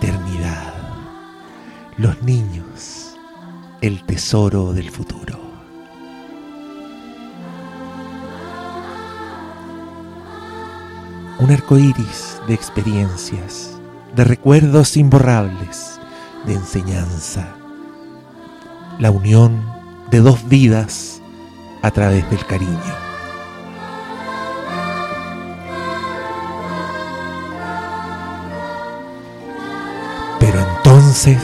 maternidad, los niños, el tesoro del futuro. Un arco iris de experiencias, de recuerdos imborrables, de enseñanza, la unión de dos vidas a través del cariño. Entonces...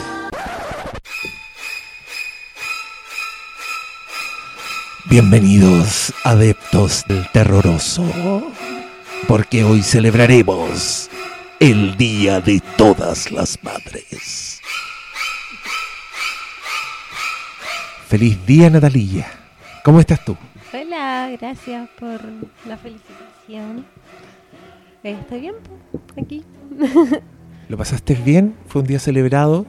Bienvenidos adeptos del terroroso, porque hoy celebraremos el Día de Todas las Madres. Feliz día Natalía. ¿Cómo estás tú? Hola, gracias por la felicitación. Eh, ¿Estoy bien aquí? ¿Lo pasaste bien? ¿Fue un día celebrado?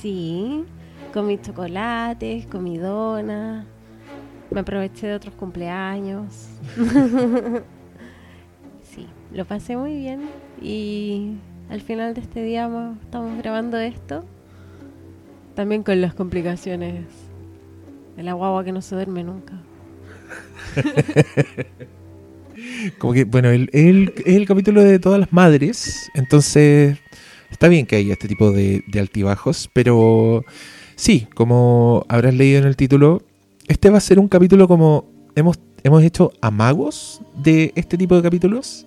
Sí, comí chocolates, comí donas, me aproveché de otros cumpleaños. sí, lo pasé muy bien y al final de este día mo- estamos grabando esto, también con las complicaciones de la guagua que no se duerme nunca. Como que, bueno, el, el- es el capítulo de todas las madres, entonces está bien que haya este tipo de, altibajos, pero sí, como habrás leído en el título, este va a ser un capítulo como hemos, hemos hecho amagos de este tipo de capítulos,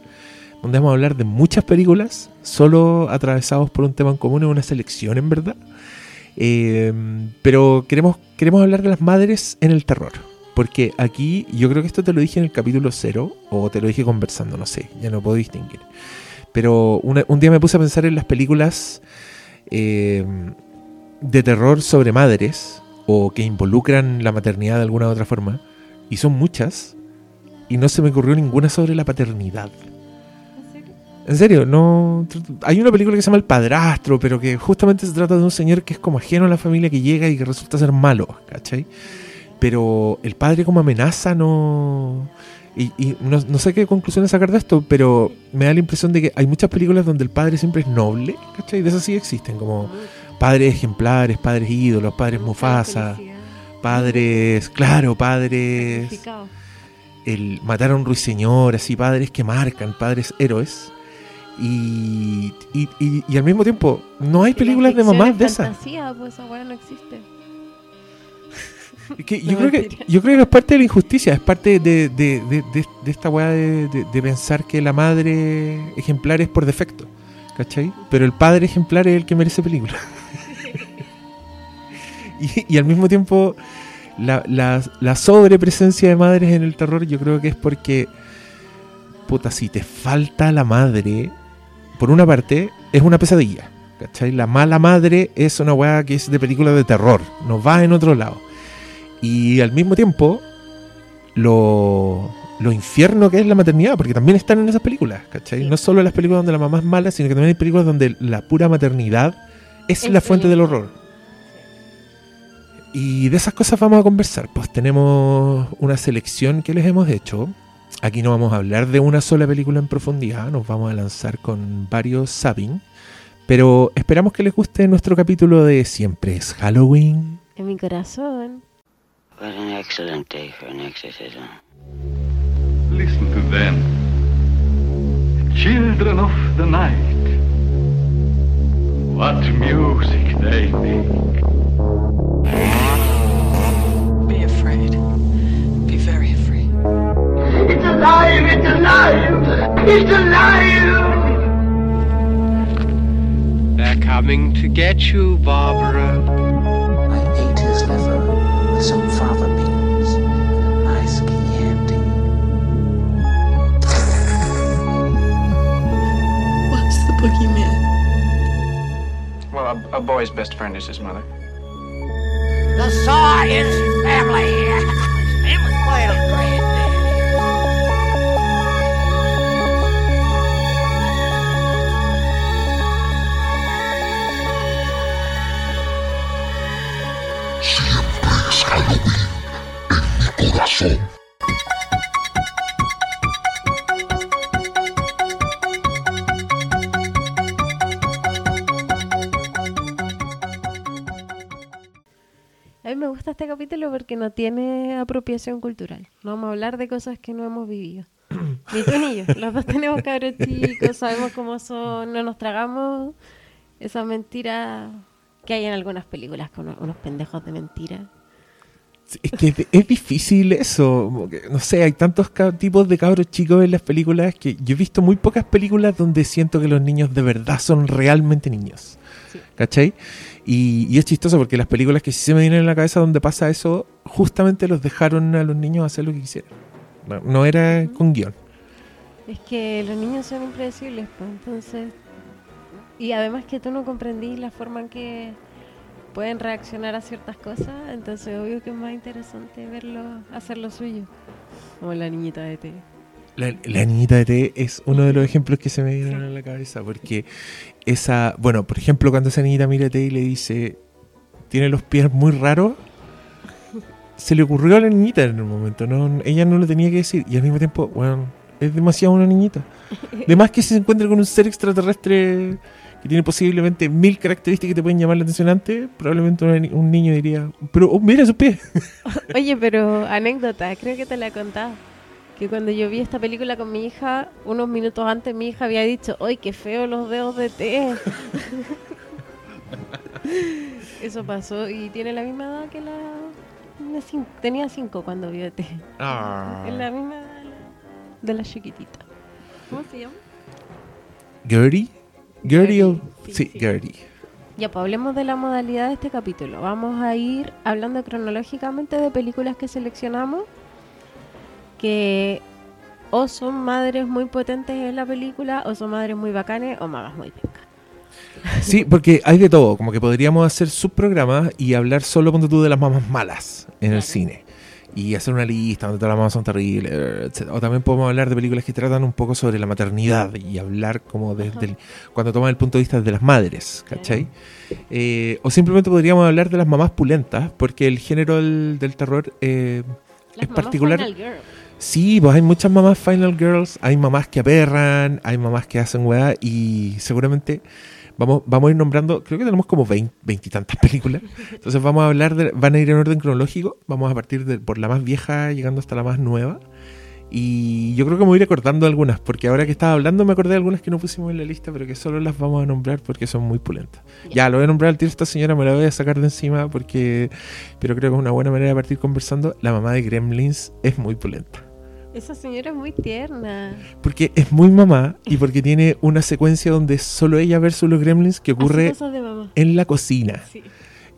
donde vamos a hablar de muchas películas, solo atravesados por un tema en común, una selección en verdad. Eh, pero queremos, queremos hablar de las madres en el terror. Porque aquí, yo creo que esto te lo dije en el capítulo cero, o te lo dije conversando, no sé, ya no puedo distinguir. Pero un día me puse a pensar en las películas eh, de terror sobre madres, o que involucran la maternidad de alguna u otra forma, y son muchas, y no se me ocurrió ninguna sobre la paternidad. En serio, no. Hay una película que se llama El Padrastro, pero que justamente se trata de un señor que es como ajeno a la familia que llega y que resulta ser malo, ¿cachai? Pero el padre como amenaza no... Y, y no, no sé qué conclusiones sacar de esto, pero me da la impresión de que hay muchas películas donde el padre siempre es noble, ¿cachai? De esas sí existen, como padres ejemplares, padres ídolos, padres Mufasa, padres, claro, padres el matar a un ruiseñor, así, padres que marcan, padres héroes. Y, y, y- y al mismo tiempo, no hay películas de mamás de esas. fantasía, pues weá no existe. Es que No, yo, creo que, mentira. yo creo que es parte de la injusticia, es parte de, de- de- de- de esta weá de, pensar que la madre ejemplar es por defecto, ¿cachai? Pero el padre ejemplar es el que merece película. y, y al mismo tiempo, la, la, la sobrepresencia de madres en el terror yo creo que es porque, puta, si te falta la madre, por una parte, es una pesadilla, ¿cachai? La mala madre es una weá que es de película de terror, nos va en otro lado. Y al mismo tiempo, lo, lo infierno que es la maternidad, porque también están en esas películas, ¿cachai? Sí. No solo las películas donde la mamá es mala, sino que también hay películas donde la pura maternidad es, Es la fuente el del horror. Y de esas cosas vamos a conversar. Pues tenemos una selección que les hemos hecho. Aquí no vamos a hablar de una sola película en profundidad, nos vamos a lanzar con varios sabbing. Pero esperamos que les guste nuestro capítulo de Siempre es Halloween. En mi corazón. What an excellent day for an exorcism. Listen to them. Children of the night. What music they make. Be afraid. Be very afraid. It's alive! It's alive! It's alive! They're coming to get you, Barbara. A boy's best friend is his mother. The saw is family. it was quite a day. Siempre Halloween en mi corazón. Gusta este capítulo porque no tiene apropiación cultural. No vamos a hablar de cosas que no hemos vivido. Ni tú ni yo. Los dos tenemos cabros chicos, sabemos cómo son, no nos tragamos esa mentira que hay en algunas películas con unos- pendejos de mentira. Sí, Es que es, es difícil eso. como que, no sé, hay tantos tipos de cabros chicos en las películas que yo he visto muy pocas películas donde siento que los niños de verdad son realmente niños. Sí. ¿Cachai? Y, y es chistoso porque las películas que sí se me vienen en la cabeza donde pasa eso, justamente los dejaron a los niños hacer lo que quisieran. No, no era con guion. Es que los niños son impredecibles, pues entonces... Y además que tú no comprendís la forma en que pueden reaccionar a ciertas cosas, entonces obvio que es más interesante verlo hacer lo suyo. Como la niñita de té. La, la niñita de té es uno de los ejemplos que se me vienen a la cabeza, porque esa, bueno, por ejemplo, cuando esa niñita mira a té y le dice, tiene los pies muy raros, se le ocurrió a la niñita en un momento, no, ella no lo tenía que decir, y al mismo tiempo, bueno, es demasiado una niñita. Además que si se encuentra con un ser extraterrestre que tiene posiblemente mil características que te pueden llamar la atención antes, probablemente una ni- un niño diría, pero oh, mira sus pies. Oye, pero anécdota, creo que te la he contado. Que cuando yo vi esta película con mi hija, unos minutos antes mi hija había dicho, ¡ay, qué feo los dedos de té! Eso pasó y tiene la misma edad que la... Tenía cinco cuando vio té. Es la misma edad de la- de la chiquitita. ¿Cómo se llama? Gertie, Gertie, o- Sí, sí, sí. Gertie. Ya, pues hablemos de la modalidad de este capítulo. Vamos a ir hablando cronológicamente de películas que seleccionamos que o son madres muy potentes en la película o son madres muy bacanes o mamás muy pencas. Sí, porque hay de todo, como que podríamos hacer subprogramas y hablar solo ponte tú de las mamás malas en el cine. Y hacer una lista donde todas las mamás son terribles, etc. O también podemos hablar de películas que tratan un poco sobre la maternidad y hablar como desde el- cuando toman el punto de vista de las madres, ¿cachai? Eh, o simplemente podríamos hablar de las mamás pulentas, porque el género del, del terror eh, es particular. Final Girl. Sí, pues hay muchas mamás Final Girls, hay mamás que aperran, hay mamás que hacen weá y seguramente vamos, vamos a ir nombrando, creo que tenemos como 20 veintitantas películas. Entonces vamos a hablar, de, van a ir en orden cronológico, vamos a partir de, por la más vieja llegando hasta la más nueva. Y yo creo que me voy a ir acordando algunas, porque ahora que estaba hablando me acordé de algunas que no pusimos en la lista, pero que solo las vamos a nombrar porque son muy pulentas. Ya, lo voy a nombrar al tiro esta señora, me la voy a sacar de encima porque, pero creo que es una buena manera de partir conversando. La mamá de Gremlins es muy pulenta. Esa señora es muy tierna. Porque es muy mamá y porque tiene una secuencia donde solo ella versus los gremlins que ocurre en la cocina. Sí.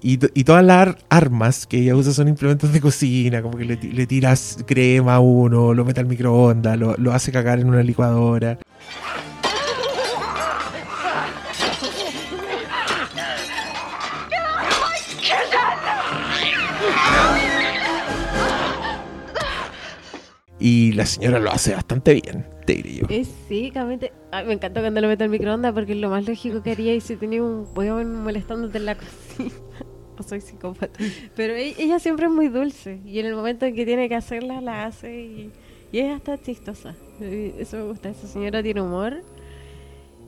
Y, y todas las ar- armas que ella usa son implementos de cocina, como que le, le tiras crema a uno, lo mete al microondas, lo, lo hace cagar en una licuadora. Y la señora lo hace bastante bien, te diré yo. Es sí, realmente. Ay, me encantó cuando lo mete al microondas porque es lo más lógico que haría y si tenía un weón molestándote en la cocina. o soy psicópata. Pero e- ella siempre es muy dulce y en el momento en que tiene que hacerla, la hace y, y es hasta chistosa. Eso me gusta. Esa señora tiene humor.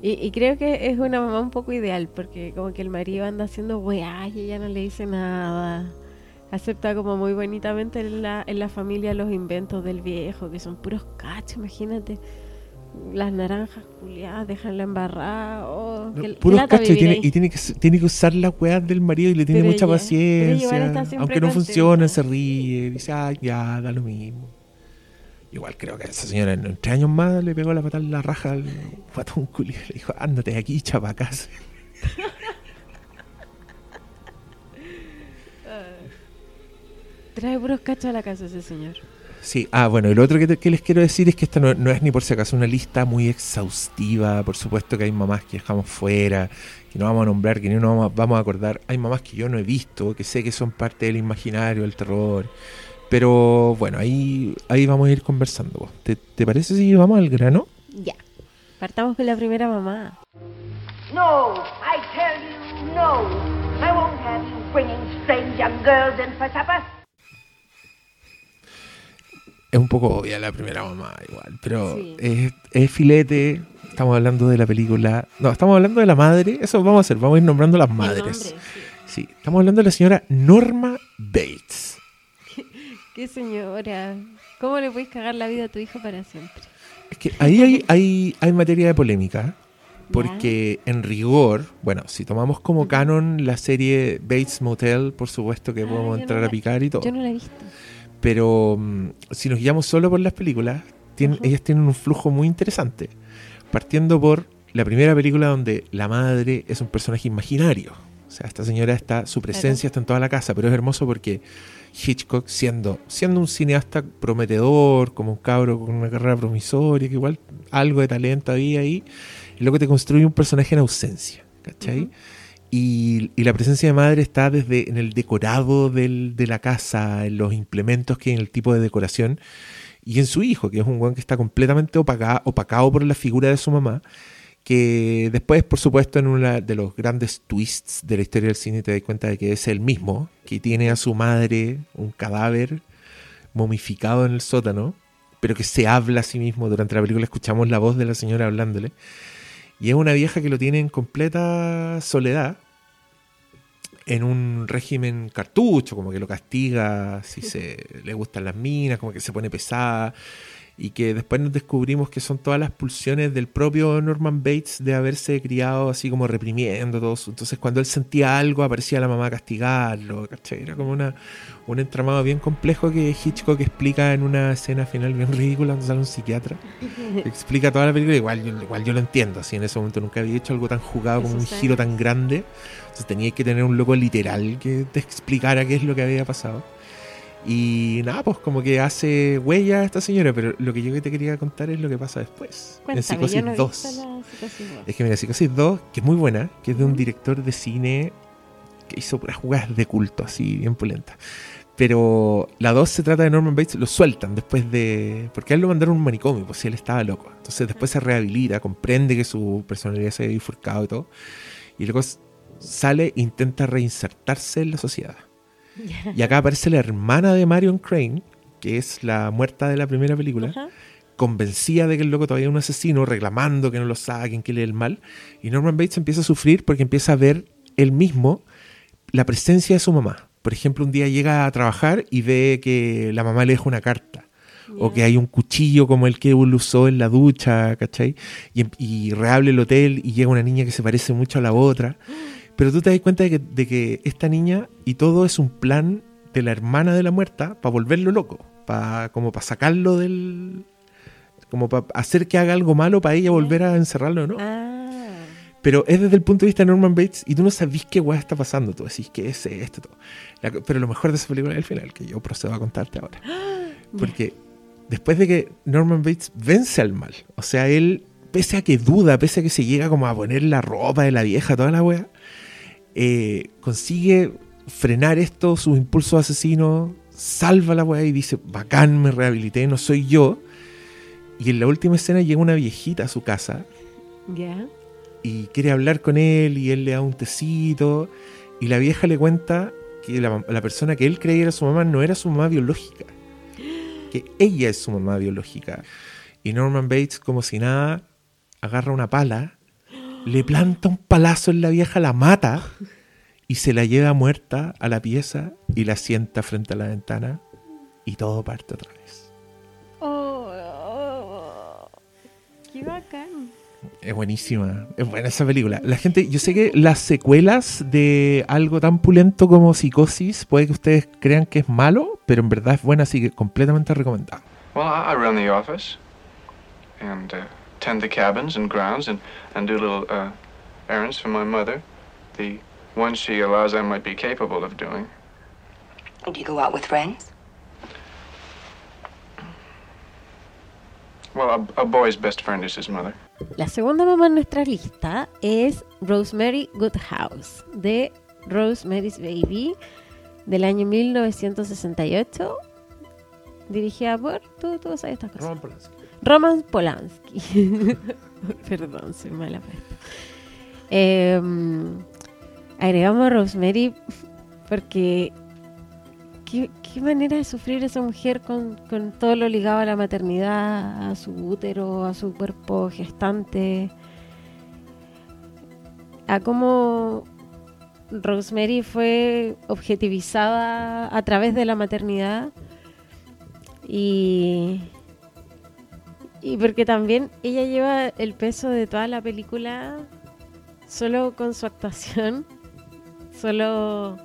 Y, y creo que es una mamá un poco ideal porque como que el marido anda haciendo weá y ella no le dice nada. Acepta como muy bonitamente en la, en la familia los inventos del viejo, que son puros cachos, imagínate. Las naranjas culiadas, dejanla embarrada. Oh, No, puros cachos y tiene, ahí. y tiene que tiene que usar las weas del marido y le tiene Pero mucha ella- paciencia. Aunque no contenta. funcione, se ríe, dice, ay, ya, da lo mismo. Igual creo que esa señora en tres años más le pegó la patada en la raja al patón culiado y le dijo, ándate de aquí, chapacas. Trae puros cachos a la casa ese señor. Sí, ah, bueno, y lo otro que, te- que les quiero decir es que esta no, no es ni por si acaso una lista muy exhaustiva. Por supuesto que hay mamás que dejamos fuera, que no vamos a nombrar, que ni no vamos, vamos a acordar. Hay mamás que yo no he visto, que sé que son parte del imaginario, del terror. Pero bueno, ahí, ahí vamos a ir conversando. ¿Te, te parece si vamos al grano? Ya. Partamos con la primera mamá. No, I tell you, no. I won't have you bringing strange young girls in for supper. Es un poco obvia la primera mamá, igual, pero Sí. es, es filete. Estamos hablando de la película. No, estamos hablando de la madre. Eso vamos a hacer, vamos a ir nombrando las madres. nombre, sí. Sí, estamos hablando de la señora Norma Bates. Qué señora. ¿Cómo le puedes cagar la vida a tu hijo para siempre? Es que ahí hay, hay, hay materia de polémica. Porque en rigor, bueno, si tomamos como canon la serie Bates Motel, por supuesto que Ah, podemos entrar no a picar y todo. Yo no la he visto. Pero mm, si nos guiamos solo por las películas, ellas tienen un flujo muy interesante. Partiendo por la primera película donde la madre es un personaje imaginario. O sea, esta señora está, su presencia está en toda la casa, pero es hermoso porque Hitchcock, siendo, siendo un cineasta prometedor, como un cabro con una carrera promisoria, que igual algo de talento había ahí, y luego te construye un personaje en ausencia, ¿cachai? Y, la presencia de madre está desde en el decorado de la casa, en los implementos que en el tipo de decoración, y en su hijo, que es un weón que está completamente opaca- opacado por la figura de su mamá, que después, por supuesto, en uno de los grandes twists de la historia del cine te das cuenta de que es el mismo, que tiene a su madre un cadáver momificado en el sótano, pero que se habla a sí mismo. Durante la película escuchamos la voz de la señora hablándole. Y es una vieja que lo tiene en completa soledad, en un régimen cartucho, como que lo castiga si se le gustan las minas, como que se pone pesada, y que después nos descubrimos que son todas las pulsiones del propio Norman Bates de haberse criado así como reprimiendo todo eso. Entonces cuando él sentía algo aparecía la mamá a castigarlo, ¿cachai? Era como una, un entramado bien complejo que Hitchcock explica en una escena final bien ridícula donde sale un psiquiatra. explica toda la película, igual, yo- igual yo lo entiendo, así en ese momento nunca había hecho algo tan jugado como un giro tan grande. Entonces teníais que tener un loco literal que te explicara qué es lo que había pasado. Y nada, pues como que hace huella a esta señora, pero lo que yo te quería contar es lo que pasa después. en Psicosis no he 2. visto la Psicosis 2. Es que mira, Psicosis 2, que es muy buena, que es de un director de cine que hizo puras jugadas de culto, así bien pulenta. Pero la 2 se trata de Norman Bates, lo sueltan después de. Porque a él lo mandaron a un manicomio, pues si él estaba loco. Entonces después se rehabilita, comprende que su personalidad se había bifurcado y todo. Y luego sale e intenta reinsertarse en la sociedad. Y acá aparece la hermana de Marion Crane, que es la muerta de la primera película Ajá. convencida de que el loco todavía es un asesino, reclamando que no lo saquen, que le el mal. Y Norman Bates empieza a sufrir porque empieza a ver él mismo la presencia de su mamá. Por ejemplo, un día llega a trabajar y ve que la mamá le deja una carta. O que hay un cuchillo como el que él usó en la ducha, ¿cachai? Y, y reabre el hotel y llega una niña que se parece mucho a la otra. Pero tú te das cuenta de que, de que esta niña y todo es un plan de la hermana de la muerta para volverlo loco. Para, como para sacarlo del, como para hacer que haga algo malo para ella volver a encerrarlo, ¿no? Ah, Pero es desde el punto de vista de Norman Bates y tú no sabís qué weá está pasando. Tú decís que es esto, todo. La co- pero lo mejor de esa película es el final, que yo procedo a contarte ahora. Porque después de que Norman Bates vence al mal, o sea, él, pese a que duda, pese a que se llega como a poner la ropa de la vieja, toda la weá, eh, consigue frenar esto, sus impulsos asesinos, salva la weá y dice, bacán, me rehabilité, no soy yo. Y en la última escena llega una viejita a su casa y quiere hablar con él y él le da un tecito y la vieja le cuenta que la, la persona que él creía era su mamá no era su mamá biológica, que ella es su mamá biológica. Y Norman Bates, como si nada, agarra una pala, le planta un palazo en la vieja, la mata y se la lleva muerta a la pieza y la sienta frente a la ventana y todo parte otra vez. Oh, oh, qué bacán. Es buenísima, es buena esa película. La gente, yo sé que las secuelas de algo tan pulento como Psicosis puede que ustedes crean que es malo, pero en verdad es buena, así que completamente recomendada. Well, I, I run the office and uh, tend the cabins and grounds and, and do little uh, errands for my mother. The ones she allows I might be capable of doing. Do you go out with friends? Well, a, a boy's best friend is his mother. La segunda mamá en nuestra lista es Rosemary Goodhouse, de Rosemary's Baby, del año 1968, dirigida por... Tú, tú sabes estas cosas. Roman Polanski. Perdón, soy mala. Eh, agregamos a Rosemary porque ¿qué, qué manera de sufrir esa mujer con, con todo lo ligado a la maternidad, a su útero, a su cuerpo gestante, a cómo Rosemary fue objetivizada a través de la maternidad y y porque también ella lleva el peso de toda la película solo con su actuación, solo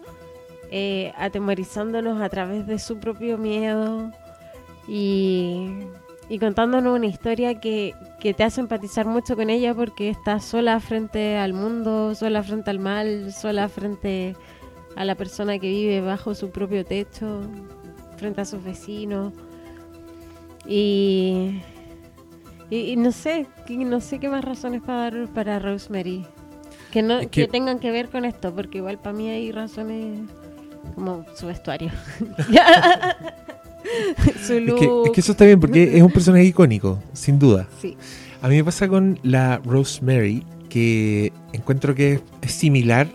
eh, atemorizándonos a través de su propio miedo y, y contándonos una historia que, que te hace empatizar mucho con ella porque está sola frente al mundo, sola frente al mal, sola frente a la persona que vive bajo su propio techo, frente a sus vecinos. Y, y, y no sé, no sé qué más razones para dar para Rosemary. Que no Es que, que- tengan que ver con esto, porque igual para mí hay razones como su vestuario. su Es que, es que eso está bien porque es un personaje icónico, sin duda. Sí. A mí me pasa con la Rosemary que encuentro que es, similar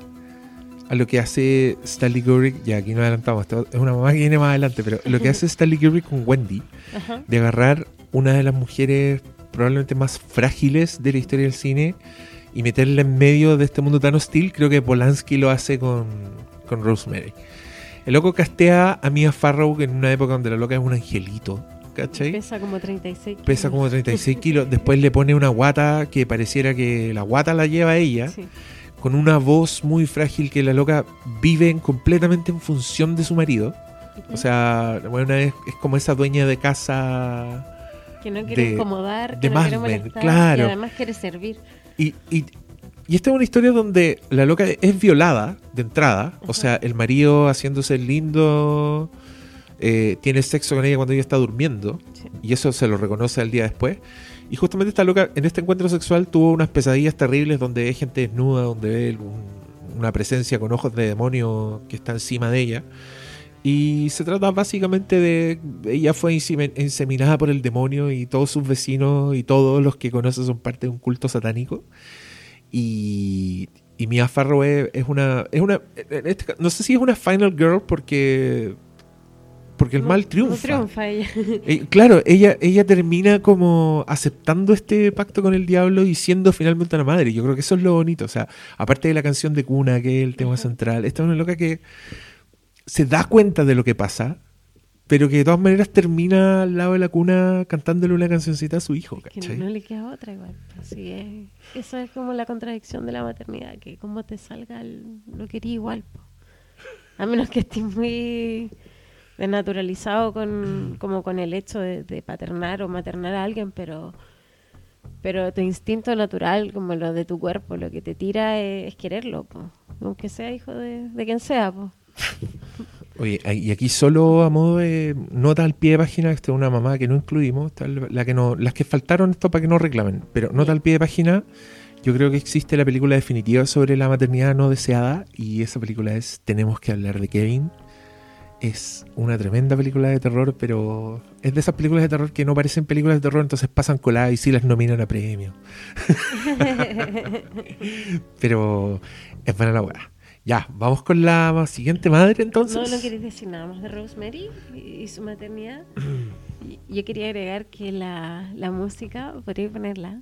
a lo que hace Stanley Kubrick. Ya aquí nos adelantamos, es una mamá que viene más adelante, pero lo que hace Stanley Kubrick con Wendy, Ajá. de agarrar una de las mujeres probablemente más frágiles de la historia del cine y meterla en medio de este mundo tan hostil, creo que Polanski lo hace con, con Rosemary. El loco castea a Mia Farrow en una época donde la loca es un angelito, ¿cachai? Pesa como 36 kilos. Pesa como 36 kilos. Después le pone una guata que pareciera que la guata la lleva ella. Sí. Con una voz muy frágil que la loca vive en- completamente en función de su marido. O sea, es, es como esa dueña de casa. Que no quiere de- incomodar, de que no quiere molestar, claro. y además quiere servir. Y, y, y esta es una historia donde la loca es violada de entrada. O sea, el marido haciéndose lindo. eh, tiene sexo con ella cuando ella está durmiendo. Sí. Y eso se lo reconoce al día después. Y justamente esta loca en este encuentro sexual tuvo unas pesadillas terribles donde ve gente desnuda, donde ve un- una presencia con ojos de demonio que está encima de ella. Y se trata básicamente de. Ella fue inseminada por el demonio y todos sus vecinos y todos los que conoce son parte de un culto satánico. Y, y Mia Farrow es, es una. Es una en este no sé si es una Final Girl porque. Porque el No- mal triunfa. No triunfa ella. Eh, claro, ella, ella termina como aceptando este pacto con el diablo y siendo finalmente una madre. Yo creo que eso es lo bonito. O sea, aparte de la canción de cuna, que es el tema central, esta es una loca que se da cuenta de lo que pasa, pero que de todas maneras termina al lado de la cuna cantándole una cancioncita a su hijo. que ¿cachai? no le queda otra igual. Así es. Eso es como la contradicción de la maternidad, que como te salga el- lo quería igual. po. A menos que estés muy desnaturalizado con, como con el hecho de, de paternar o maternar a alguien, pero pero tu instinto natural, como lo de tu cuerpo, lo que te tira es, es quererlo, po. aunque sea hijo de, de quien sea. Po. Oye, y aquí solo a modo de nota al pie de página, esta es una mamá que no incluimos, la que no, las que faltaron esto para que no reclamen, pero nota al pie de página, yo creo que existe la película definitiva sobre la maternidad no deseada y esa película es Tenemos que hablar de Kevin. Es una tremenda película de terror, pero es de esas películas de terror que no parecen películas de terror, entonces pasan coladas y sí las nominan a premio. pero es buena la weá. Ya, vamos con la siguiente madre entonces. No, no queréis decir nada más de Rosemary y, su maternidad. Yo quería agregar que la, la música, podría ponerla,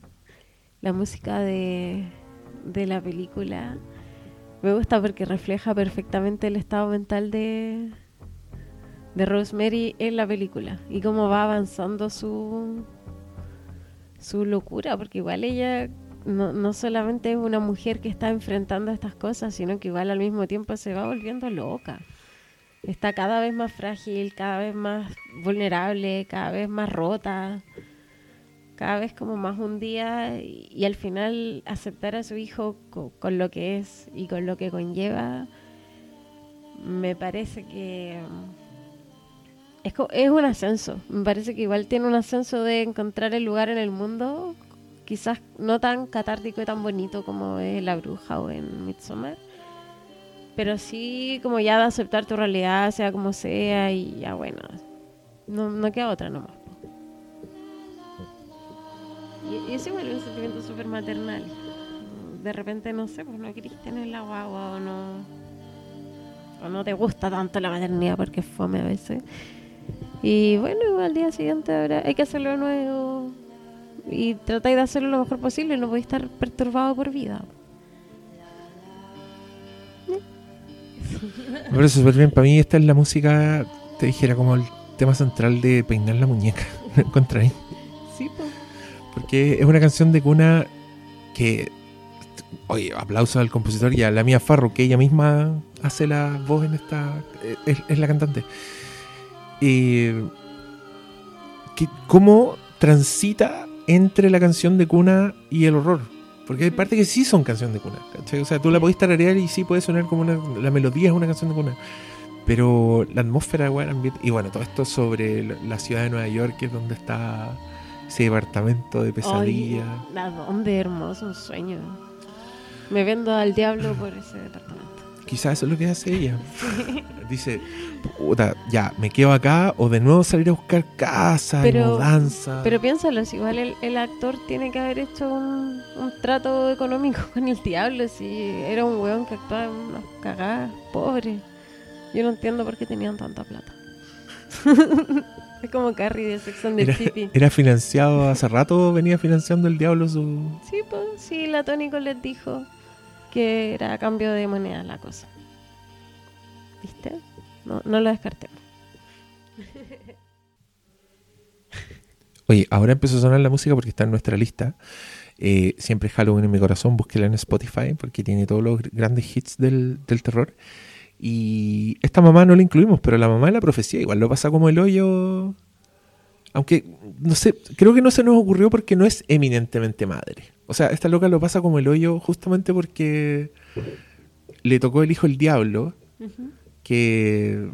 la música de, de la película me gusta porque refleja perfectamente el estado mental de, de Rosemary en la película y cómo va avanzando su, su locura, porque igual ella no, no solamente es una mujer que está enfrentando estas cosas, sino que igual al mismo tiempo se va volviendo loca. Está cada vez más frágil, cada vez más vulnerable, cada vez más rota, cada vez como más hundida y, y al final aceptar a su hijo co- con lo que es y con lo que conlleva, me parece que es un ascenso. Me parece que igual tiene un ascenso de encontrar el lugar en el mundo, quizás no tan catártico y tan bonito como es La Bruja o en Midsommar, pero sí como ya de aceptar tu realidad, sea como sea, y ya bueno, no, no queda otra nomás. Y, y ese igual es un sentimiento súper maternal. De repente, no sé, pues no querés tener la guagua o no, o no te gusta tanto la maternidad porque fome a veces. Y bueno, al día siguiente habrá, hay que hacerlo nuevo y tratáis de hacerlo lo mejor posible, no podéis estar perturbado por vida. Parece súper bien. Para mí esta es la música, te dijera, como el tema central de peinar la muñeca. ¿Lo encontráis? Sí, pues. Porque es una canción de cuna que. Oye, aplauso al compositor y a la mía Farro, que ella misma hace la voz en esta. Es, es la cantante. Eh, que, ¿Cómo transita entre la canción de cuna y el horror? Porque hay partes que sí son canción de cuna. O sea, tú la podés tararear y sí puede sonar como una. La melodía es una canción de cuna. Pero la atmósfera, ambiente- y bueno, todo esto sobre la- ciudad de Nueva York, que es donde está ese departamento de pesadilla. Oye, ¿A dónde? Hermoso, un sueño. Me vendo al diablo por ese departamento. Quizás eso es lo que hace ella. Dice, puta, ya, me quedo acá o de nuevo salir a buscar casa, Pero- mudanza. Pero piénsalo, si igual el, el actor tiene que haber hecho un, un trato económico con el diablo, si era un weón que actuaba en unas cagadas, pobre. Yo no entiendo por qué tenían tanta plata. es como Carrie de Sex and the era, City. era financiado hace rato, venía financiando el diablo su... Sí, pues sí, la les dijo que era a cambio de moneda la cosa. ¿Viste? No, no lo descartemos. Oye, ahora empezó a sonar la música porque está en nuestra lista. Eh, siempre Halloween en mi corazón, búsquela en Spotify porque tiene todos los gr- grandes hits del, del terror. Y esta mamá no la incluimos, pero la mamá de la profecía igual lo pasa como el hoyo. Aunque, no sé, creo que no se nos ocurrió porque no es eminentemente madre. O sea, esta loca lo pasa como el hoyo justamente porque le tocó el hijo el diablo, que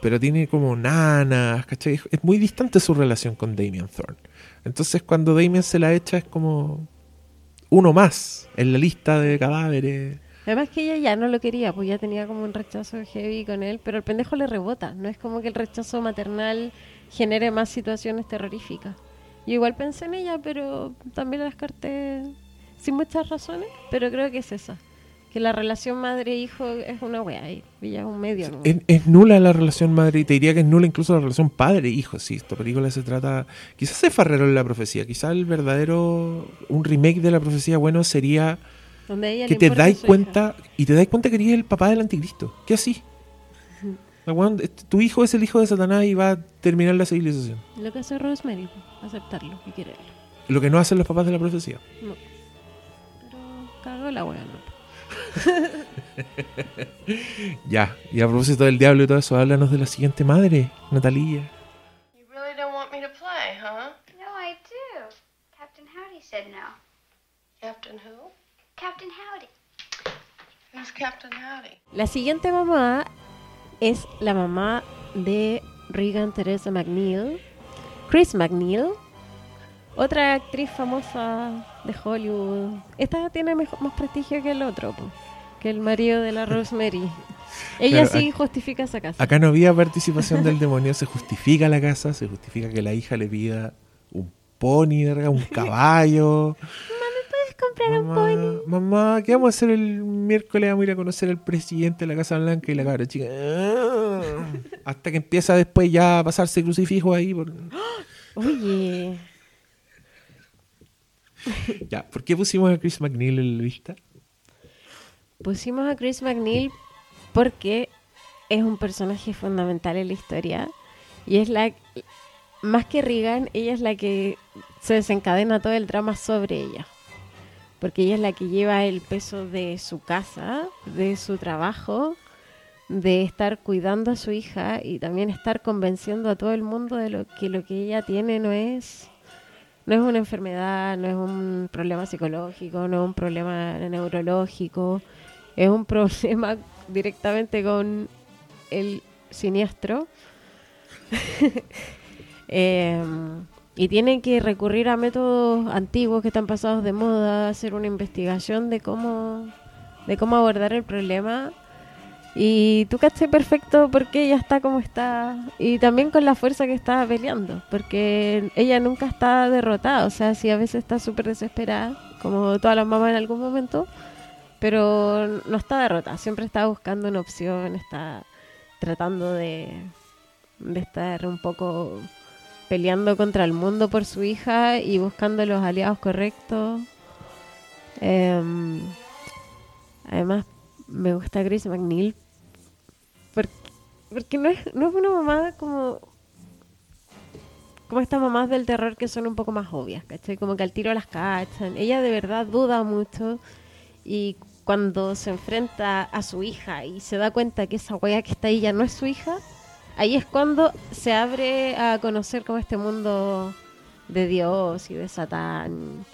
pero tiene como nanas, ¿cachai? Es- Es muy distante su relación con Damien Thorne. Entonces cuando Damien se la echa es como uno más en la lista de cadáveres. Además que ella ya no lo quería, pues ya tenía como un rechazo heavy con él, pero el pendejo le rebota. No es como que el rechazo maternal genere más situaciones terroríficas. Yo igual pensé en ella, pero también la descarté sin muchas razones, pero creo que es esa. Que la relación madre-hijo es una wea y es un medio. ¿no? Es, es nula la relación madre, y te diría que es nula incluso la relación padre-hijo. Sí, esta película se trata. Quizás es Farrero en la profecía, quizás el verdadero. Un remake de la profecía bueno sería Donde que te dais cuenta y te dais cuenta que eres el papá del anticristo. ¿Qué así? Este, tu hijo es el hijo de Satanás y va a terminar la civilización. Lo que hace Rosemary, aceptarlo y quererlo. Lo que no hacen los papás de la profecía. No. Pero cagó la wea, ¿no? Ya, y a propósito del diablo y todo eso, háblanos de la siguiente madre, Natalia. You really don't want me to play, huh? No, I do. Captain Howdy said no. Captain who? Captain Howdy. Who's Captain Howdy? La siguiente mamá es la mamá de Regan Teresa McNeil, Chris McNeil, otra actriz famosa de Hollywood. Esta tiene mejor- más prestigio que el otro, po, que el marido de la Rosemary. Ella Claro, sí justifica esa casa. Acá no había participación del demonio, se justifica la casa, se justifica que la hija le pida un pony, un caballo. ¿Puedes comprar un Mamá, pony? mamá, ¿qué vamos a hacer el miércoles? Vamos a ir a conocer al presidente de la Casa Blanca y la cabra chica. "Ah". Hasta que empieza después ya a pasarse crucifijo ahí. por- Oye, Ya, ¿por qué pusimos a Chris McNeil en la lista? pusimos a Chris McNeil porque es un personaje fundamental en la historia y es la más que Regan, ella es la que se desencadena todo el drama sobre ella. Porque ella es la que lleva el peso de su casa, de su trabajo, de estar cuidando a su hija y también estar convenciendo a todo el mundo de lo que lo que ella tiene no es no es una enfermedad, no es un problema psicológico, no es un problema neurológico, es un problema directamente con el siniestro. Eh, y tiene que recurrir a métodos antiguos que están pasados de moda, hacer una investigación de cómo, de cómo abordar el problema. Y tú caché perfecto por qué ella está como está. Y también con la fuerza que está peleando. Porque ella nunca está derrotada. O sea, sí a veces está súper desesperada. Como todas las mamás en algún momento. Pero no está derrotada. Siempre está buscando una opción. Está tratando de, de estar un poco peleando contra el mundo por su hija y buscando los aliados correctos. Em, además, me gusta Chris McNeil Porque no es, no es una mamá como. Como estas mamás del terror que son un poco más obvias, ¿cachai? Como que al tiro las cachan. Ella de verdad duda mucho. Y cuando se enfrenta a su hija y se da cuenta que esa wea que está ahí ya no es su hija, ahí es cuando se abre a conocer como este mundo de Dios y de Satán.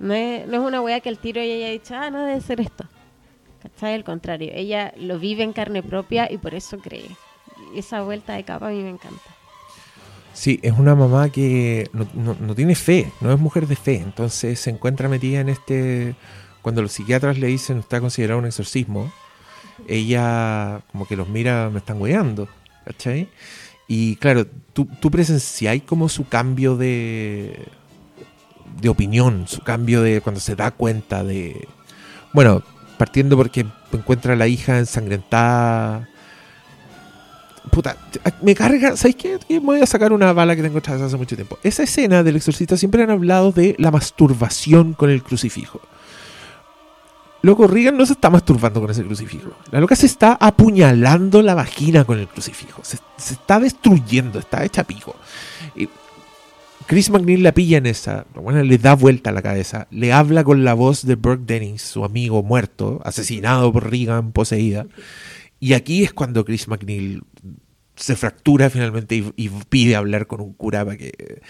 No es, una wea que al tiro ella haya dicho, ah, no debe ser esto. ¿Cachai? Al contrario, ella lo vive en carne propia y por eso cree. Y esa vuelta de capa a mí me encanta. Sí, es una mamá que no, no- tiene fe, no es mujer de fe, entonces se encuentra metida en este... Cuando los psiquiatras le dicen está considerado un exorcismo, ella como que los mira, me están weando, Y claro, tú, tú presenciáis como su cambio de, de opinión, su cambio de cuando se da cuenta de... Bueno, partiendo porque encuentra a la hija ensangrentada. Puta, me carga, ¿sabes qué? Me voy a sacar una bala que tengo echada hace mucho tiempo. Esa escena del exorcista siempre han hablado de la masturbación con el crucifijo. Loco, Regan no se está masturbando con ese crucifijo. La loca se está apuñalando la vagina con el crucifijo. Se, está destruyendo, está hecha pico. Y Chris McNeil la pilla en esa, bueno, le da vuelta a la cabeza, le habla con la voz de Burke Dennings, su amigo muerto, asesinado por Regan, poseída. Y aquí es cuando Chris McNeil se fractura finalmente y pide hablar con un cura para que...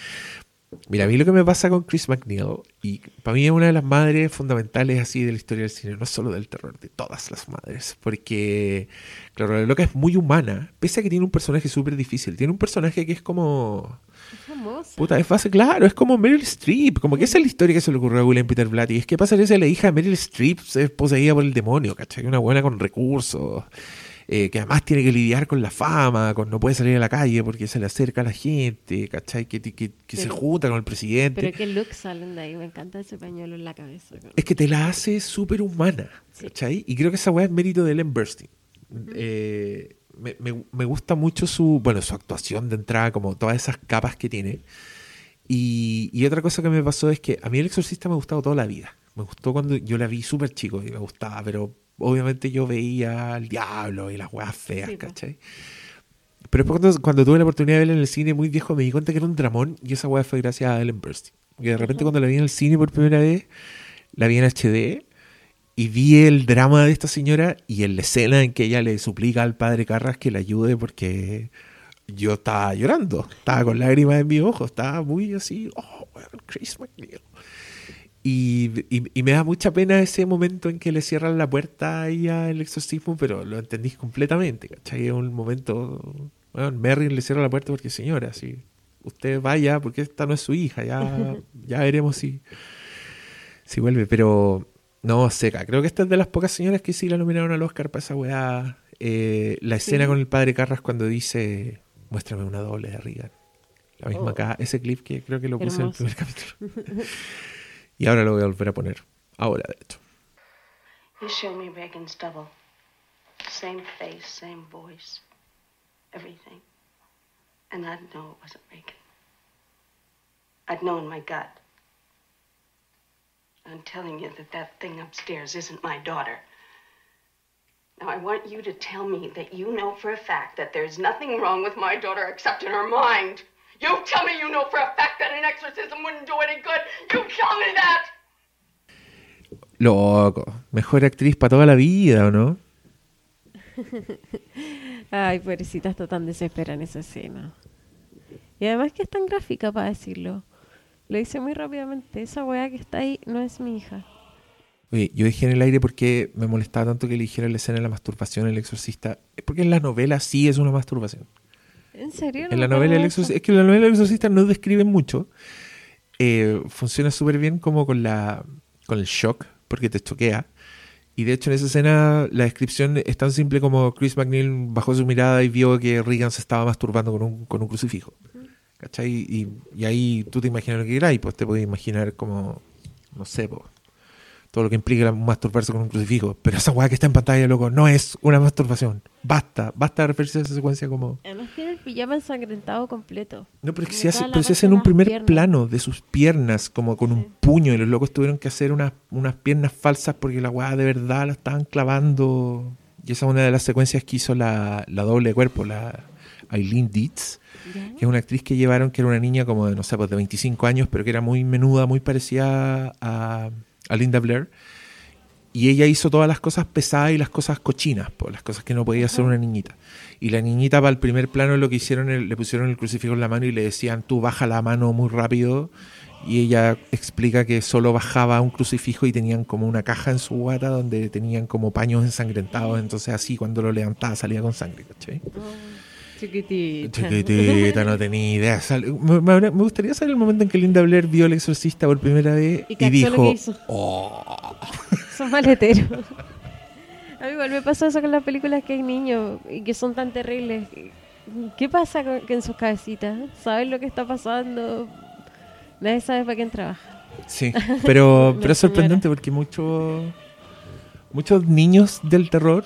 Mira, a mí lo que me pasa con Chris McNeil, y para mí es una de las madres fundamentales así de la historia del cine, no solo del terror, de todas las madres, porque, claro, la loca es muy humana, pese a que tiene un personaje súper difícil, tiene un personaje que es como... Es famosa. Puta, es fácil, claro, es como Meryl Streep, como que esa es la historia que se le ocurrió a William Peter Blatty, es que pasa que la hija de Meryl Streep es poseída por el demonio, ¿cachai? Una buena con recursos, eh, que además tiene que lidiar con la fama, con no puede salir a la calle porque se le acerca a la gente, ¿cachai? Que, que, que se Pero- junta con el presidente. Pero qué look salen de ahí, me encanta ese pañuelo en la cabeza. Es que te la hace súper humana, ¿cachai? Y creo que esa weá es mérito de Ellen Burstyn. Eh, me, me- me gusta mucho su, bueno, su actuación de entrada, como todas esas capas que tiene. Y, y otra cosa que me pasó es que a mí El Exorcista me ha gustado toda la vida. Me gustó cuando yo la vi súper chico y me gustaba, pero obviamente yo veía al diablo y las weas feas, Sí. ¿cachai? Pero después cuando, cuando tuve la oportunidad de verla en el cine muy viejo me di cuenta que era un dramón y esa weá fue gracias a Ellen Burstyn. Y de repente cuando la vi en el cine por primera vez, la vi en HD y vi el drama de esta señora y en la escena en que ella le suplica al padre Carras que la ayude porque yo estaba llorando, estaba con lágrimas en mis ojos, estaba muy así, oh, weón, Chris McNeil. Y, y- y me da mucha pena ese momento en que le cierran la puerta ahí al exorcismo, pero lo entendís completamente, ¿cachai? Es un momento, bueno, Merrin le cierra la puerta porque señora, si usted vaya, porque esta no es su hija, ya, ya veremos si, si vuelve, pero no, seca. Creo que esta es de las pocas señoras que sí la nominaron al Oscar para esa weá. Eh, la escena Sí. con el padre Carras cuando dice, muéstrame una doble de Reagan. La misma Oh. acá, ese clip que creo que lo puse Hermoso. en el primer capítulo. y ahora lo voy a volver a poner. Ahora, de hecho. You show me Reagan's double. Same face, same voice, everything. And I'd know it wasn't Reagan. I'd know in my gut. I'm telling you that that thing upstairs isn't my daughter. Now, I want you to tell me that you know for a fact that there's nothing wrong with my daughter except in her mind. You tell me you know for a fact that an exorcism wouldn't do any good. You tell me that! Loco, mejor actriz para toda la vida, ¿o no? Ay, pobrecita, está tan desesperada en esa escena. Y además que es tan gráfica para decirlo. Lo dice muy rápidamente. Esa weá que está ahí no es mi hija. Oye, yo dejé en el aire porque me molestaba tanto que le dijera la escena de la masturbación el exorcista. Es porque en la novela sí es una masturbación. ¿En serio? No En la novela el exorcista, es que la novela el exorcista no describe mucho. Eh, funciona súper bien como con la con el shock, porque te choquea. Y de hecho en esa escena la descripción es tan simple como Chris McNeil bajó su mirada y vio que Regan se estaba masturbando con un, con un crucifijo. ¿Cachai? Y, y ahí tú te imaginas lo que queráis, pues te puedes imaginar como, no sé, pues, todo lo que implica masturbarse con un crucifijo. Pero esa weá que está en pantalla, loco, no es una masturbación. Basta, basta de referirse a esa secuencia como... Además tiene el pijama ensangrentado completo. No, pero es que se hace, pero se en un primer piernas. plano de sus piernas, como con un puño, y los locos tuvieron que hacer unas, unas piernas falsas porque la weá de verdad la estaban clavando. Y esa es una de las secuencias que hizo la, la doble de cuerpo, la Eileen Dietz, Ya. que es una actriz que llevaron, que era una niña como de, no sé, pues de 25 años, pero que era muy menuda, muy parecida a, a Linda Blair. Y ella hizo todas las cosas pesadas y las cosas cochinas, pues, las cosas que no podía hacer una niñita. Y la niñita para el primer plano lo que hicieron, el- le pusieron el crucifijo en la mano y le decían, tú baja la mano muy rápido. Y ella explica que solo bajaba un crucifijo y tenían como una caja en su guata donde tenían como paños ensangrentados. Entonces así cuando lo levantaba salía con sangre, ¿cachai? Chiquitita. Chiquitita, no tenía idea. Me, gustaría saber el momento en que Linda Blair vio El Exorcista por primera vez Y y, dijo. "Oh". Son maleteros. A mí igual me pasó eso con las películas que hay niños y que son tan terribles. ¿Qué pasa con, que en sus cabecitas? ¿Saben lo que está pasando? Nadie sabe para quién trabaja. Sí, pero, pero es sorprendente porque muchos muchos niños del terror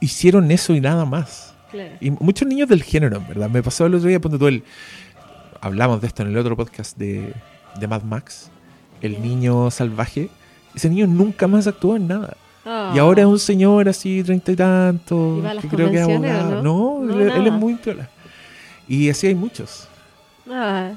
hicieron eso y nada más. Claro. Y muchos niños del género, en verdad. Me pasó el otro día, ponte tú el... Hablamos de esto en el otro podcast de, de Mad Max. El niño salvaje. Ese niño nunca más actuó en nada. Ah. Y ahora es un señor así, treinta y tanto, ¿Y va a las que creo que es abogado. no? No, No, él, él es muy piola. Y así hay muchos. Ah,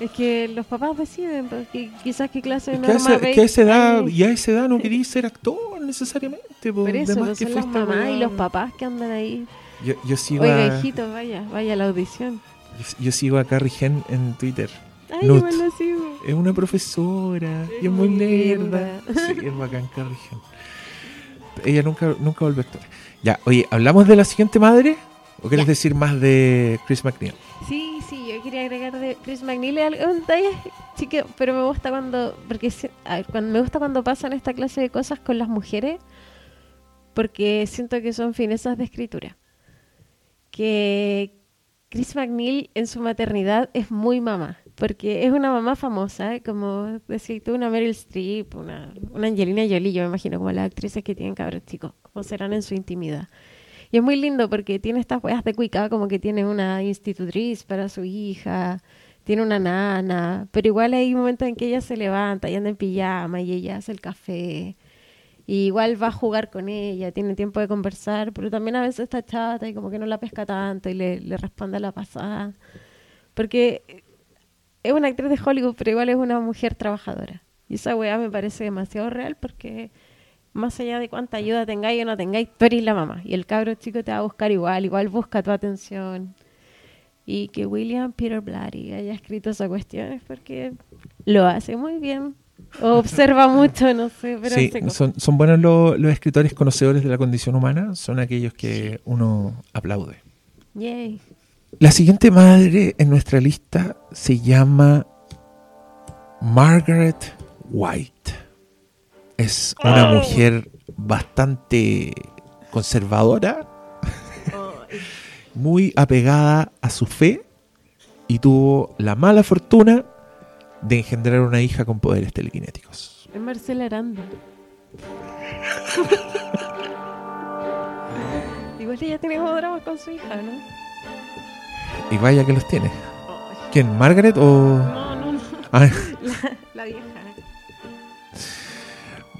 es que los papás deciden, porque quizás qué clase de Es que norma esa, es que a esa edad, y a esa edad no querías ser actor necesariamente. po, Por de eso, más pues que son las mamás y los papás que andan ahí. Yo, yo sigo Oiga, a, hijito, vaya, vaya a la audición. yo, yo sigo a Carrie Hen en Twitter. Ay, Nut. igual lo sigo. Es una profesora y es muy nerda. linda. Sí, es bacán Carrie Hen. Ella nunca, nunca volvió a actuar. Ya, oye, ¿hablamos de la siguiente madre? ¿O quieres decir más de Chris McNeil? Sí, sí, yo quería agregar de Chris McNeil algo- un detalle chique, pero me gusta cuando, porque cuando, me gusta cuando pasan esta clase de cosas con las mujeres, porque siento que son finezas de escritura. Que Chris McNeil en su maternidad es muy mamá, porque es una mamá famosa, ¿eh? como decís tú, una Meryl Streep, una, una Angelina Jolie, yo me imagino, como las actrices que tienen cabros chicos, como serán en su intimidad. Y es muy lindo porque tiene estas weas de cuica, como que tiene una institutriz para su hija, tiene una nana, pero igual hay momentos en que ella se levanta y anda en pijama y ella hace el café. Y igual va a jugar con ella, tiene tiempo de conversar, pero también a veces está chata y como que no la pesca tanto y le, le responde a la pasada. Porque es una actriz de Hollywood, pero igual es una mujer trabajadora. Y esa weá me parece demasiado real porque más allá de cuánta ayuda tengáis o no tengáis, tú eres la mamá. Y el cabro chico te va a buscar igual, igual busca tu atención. Y que William Peter Blatty haya escrito esa cuestión es porque lo hace muy bien. O observa mucho, no sé, pero sí, son, son buenos lo- los escritores conocedores de la condición humana, son aquellos que uno aplaude. Yay. La siguiente madre en nuestra lista se llama Margaret White. Es una mujer bastante conservadora, muy apegada a su fe y tuvo la mala fortuna de engendrar una hija con poderes telequinéticos. Es Marcela Aranda. Igual ella tiene dramas con su hija, ¿no? Y vaya que los tiene. ¿Quién? ¿Margaret o...? No, no, no. Ah, La, la vieja.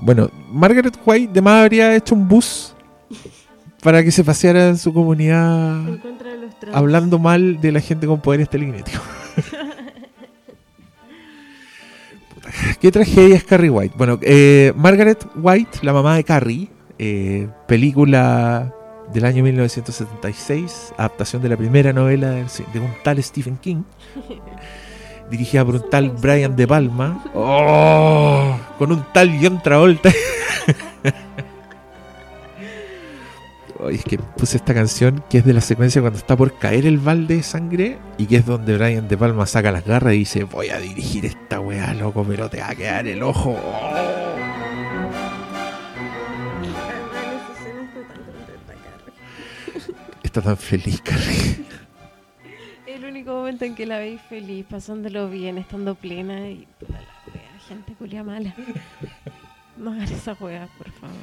Bueno, Margaret White de más habría hecho un bus para que se paseara en su comunidad En contra de los trans. hablando mal de la gente con poderes telequinéticos. Qué tragedia es Carrie White. Bueno, eh, Margaret White, la mamá de Carrie, eh, película del año 1976, adaptación de la primera novela de un tal Stephen King, dirigida por un tal Brian De Palma, ¡Oh! con un tal John Travolta. Oye, es que puse esta canción que es de la secuencia cuando está por caer el balde de sangre y que es donde Brian De Palma saca las garras y dice: Voy a dirigir esta weá, loco, pero te va a quedar el ojo. Oh. Está tan feliz, Carrie. Momento en que la veis feliz, pasándolo bien, estando plena y toda la wea, gente culia mala. No hagan esa wea, por favor.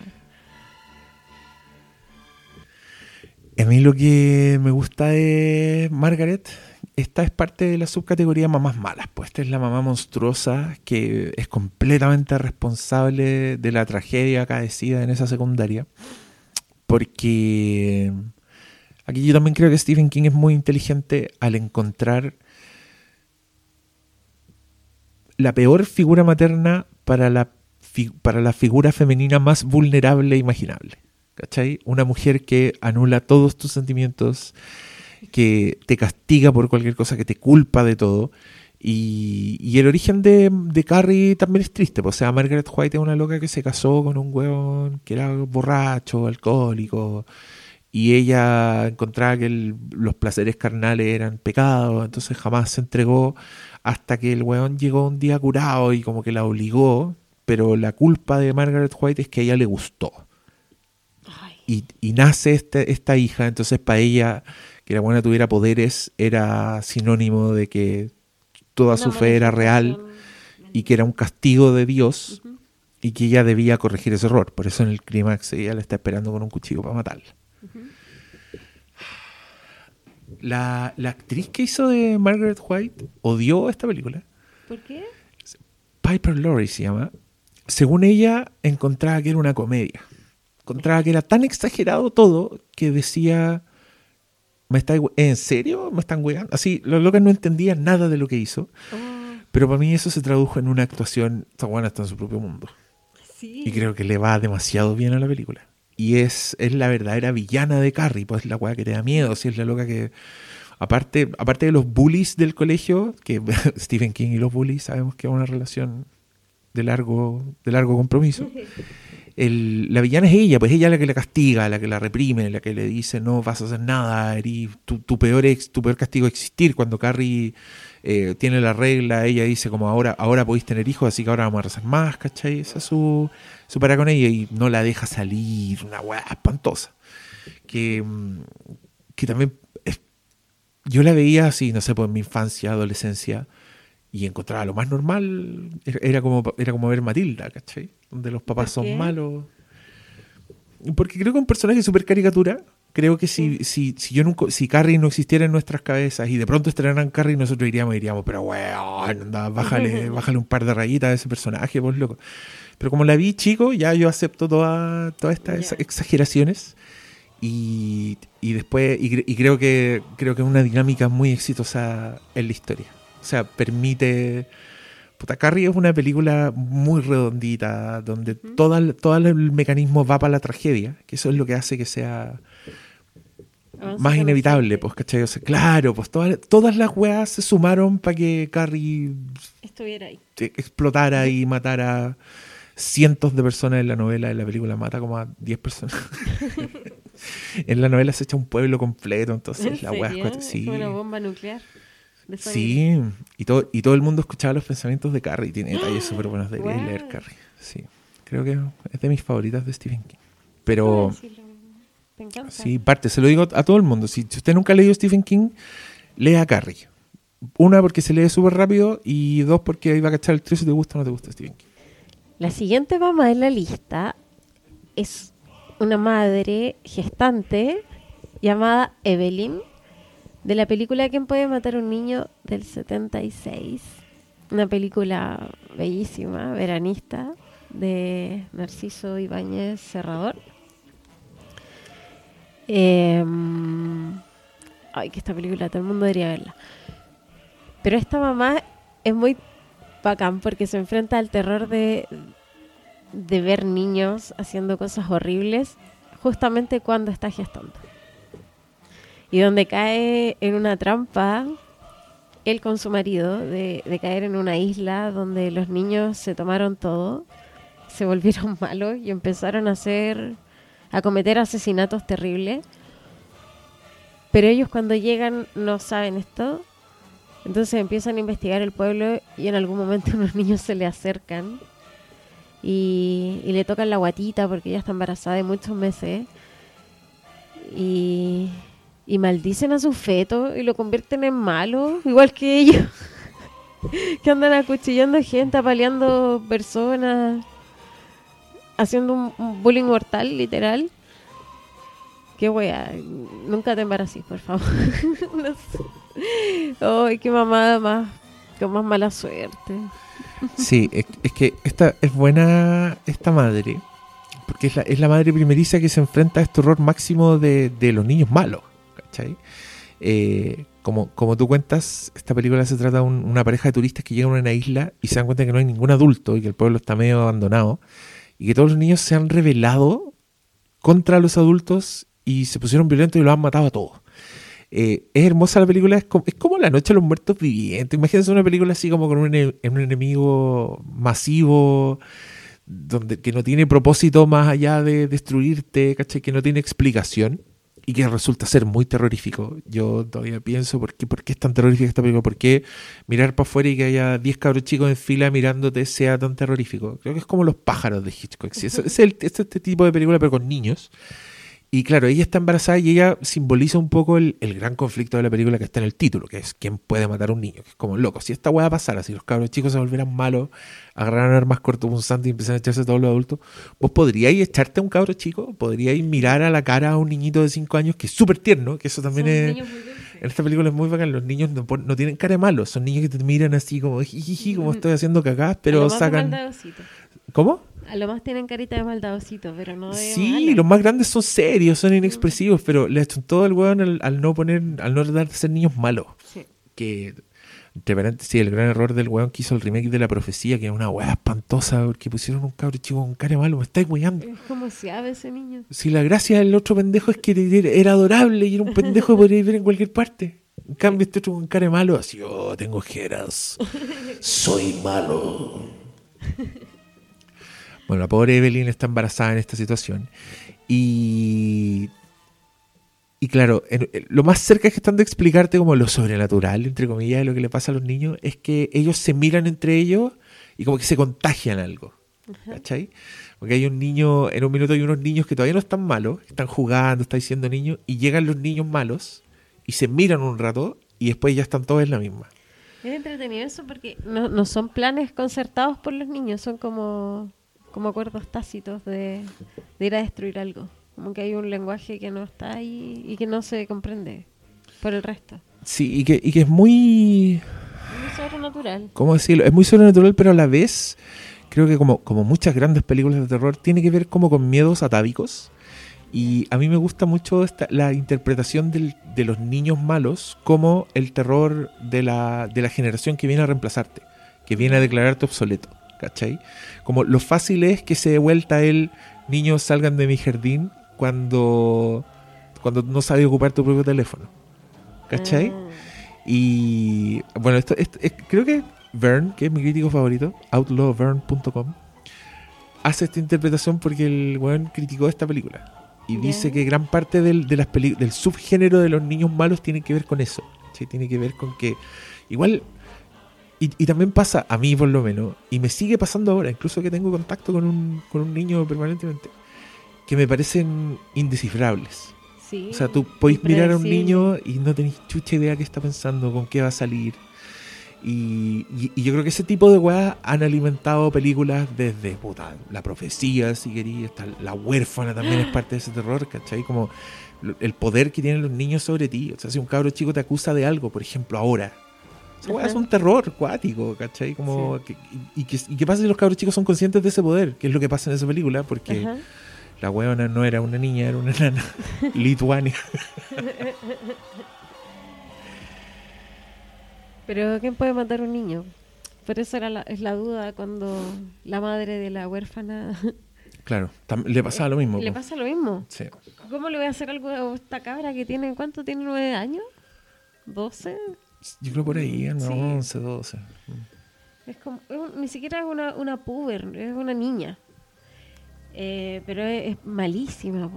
A mí lo que me gusta de Margaret esta es parte de la subcategoría mamás malas. Pues esta es la mamá monstruosa que es completamente responsable de la tragedia acaecida en esa secundaria. Porque aquí yo también creo que Stephen King es muy inteligente al encontrar la peor figura materna para la, para la figura femenina más vulnerable e imaginable. ¿Cachai? Una mujer que anula todos tus sentimientos, que te castiga por cualquier cosa, que te culpa de todo. Y, y el origen de, de Carrie también es triste. pues, O sea, Margaret White es una loca que se casó con un hueón que era borracho, alcohólico. Y ella encontraba que el- los placeres carnales eran pecados. Entonces jamás se entregó hasta que el weón llegó un día curado y como que la obligó. Pero la culpa de Margaret White es que a ella le gustó. Y, y nace este- esta hija, entonces para ella que la buena tuviera poderes era sinónimo de que toda su fe era real y que era un castigo de Dios y que ella debía corregir ese error. Por eso en el clímax ella le está esperando con un cuchillo para matarla. La, la actriz que hizo de Margaret White odió esta película. ¿Por qué? Piper Laurie se llama. Según ella, encontraba que era una comedia. Encontraba que era tan exagerado todo que decía, ¿me está, ¿en serio? ¿Me están weando? Así, los locos no entendían nada de lo que hizo. Pero para mí eso se tradujo en una actuación, esta buena está en su propio mundo. Y creo que le va demasiado bien a la película. Y es, es la verdadera villana de Carrie, pues la weá que te da miedo, si es la loca que... Aparte, aparte de los bullies del colegio, que Stephen King y los bullies sabemos que es una relación de largo, de largo compromiso. La villana es ella, pues ella es la que la castiga, la que la reprime, la que le dice no vas a hacer nada, eri- tu, peor ex- tu peor castigo es existir. Cuando Carrie eh, tiene la regla, ella dice como ahora, ahora podéis tener hijos, así que ahora vamos a rezar más, ¿cachai? Esa es su, su con ella y no la deja salir, una weá espantosa. Que, mm, que también yo la veía así, no sé, pues en mi infancia, adolescencia, y encontraba lo más normal, era- era como, era como ver Matilda, ¿cachai? Donde los papás son malos. Porque creo que un personaje súper caricatura. Creo que si, si, si yo nunca, si Carrie no existiera en nuestras cabezas y de pronto estrenaran Carrie, nosotros iríamos y diríamos, pero weón, anda, bájale, bájale un par de rayitas a ese personaje, pues loco. Pero como la vi chico, ya yo acepto toda, todas estas exa- exageraciones. Y, y después, y creo que creo que es una dinámica muy exitosa en la historia. O sea, permite. Puta, Carrie es una película muy redondita, donde todo, el, todo el mecanismo va para la tragedia, que eso es lo que hace que sea Avanza más inevitable, pues, ¿cachai? O sea, claro, pues todas, todas las weas se sumaron para que Carrie Estuviera ahí. explotara y matara cientos de personas en la novela. En la película mata como a 10 personas. en la novela se echa un pueblo completo, entonces ¿En la wea es sí. una bomba nuclear. De. Sí, y todo, y todo el mundo escuchaba los pensamientos de Carrie. Tiene detalles ¡Ah! súper buenos de leer Carrie. Sí, creo que es de mis favoritas de Stephen King. Pero sí, parte, se lo digo a todo el mundo. Si, si usted nunca ha leído Stephen King, lea Carrie. Una, porque se lee súper rápido. Y dos, porque ahí va a cachar el trío si te gusta o no te gusta Stephen King. La siguiente mamá en la lista es una madre gestante llamada Evelyn de la película ¿Quién puede matar a un niño? del 76. Una película bellísima, veranista, de Narciso Ibáñez Serrador. Em, ay, que esta película todo el mundo debería verla. Pero esta mamá es muy bacán porque se enfrenta al terror de, de ver niños haciendo cosas horribles justamente cuando está gestando. Y donde cae en una trampa él con su marido de, de caer en una isla donde los niños se tomaron todo, se volvieron malos y empezaron a hacer a cometer asesinatos terribles. Pero ellos cuando llegan no saben esto. Entonces empiezan a investigar el pueblo y en algún momento unos niños se le acercan y, y le tocan la guatita porque ella está embarazada de muchos meses. Y, y maldicen a su feto y lo convierten en malo, igual que ellos. que andan acuchillando gente, apaleando personas, haciendo un, bullying mortal, literal. Qué wea. Nunca te embaraces, por favor. no sé. Ay, qué mamada más. Con más mala suerte. Sí, es, es que esta es buena esta madre. Porque es la, es la madre primeriza que se enfrenta a este horror máximo de, de los niños malos. Eh, como, como tú cuentas, esta película se trata de un- una pareja de turistas que llegan a una isla y se dan cuenta que no hay ningún adulto y que el pueblo está medio abandonado y que todos los niños se han rebelado contra los adultos y se pusieron violentos y los han matado a todos. Eh, es hermosa la película, es como, La Noche de los Muertos Vivientes. Imagínense una película así como con un, ene- un enemigo masivo, donde, que no tiene propósito más allá de destruirte. Que no tiene explicación y que resulta ser muy terrorífico. Yo todavía pienso, ¿por qué, por qué es tan terrorífica esta película? ¿Por qué mirar para afuera y que haya 10 cabros chicos en fila mirándote sea tan terrorífico? Creo que es como Los pájaros de Hitchcock. sí, es, es el- es este tipo de película, pero con niños. Y claro, ella está embarazada y ella simboliza un poco el, el gran conflicto de la película que está en el título, que es quién puede matar a un niño, que es como loco. Si esta weá pasara, si los cabros chicos se volvieran malos, agarraran armas cortopunzantes y empezaran a echarse a todos los adultos, vos podríais echarte a un cabro chico, podríais mirar a la cara a un niñito de 5 años que es súper tierno, que eso también es... En esta película es muy bacán, los niños no, no tienen cara de malos, son niños que te miran así como jijiji, como estoy haciendo cagás, pero sacan... ¿Cómo? A lo más tienen carita de maldadosito, pero no de Sí, los más grandes son serios, son inexpresivos, pero le echan todo el weón al, al no poner, al no tratar de ser niños malos. Sí. Que, entre paréntesis, el gran error del weón que hizo el remake de La Profecía, que era una weá espantosa, porque pusieron un cabro chico con cara malo, me estáis weyando. Es como se ave ese niño. Si la gracia del otro pendejo es que era- adorable y era un pendejo que podría ver en cualquier parte. En cambio, este otro con cara malo, así, oh, tengo jeras, soy malo. Bueno, la pobre Evelyn está embarazada en esta situación. Y. Y claro, en- en- lo más cerca que están de explicarte como lo sobrenatural, entre comillas, de lo que le pasa a los niños, es que ellos se miran entre ellos y como que se contagian algo. ¿Cachai? Porque hay un niño, en un minuto hay unos niños que todavía no están malos, están jugando, están diciendo niños, y llegan los niños malos y se miran un rato y después ya están todos en la misma. Es entretenido eso porque no, no son planes concertados por los niños, son como, como acuerdos tácitos de, de ir a destruir algo. Como que hay un lenguaje que no está ahí y que no se comprende por el resto. Sí, y que, y que es muy, Es sobrenatural. ¿cómo decirlo? Es muy sobrenatural, pero a la vez creo que como, como muchas grandes películas de terror, tiene que ver como con miedos atávicos. Y a mí me gusta mucho esta, la interpretación del- de los niños malos como el terror de la, de la generación que viene a reemplazarte, que viene a declararte obsoleto, ¿cachai? Como lo fácil es que se dé vuelta el niños salgan de mi jardín cuando, cuando no sabes ocupar tu propio teléfono, ¿cachai? Ah. Y bueno, esto, esto- es- creo que Vern, que es mi crítico favorito, outlawvern.com, hace esta interpretación porque el weón criticó esta película. Y dice que gran parte del, de las peli- del subgénero de los niños malos tiene que ver con eso. ¿sí? Tiene que ver con que igual... Y, y también pasa, a mí por lo menos, y me sigue pasando ahora, incluso que tengo contacto con un, con un niño permanentemente, que me parecen indescifrables. Sí, O sea, tú podéis mirar a un niño y no tenéis chucha idea qué está pensando, con qué va a salir. Y, y- y yo creo que ese tipo de weas han alimentado películas desde puta, La Profecía, si queréis, La Huérfana también es parte de ese terror, ¿cachai? Como el poder que tienen los niños sobre ti. O sea, si un cabro chico te acusa de algo, por ejemplo, ahora. Esa wea Ajá. es un terror cuático, ¿cachai? Como que- y, y que, y qué pasa si los cabros chicos son conscientes de ese poder? Que es lo que pasa en esa película, porque Ajá. la weona no era una niña, era una nana lituania. Pero ¿quién puede matar a un niño? Por eso era la, es la duda cuando la madre de la huérfana Claro, le pasaba lo mismo. le pasa lo mismo. Sí. ¿Cómo le voy a hacer algo a esta cabra que tiene, ¿cuánto tiene? ¿Nueve años? ¿Doce? Yo creo por ahí, no, Sí. 11, 12. Es como, es un- ni siquiera es una, una puber, es una niña. Eh, pero es, es malísima,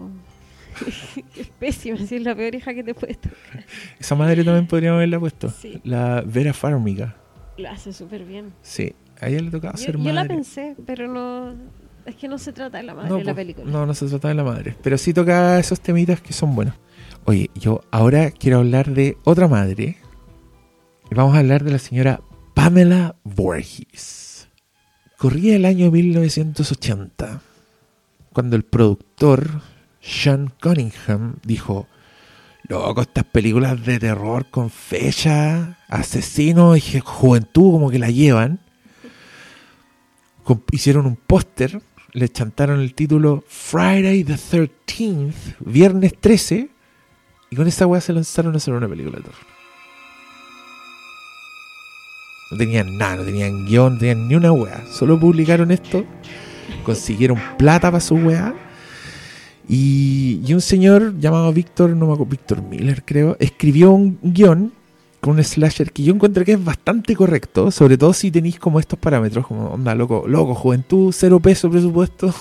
es pésima, sí, es la peor hija que te puedes tocar. Esa madre también podríamos haberla puesto. Sí. La Vera Farmiga. Lo hace súper bien. Sí, a ella le tocaba Yo, ser yo madre. la pensé, pero no. Es que no se trata de la madre de la película. no, no se trata de la madre. Pero sí toca esos temitas que son buenos. Oye, yo ahora quiero hablar de otra madre. Y vamos a hablar de la señora Pamela Voorhees. Corría el año 1980, cuando el productor Sean Cunningham, dijo, loco, estas películas de terror con fecha, asesinos y juventud como que la llevan. Hicieron un póster, le chantaron el título Friday the 13th, viernes 13, y con esa weá se lanzaron a hacer una película de terror. No tenían nada, no tenían guion, no tenían ni una weá. Solo publicaron esto, consiguieron plata para su weá. Y, y un señor llamado Víctor, no me acuerdo, Víctor Miller creo, escribió un guion con un slasher que yo encuentro que es bastante correcto, sobre todo si tenéis como estos parámetros, como onda, loco, loco, juventud, cero peso presupuesto.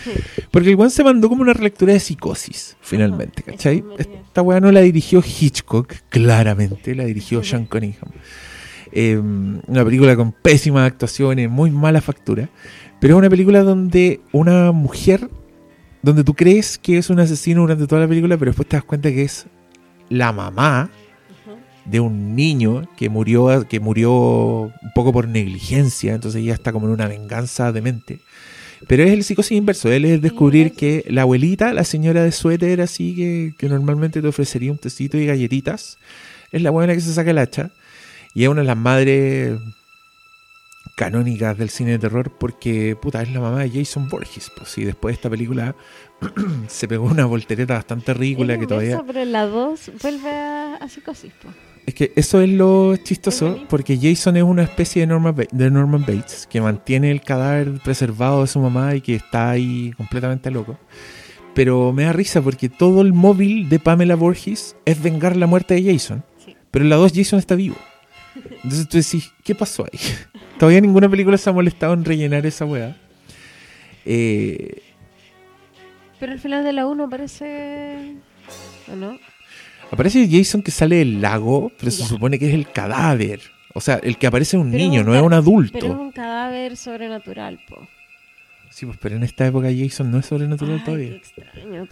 Porque el se mandó como una relectura de psicosis, finalmente, ¿cachai? Esta weá no la dirigió Hitchcock, claramente, la dirigió Sean Cunningham. Eh, una película con pésimas actuaciones, muy mala factura. Pero es una película donde una mujer, donde tú crees que es un asesino durante toda la película, pero después te das cuenta que es la mamá de un niño que murió, que murió un poco por negligencia, entonces ella está como en una venganza demente. Pero es el psicosis inverso, él es descubrir que la abuelita, la señora de suéter así que, que normalmente te ofrecería un tecito y galletitas, es la buena que se saca el hacha y es una de las madres canónicas del cine de terror porque, puta, es la mamá de Jason Borges. Pues, y después de esta película se pegó una voltereta bastante ridícula que todavía... Eso, pero en la 2 vuelve a, a psicosis, po. Es que eso es lo chistoso, porque Jason es una especie de Norman, Ba- de Norman Bates que mantiene el cadáver preservado de su mamá y que está ahí completamente loco. Pero me da risa porque todo el móvil de Pamela Borges es vengar la muerte de Jason. Pero en la 2 Jason está vivo. Entonces tú decís, ¿qué pasó ahí? Todavía ninguna película se ha molestado en rellenar esa weá. Eh, Pero al final de la 1 parece... ¿O no? aparece Jason que sale del lago, pero se supone que es el cadáver. O sea, el que aparece es un Pero niño, un no es un adulto. Pero es un cadáver sobrenatural, po. Sí, pues, pero en esta época Jason no es sobrenatural Ay, todavía. qué extraño,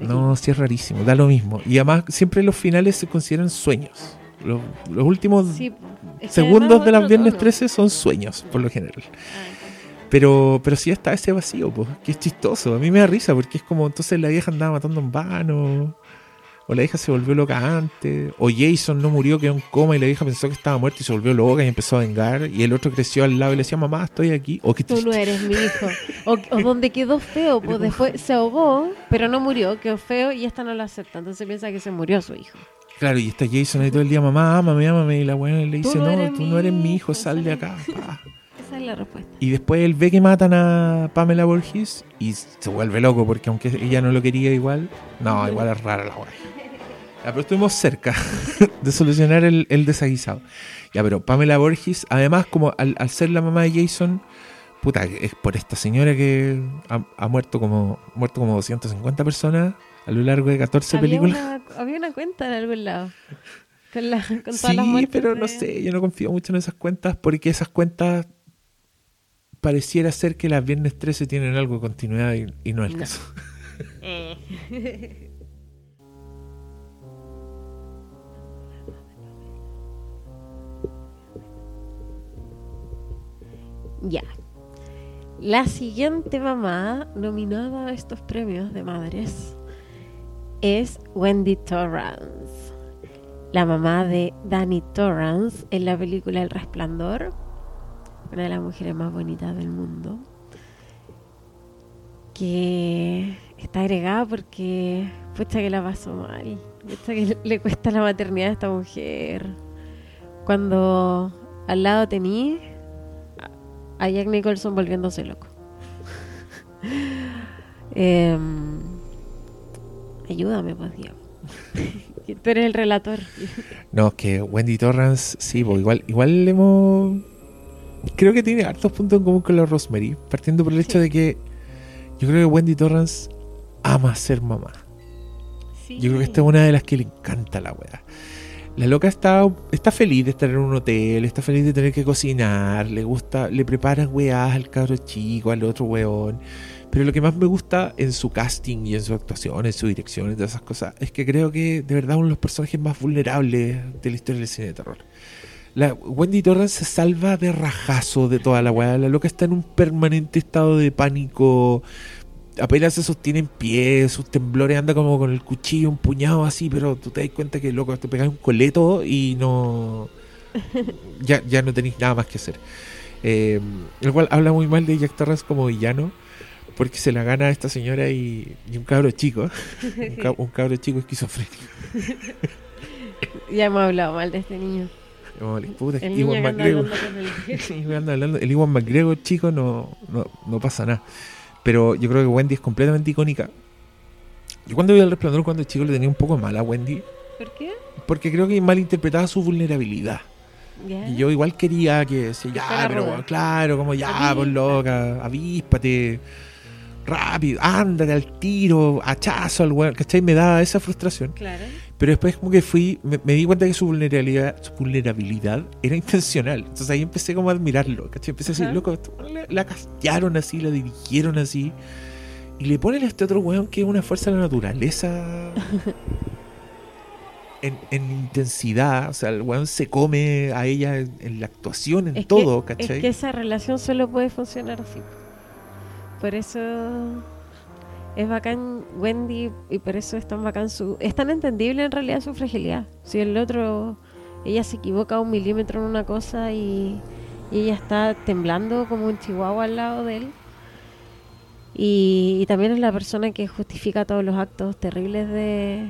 No, sí es rarísimo, da lo mismo. Y además siempre los finales se consideran sueños. Los, los últimos Sí, po. Es que segundos de las viernes tono. 13 son sueños, por lo general. Ah, Pero, pero sí está ese vacío, pues, que es chistoso. A mí me da risa porque es como entonces la vieja andaba matando en vano. O la vieja se volvió loca antes. O Jason no murió, quedó en coma y la vieja pensó que estaba muerta y se volvió loca y empezó a vengar. Y el otro creció al lado y le decía, mamá, estoy aquí. O que Tú no eres mi hijo. O, o donde quedó feo, pues después se ahogó, pero no murió, quedó feo y esta no lo acepta. Entonces piensa que se murió su hijo. Claro, y está Jason ahí todo el día, mamá, ámame, ámame. Y la buena le dice, no no, tú no eres mi hijo, hijo, sal de acá. pa". Esa es la respuesta. Y después él ve que matan a Pamela Borges y se vuelve loco porque aunque ella no lo quería igual, no, igual es rara la weá. Ya, pero estuvimos cerca de solucionar el, el desaguisado. Ya, pero Pamela Borges, además, como al, al ser la mamá de Jason, puta, es por esta señora que ha, ha muerto como muerto como 250 personas a lo largo de 14 Había películas. una, había una cuenta en algún lado. Con, la, con todas Sí, las muertes pero no de- sé, yo no confío mucho en esas cuentas porque esas cuentas pareciera ser que las viernes 13 tienen algo de continuidad y, y no es el No. caso. Eh. ya. La siguiente mamá nominada a estos premios de madres es Wendy Torrance, la mamá de Danny Torrance en la película El Resplandor, una de las mujeres más bonitas del mundo, que está agregada porque pucha que la pasó mal, pucha que le, le cuesta la maternidad a esta mujer. Cuando al lado tení a Jack Nicholson volviéndose loco. Em, ayúdame, pues, Diego. Tú eres el relator. No, es que Wendy Torrance, sí, pues igual, igual le hemos. Creo que tiene hartos puntos en común con la Rosemary, partiendo por el hecho de que yo creo que Wendy Torrance ama ser mamá. Yo creo que esta es una de las que le encanta la wea. La loca está, está feliz de estar en un hotel, está feliz de tener que cocinar, le gusta, le preparan weás al cabro chico, al otro weón. Pero lo que más me gusta en su casting y en su actuación, en su dirección y todas esas cosas, es que creo que de verdad uno de los personajes más vulnerables de la historia del cine de terror. La Wendy Torrance se salva de rajazo de toda la weá. La loca está en un permanente estado de pánico apenas se sostiene en pie, sus temblores anda como con el cuchillo empuñado así, pero tú te das cuenta que loco, te pegas un coleto y no. ya, ya no tenéis nada más que hacer. Eh, cual habla muy mal de Jack Torrance como villano, porque se la gana a esta señora y, y un cabro chico, un, un cabro chico esquizofrénico. Ya hemos hablado mal de este niño. Como el El anda McGregor. hablando el. El Iwan McGregor chico no, no, no pasa nada. Pero yo creo que Wendy es completamente icónica. Yo cuando vi el resplandor cuando chico le tenía un poco mal a Wendy. ¿Por qué? Porque creo que malinterpretaba su vulnerabilidad. Y yo igual quería que ya, pero bueno, claro, como ya, por loca, avíspate, rápido, ándate al tiro, hachazo al weón, ¿cachai? Me daba esa frustración. Claro. Pero después como que fui, me, me di cuenta que su vulnerabilidad, su vulnerabilidad era intencional. Entonces ahí empecé como a admirarlo, ¿cachai? Empecé a decir, loco, esto, la, la castearon así, la dirigieron así. Y le ponen a este otro weón que es una fuerza de la naturaleza en, en intensidad. O sea, el weón se come a ella en, en la actuación, en Es todo, que, ¿cachai? Es que esa relación solo puede funcionar así. Por eso es bacán Wendy y por eso es tan bacán su... Es tan entendible en realidad su fragilidad. Si el otro, ella se equivoca un milímetro en una cosa y, y ella está temblando como un chihuahua al lado de él. Y, también es la persona que justifica todos los actos terribles de,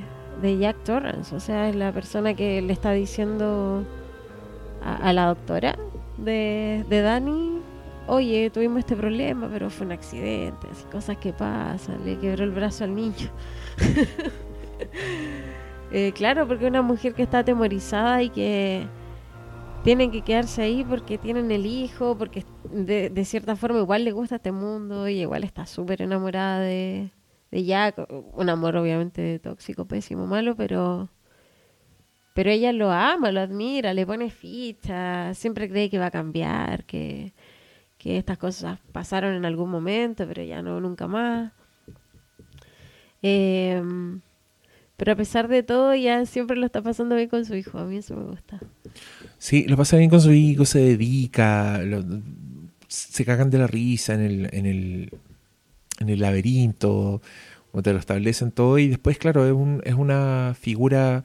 Jack Torrance. O sea, es la persona que le está diciendo a, a la doctora de, de Dani, oye, tuvimos este problema, pero fue un accidente, así, cosas que pasan, le quebró el brazo al niño. Eh, claro, porque una mujer que está atemorizada y que tienen que quedarse ahí porque tienen el hijo, porque de, de cierta forma igual le gusta este mundo y igual está súper enamorada de, de Jack. Un amor obviamente tóxico, pésimo, malo, pero... Pero ella lo ama, lo admira, le pone ficha, siempre cree que va a cambiar, que, que estas cosas pasaron en algún momento, pero ya no, nunca más. Em, pero a pesar de todo, ya siempre lo está pasando bien con su hijo. A mí eso me gusta. Sí, lo pasa bien con su hijo, se dedica, se cagan de la risa en el, en el, en el laberinto, como te lo establecen todo, y después, claro, es una figura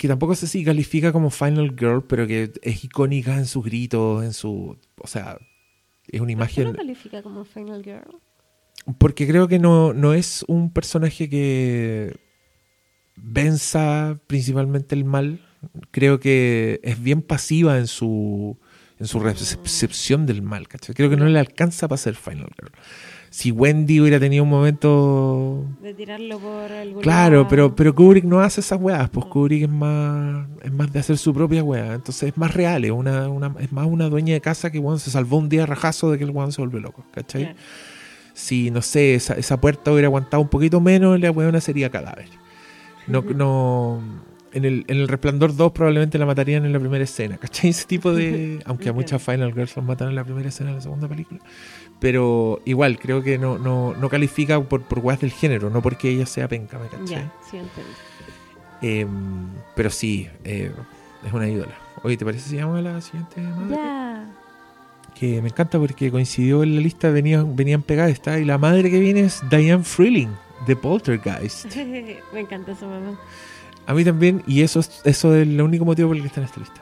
que, tampoco sé si califica como Final Girl, pero que es icónica en sus gritos, en su... O sea, es una ¿Por qué imagen... no califica como Final Girl? Porque creo que no, no es un personaje que venza principalmente el mal. Creo que es bien pasiva en su, en su recepción del mal. ¿cachai? Creo que no le alcanza para ser Final Girl. Si Wendy hubiera tenido un momento... De tirarlo por algún Claro, lado. pero, pero Kubrick no hace esas weas. Pues Kubrick es más, es más de hacer su propia wea. Entonces es más real. Es, una, una- es más una dueña de casa que weón, se salvó un día rajazo de que el weón se volvió loco. ¿Cachai? Claro. si, no sé, esa, esa puerta hubiera aguantado un poquito menos, la weona sería cadáver. No, no, en el, en el Resplandor 2 probablemente la matarían en la primera escena, ¿cachai? Ese tipo de... Aunque a muchas Final Girls las matan en la primera escena de la segunda película. Pero igual, creo que no, no, no califica por, por weas del género, no porque ella sea penca, ¿me cachai? Ya, sí, entendí. Em, pero sí, eh, es una ídola. Oye, ¿te parece si llama a la siguiente madre? Ya. que me encanta porque coincidió en la lista, venían, venían pegadas, está, y la madre que viene es Diane Freeling, de Poltergeist. me encanta su mamá. A mí también, y eso es, eso es el único motivo por el que está en esta lista.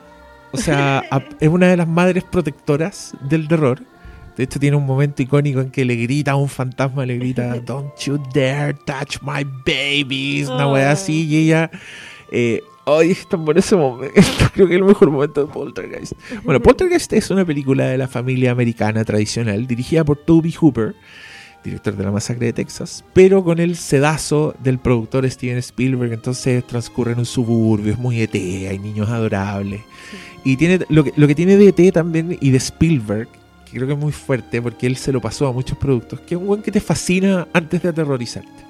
O sea, a- es una de las madres protectoras del terror. De hecho, tiene un momento icónico en que le grita a un fantasma, le grita, Don't you dare touch my babies, una wea así, y ella... Eh, Ay, es tan bueno ese momento. Creo que es el mejor momento de Poltergeist. Bueno, Poltergeist es una película de la familia americana tradicional dirigida por Toby Hooper, director de La Masacre de Texas, pero con el sedazo del productor Steven Spielberg. Entonces transcurre en un suburbio, es muy ET, hay niños adorables. Y tiene lo que, lo que tiene de ET también y de Spielberg, que creo que es muy fuerte porque él se lo pasó a muchos productos, que es un buen que te fascina antes de aterrorizarte.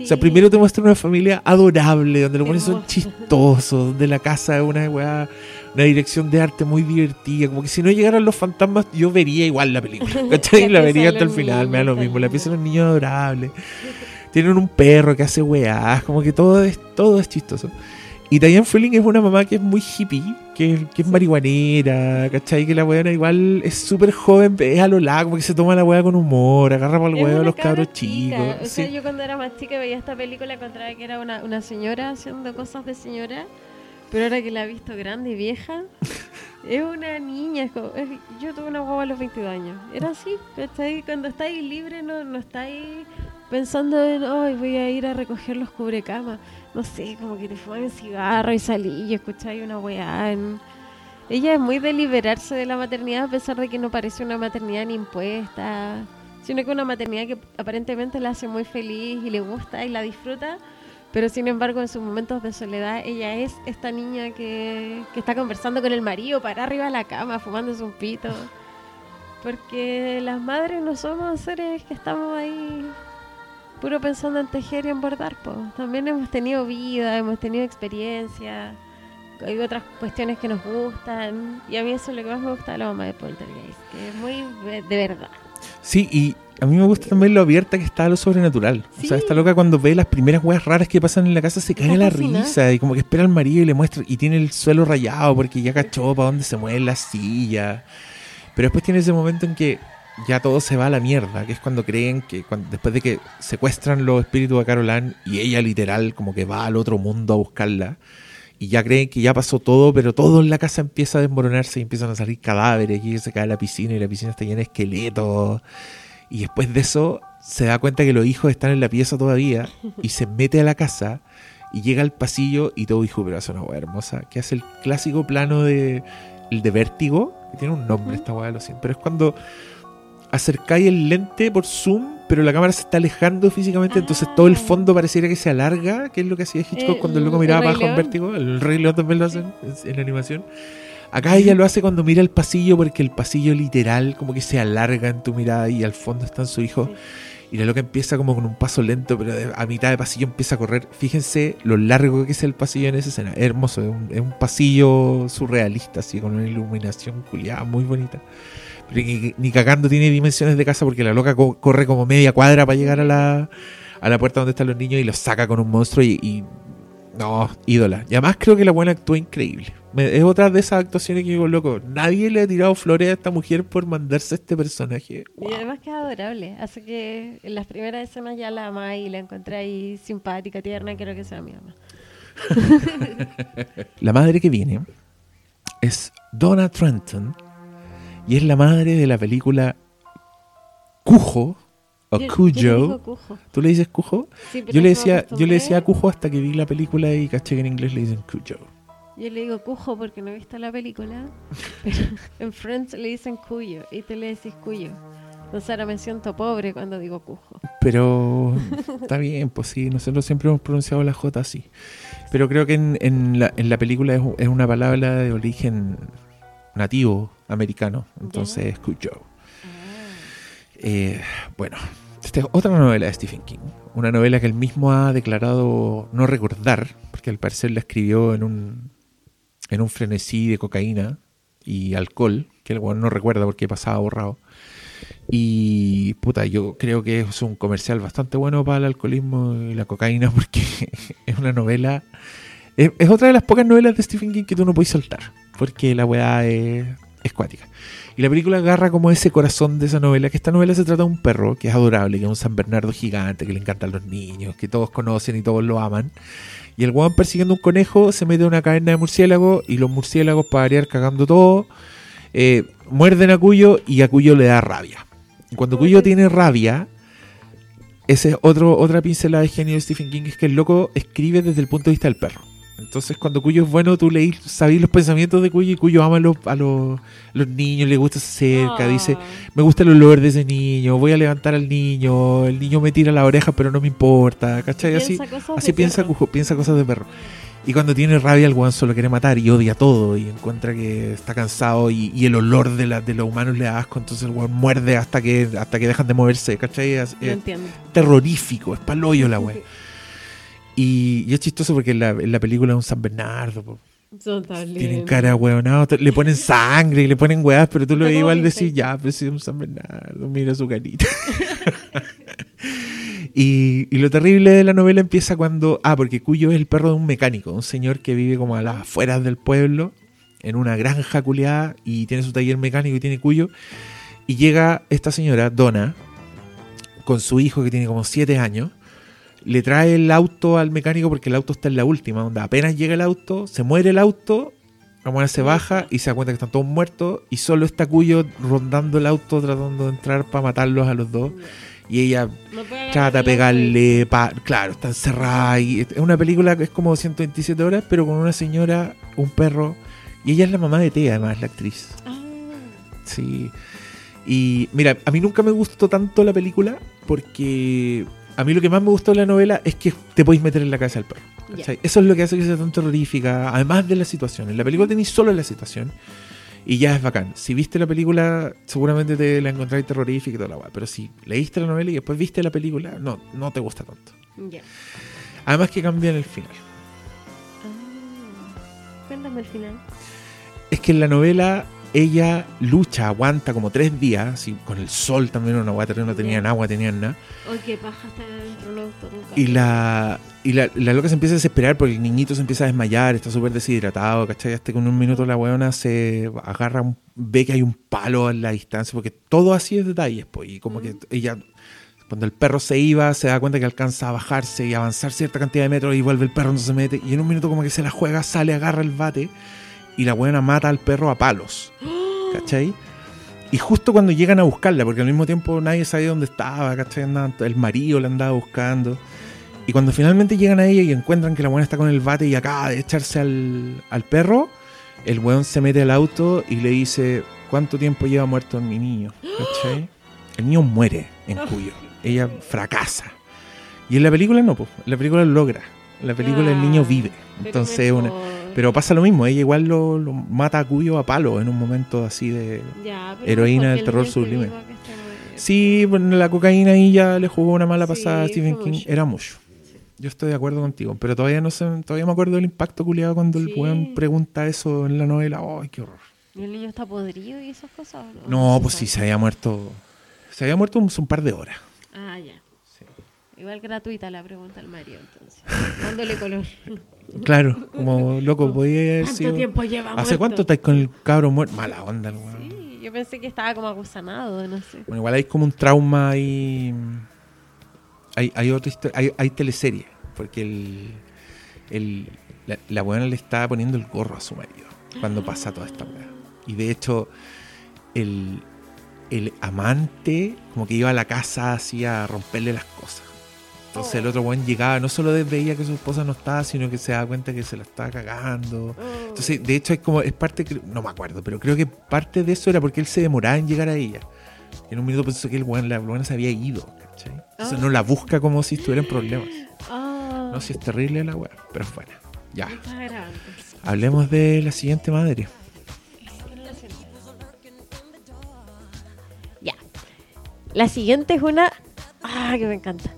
O sea, primero te muestra una familia adorable, donde los buenos son chistosos, donde la casa es una weá, una dirección de arte muy divertida. Como que si no llegaran los fantasmas, yo vería igual la película. ¿Cachai? La la vería hasta el final, me da lo mismo. La pieza de los niños adorables. Tienen un perro que hace weás, como que todo es, todo es chistoso. Y Diane Freeling es una mamá que es muy hippie, que, que es marihuanera, ¿cachai? Que la weona igual es súper joven, es a lo largo, porque se toma la weá con humor, agarra para el huevo a los cabros chicos. O sea, sí. yo cuando era más chica veía esta película encontraba que era una, una señora haciendo cosas de señora, pero ahora que la he visto grande y vieja, es una niña. es como- es- yo tuve una guagua a los 22 años. Era así, ¿cachai? Cuando estáis libre no, no estáis pensando en, hoy voy a ir a recoger los cubrecamas. No sé, como que te fuman cigarro y salí y escucháis una weá. Ella es muy de liberarse de la maternidad a pesar de que no parece una maternidad ni impuesta, sino que una maternidad que aparentemente la hace muy feliz y le gusta y la disfruta, pero sin embargo en sus momentos de soledad ella es esta niña que, que está conversando con el marido para arriba de la cama, fumándose un pito. Porque las madres no somos seres que estamos ahí puro pensando en tejer y en bordar, po. También hemos tenido vida, hemos tenido experiencia, hay otras cuestiones que nos gustan. Y a mí eso es lo que más me gusta de la mamá de Poltergeist, que es muy de verdad. Sí, y a mí me gusta también lo abierta que está a lo sobrenatural. O sea, esta loca cuando ve las primeras weas raras que pasan en la casa se cae en la risa y como que espera al marido y le muestra y tiene el suelo rayado porque ya cachó para dónde se mueve la silla. Pero después tiene ese momento en que ya todo se va a la mierda, que es cuando creen que cuando, después de que secuestran los espíritus a Caroline y ella literal como que va al otro mundo a buscarla y ya creen que ya pasó todo, pero todo en la casa empieza a desmoronarse y empiezan a salir cadáveres y se cae la piscina y la piscina está llena de esqueletos. Y después de eso se da cuenta que los hijos están en la pieza todavía y se mete a la casa y llega al pasillo y todo hijo, pero hace una hueá hermosa, que hace el clásico plano de el de vértigo, que tiene un nombre esta hueá, lo siento, pero es cuando acercáis el lente por zoom, pero la cámara se está alejando físicamente, entonces todo el fondo pareciera que se alarga, que es lo que hacía Hitchcock Eh, cuando el loco el miraba Rey abajo en vértigo, el Rey León también lo hacen en, en animación. Acá ella lo hace cuando mira el pasillo, porque el pasillo literal como que se alarga en tu mirada y al fondo están su hijo. Y la loca empieza como con un paso lento, pero a mitad de pasillo empieza a correr. Fíjense lo largo que es el pasillo en esa escena. Es hermoso, es un, es un pasillo surrealista, así, con una iluminación culiada muy bonita. Ni, ni cagando tiene dimensiones de casa porque la loca co- corre como media cuadra para llegar a la, a la puerta donde están los niños y los saca con un monstruo y, y- no, ídola. Y además creo que la buena actúa increíble. Me- es otra de esas actuaciones que digo, loco, nadie le ha tirado flores a esta mujer por mandarse a este personaje. Y además que es adorable. Hace que en las primeras escenas ya la amá y la encontré ahí simpática, tierna, quiero que sea mi mamá. La madre que viene es Donna Trenton y es la madre de la película Cujo o Yo- Cujo. Cujo. ¿Tú le dices Cujo? Sí, yo le decía, yo le decía. Cujo hasta que vi la película y caché que en inglés le dicen Cujo. Yo le digo cujo porque no he visto la película, pero en Friends le dicen cuyo y tú le decís cuyo. Entonces ahora me siento pobre cuando digo cujo. Pero está bien, pues sí, nosotros siempre hemos pronunciado la J así. Pero creo que en, en la, en la película es, es una palabra de origen nativo americano, entonces es Cujo. Eh, bueno, esta es otra novela de Stephen King. Una novela que él mismo ha declarado no recordar, porque al parecer la escribió en un, en un frenesí de cocaína y alcohol, que el weón no recuerda porque pasaba borrado. Y puta, yo creo que es un comercial bastante bueno para el alcoholismo y la cocaína porque es una novela. Es, es otra de las pocas novelas de Stephen King que tú no puedes soltar, porque la weá es, es cuática. Y la película agarra como ese corazón de esa novela, que esta novela se trata de un perro que es adorable, que es un San Bernardo gigante, que le encantan los niños, que todos conocen y todos lo aman. Y el weón persiguiendo un conejo se mete a una caverna de murciélagos y los murciélagos para variar cagando todo, eh, muerden a Cuyo y a Cuyo le da rabia. Y cuando Cuyo tiene rabia, ese es otro, otra pincelada de genio de Stephen King, es que el loco escribe desde el punto de vista del perro. Entonces cuando Cuyo es bueno, tú leís, sabís los pensamientos de Cuyo y Cuyo ama a los, a los, los niños, le gusta se acerca, dice, me gusta el olor de ese niño, voy a levantar al niño, el niño me tira la oreja pero no me importa, ¿cachai? Así, así piensa. Cujo, piensa cosas de perro. Y cuando tiene rabia, el guan solo quiere matar y odia todo y encuentra que está cansado y, y el olor de, la, de los humanos le da asco, entonces el guan muerde hasta que, hasta que dejan de moverse, ¿cachai? Es, Lo es terrorífico, es paloyo la wea. Y, y es chistoso porque en la, en la película es un San Bernardo, po. Tan tienen cara hueonado, te- le ponen sangre y le ponen weas, pero tú lo ves igual decís, ya, pues sí, es un San Bernardo, mira su carita. Y, y lo terrible de la novela empieza cuando. Ah, porque Cuyo es el perro de un mecánico, un señor que vive como a las afueras del pueblo. en una granja culiada y tiene su taller mecánico y tiene cuyo. Y llega esta señora, Donna, con su hijo que tiene como 7 años. Le trae el auto al mecánico porque el auto está en la última. Donde apenas llega el auto, se muere el auto, la mujer se baja y se da cuenta que están todos muertos. Y solo está Cuyo rondando el auto tratando de entrar para matarlos a los dos. Y ella No trata de pegarle. pa- claro, está encerrada. Y es una película que es como 127 horas, pero con una señora, un perro. Y ella es la mamá de Tea, además, la actriz. Ah, Sí. Y mira, a mí nunca me gustó tanto la película porque a mí lo que más me gustó de la novela es que te podéis meter en la cabeza del perro. Eso es lo que hace que sea tan terrorífica, además de la situación. En la película tenéis solo la situación y ya es bacán. Si viste la película, seguramente te la encontráis terrorífica y toda la weá. Pero si leíste la novela y después viste la película, no, no te gusta tanto. ya. Además que cambian el final. Ah, cuéntame el final. Es que en la novela ella lucha, aguanta como tres días, así, con el sol también, una agua no tenían agua, tenían nada. Oye, qué paja estar dentro. Y la, y la, la loca se empieza a desesperar porque el niñito se empieza a desmayar, está súper deshidratado, ¿cachai? Hasta que en un minuto la weona se agarra, un- ve que hay un palo a la distancia, porque todo así es detalles, pues, y como que ella, cuando el perro se iba, se da cuenta que alcanza a bajarse y avanzar cierta cantidad de metros y vuelve el perro, no se mete, y en un minuto como que se la juega, sale, agarra el bate, y la weona mata al perro a palos, ¿cachai? Y justo cuando llegan a buscarla, porque al mismo tiempo nadie sabía dónde estaba, ¿cachai? Andaban- el marido la andaba buscando. Y cuando finalmente llegan a ella y encuentran que la buena está con el bate y acaba de echarse al, al perro, el weón se mete al auto y le dice, ¿cuánto tiempo lleva muerto mi niño? ¿Cachai? El niño muere en Cuyo. Ella fracasa. Y en la película no, pues. La película lo logra. En la película el niño vive. Entonces, es una, pero pasa lo mismo. Ella igual lo, lo mata a Cuyo a palo en un momento así de Ya, heroína del el terror sublime. Sí, bueno, la cocaína ahí ya le jugó una mala pasada a Stephen King. mucho. Era mucho. Yo estoy de acuerdo contigo, pero todavía no sé, todavía me acuerdo del impacto culiado cuando el Sí. weón pregunta eso en la novela. ¡Ay, qué horror! ¿Y el niño está podrido y esas cosas? ¿o No, se pues sí, se había muerto. Se había muerto un, un par de horas. Ah, ya. Igual gratuita la pregunta al Mario, entonces. Dándole color. Claro, como loco, podía haber ¿Cuánto sido. tiempo lleva ¿Hace muerto? cuánto estáis con el cabro muerto? Mala onda, el weón. Sí, yo pensé que estaba como agusanado, no sé. Bueno, igual hay como un trauma ahí. Hay, hay otra historia, hay, hay teleserie, porque el, el, la, la buena le está poniendo el gorro a su marido cuando pasa toda esta weá. Y de hecho, el, el amante como que iba a la casa así a romperle las cosas. Entonces el otro buen llegaba, no solo veía que su esposa no estaba, sino que se da cuenta que se la estaba cagando. Entonces, de hecho, es como, es parte, no me acuerdo, pero creo que parte de eso era porque él se demoraba en llegar a ella. En un minuto pensó que el buen, la buena se había ido, ¿cachai? Entonces no la busca como si estuviera en problemas. Ah, No, si es terrible la weá, pero es buena. Ya, hablemos de la siguiente madre. Ya. La siguiente es una. Ah, que me encanta.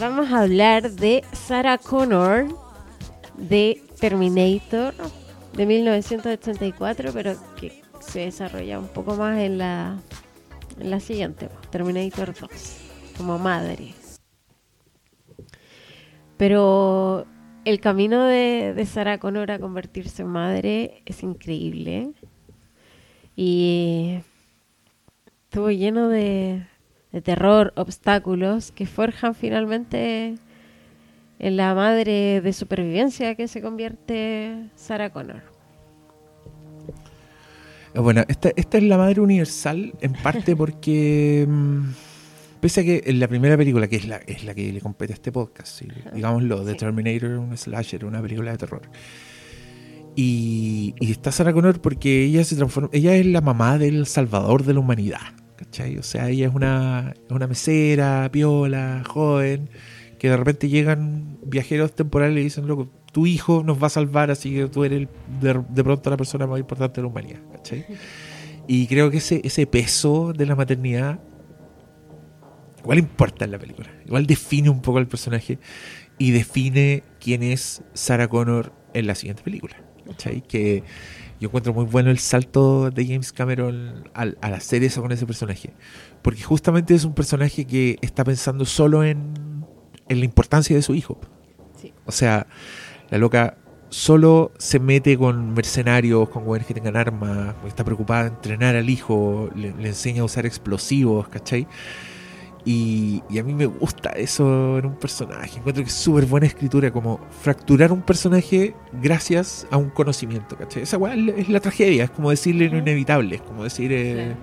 Vamos a hablar de Sarah Connor de Terminator de 1984, pero que se desarrolla un poco más en la, en la siguiente, Terminator 2, como madre. Pero el camino de, de Sarah Connor a convertirse en madre es increíble. Y estuvo lleno de, de terror, obstáculos que forjan finalmente en la madre de supervivencia que se convierte Sarah Connor. Eh, Bueno, esta, esta es la madre universal en parte porque, mm, pese a que en la primera película, que es la, es la que le compete a este podcast, digámoslo, The Terminator, un slasher, una película de terror. Y, y está Sarah Connor porque ella se transforma, ella es la mamá del salvador de la humanidad, O sea, ella es una, una mesera, piola, joven, que de repente llegan viajeros temporales y dicen, loco, tu hijo nos va a salvar, así que tú eres de, pronto la persona más importante de la humanidad, ¿cachai? Y creo que ese, peso de la maternidad igual importa en la película. Igual define un poco al personaje y define quién es Sarah Connor en la siguiente película. ¿cachai? Yo encuentro muy bueno el salto de James Cameron al, al hacer eso con ese personaje. Porque justamente es un personaje que está pensando solo en, en la importancia de su hijo. Sí. O sea, la loca solo se mete con mercenarios, con güeyes que tengan armas, está preocupada de entrenar al hijo, le, le enseña a usar explosivos, ¿cachai? Y, y a mí me gusta eso en un personaje. Encuentro que es súper buena escritura, como fracturar un personaje gracias a un conocimiento, ¿cachai? Esa weá es la- tragedia, es como decirle lo inevitable, es como decir... eh,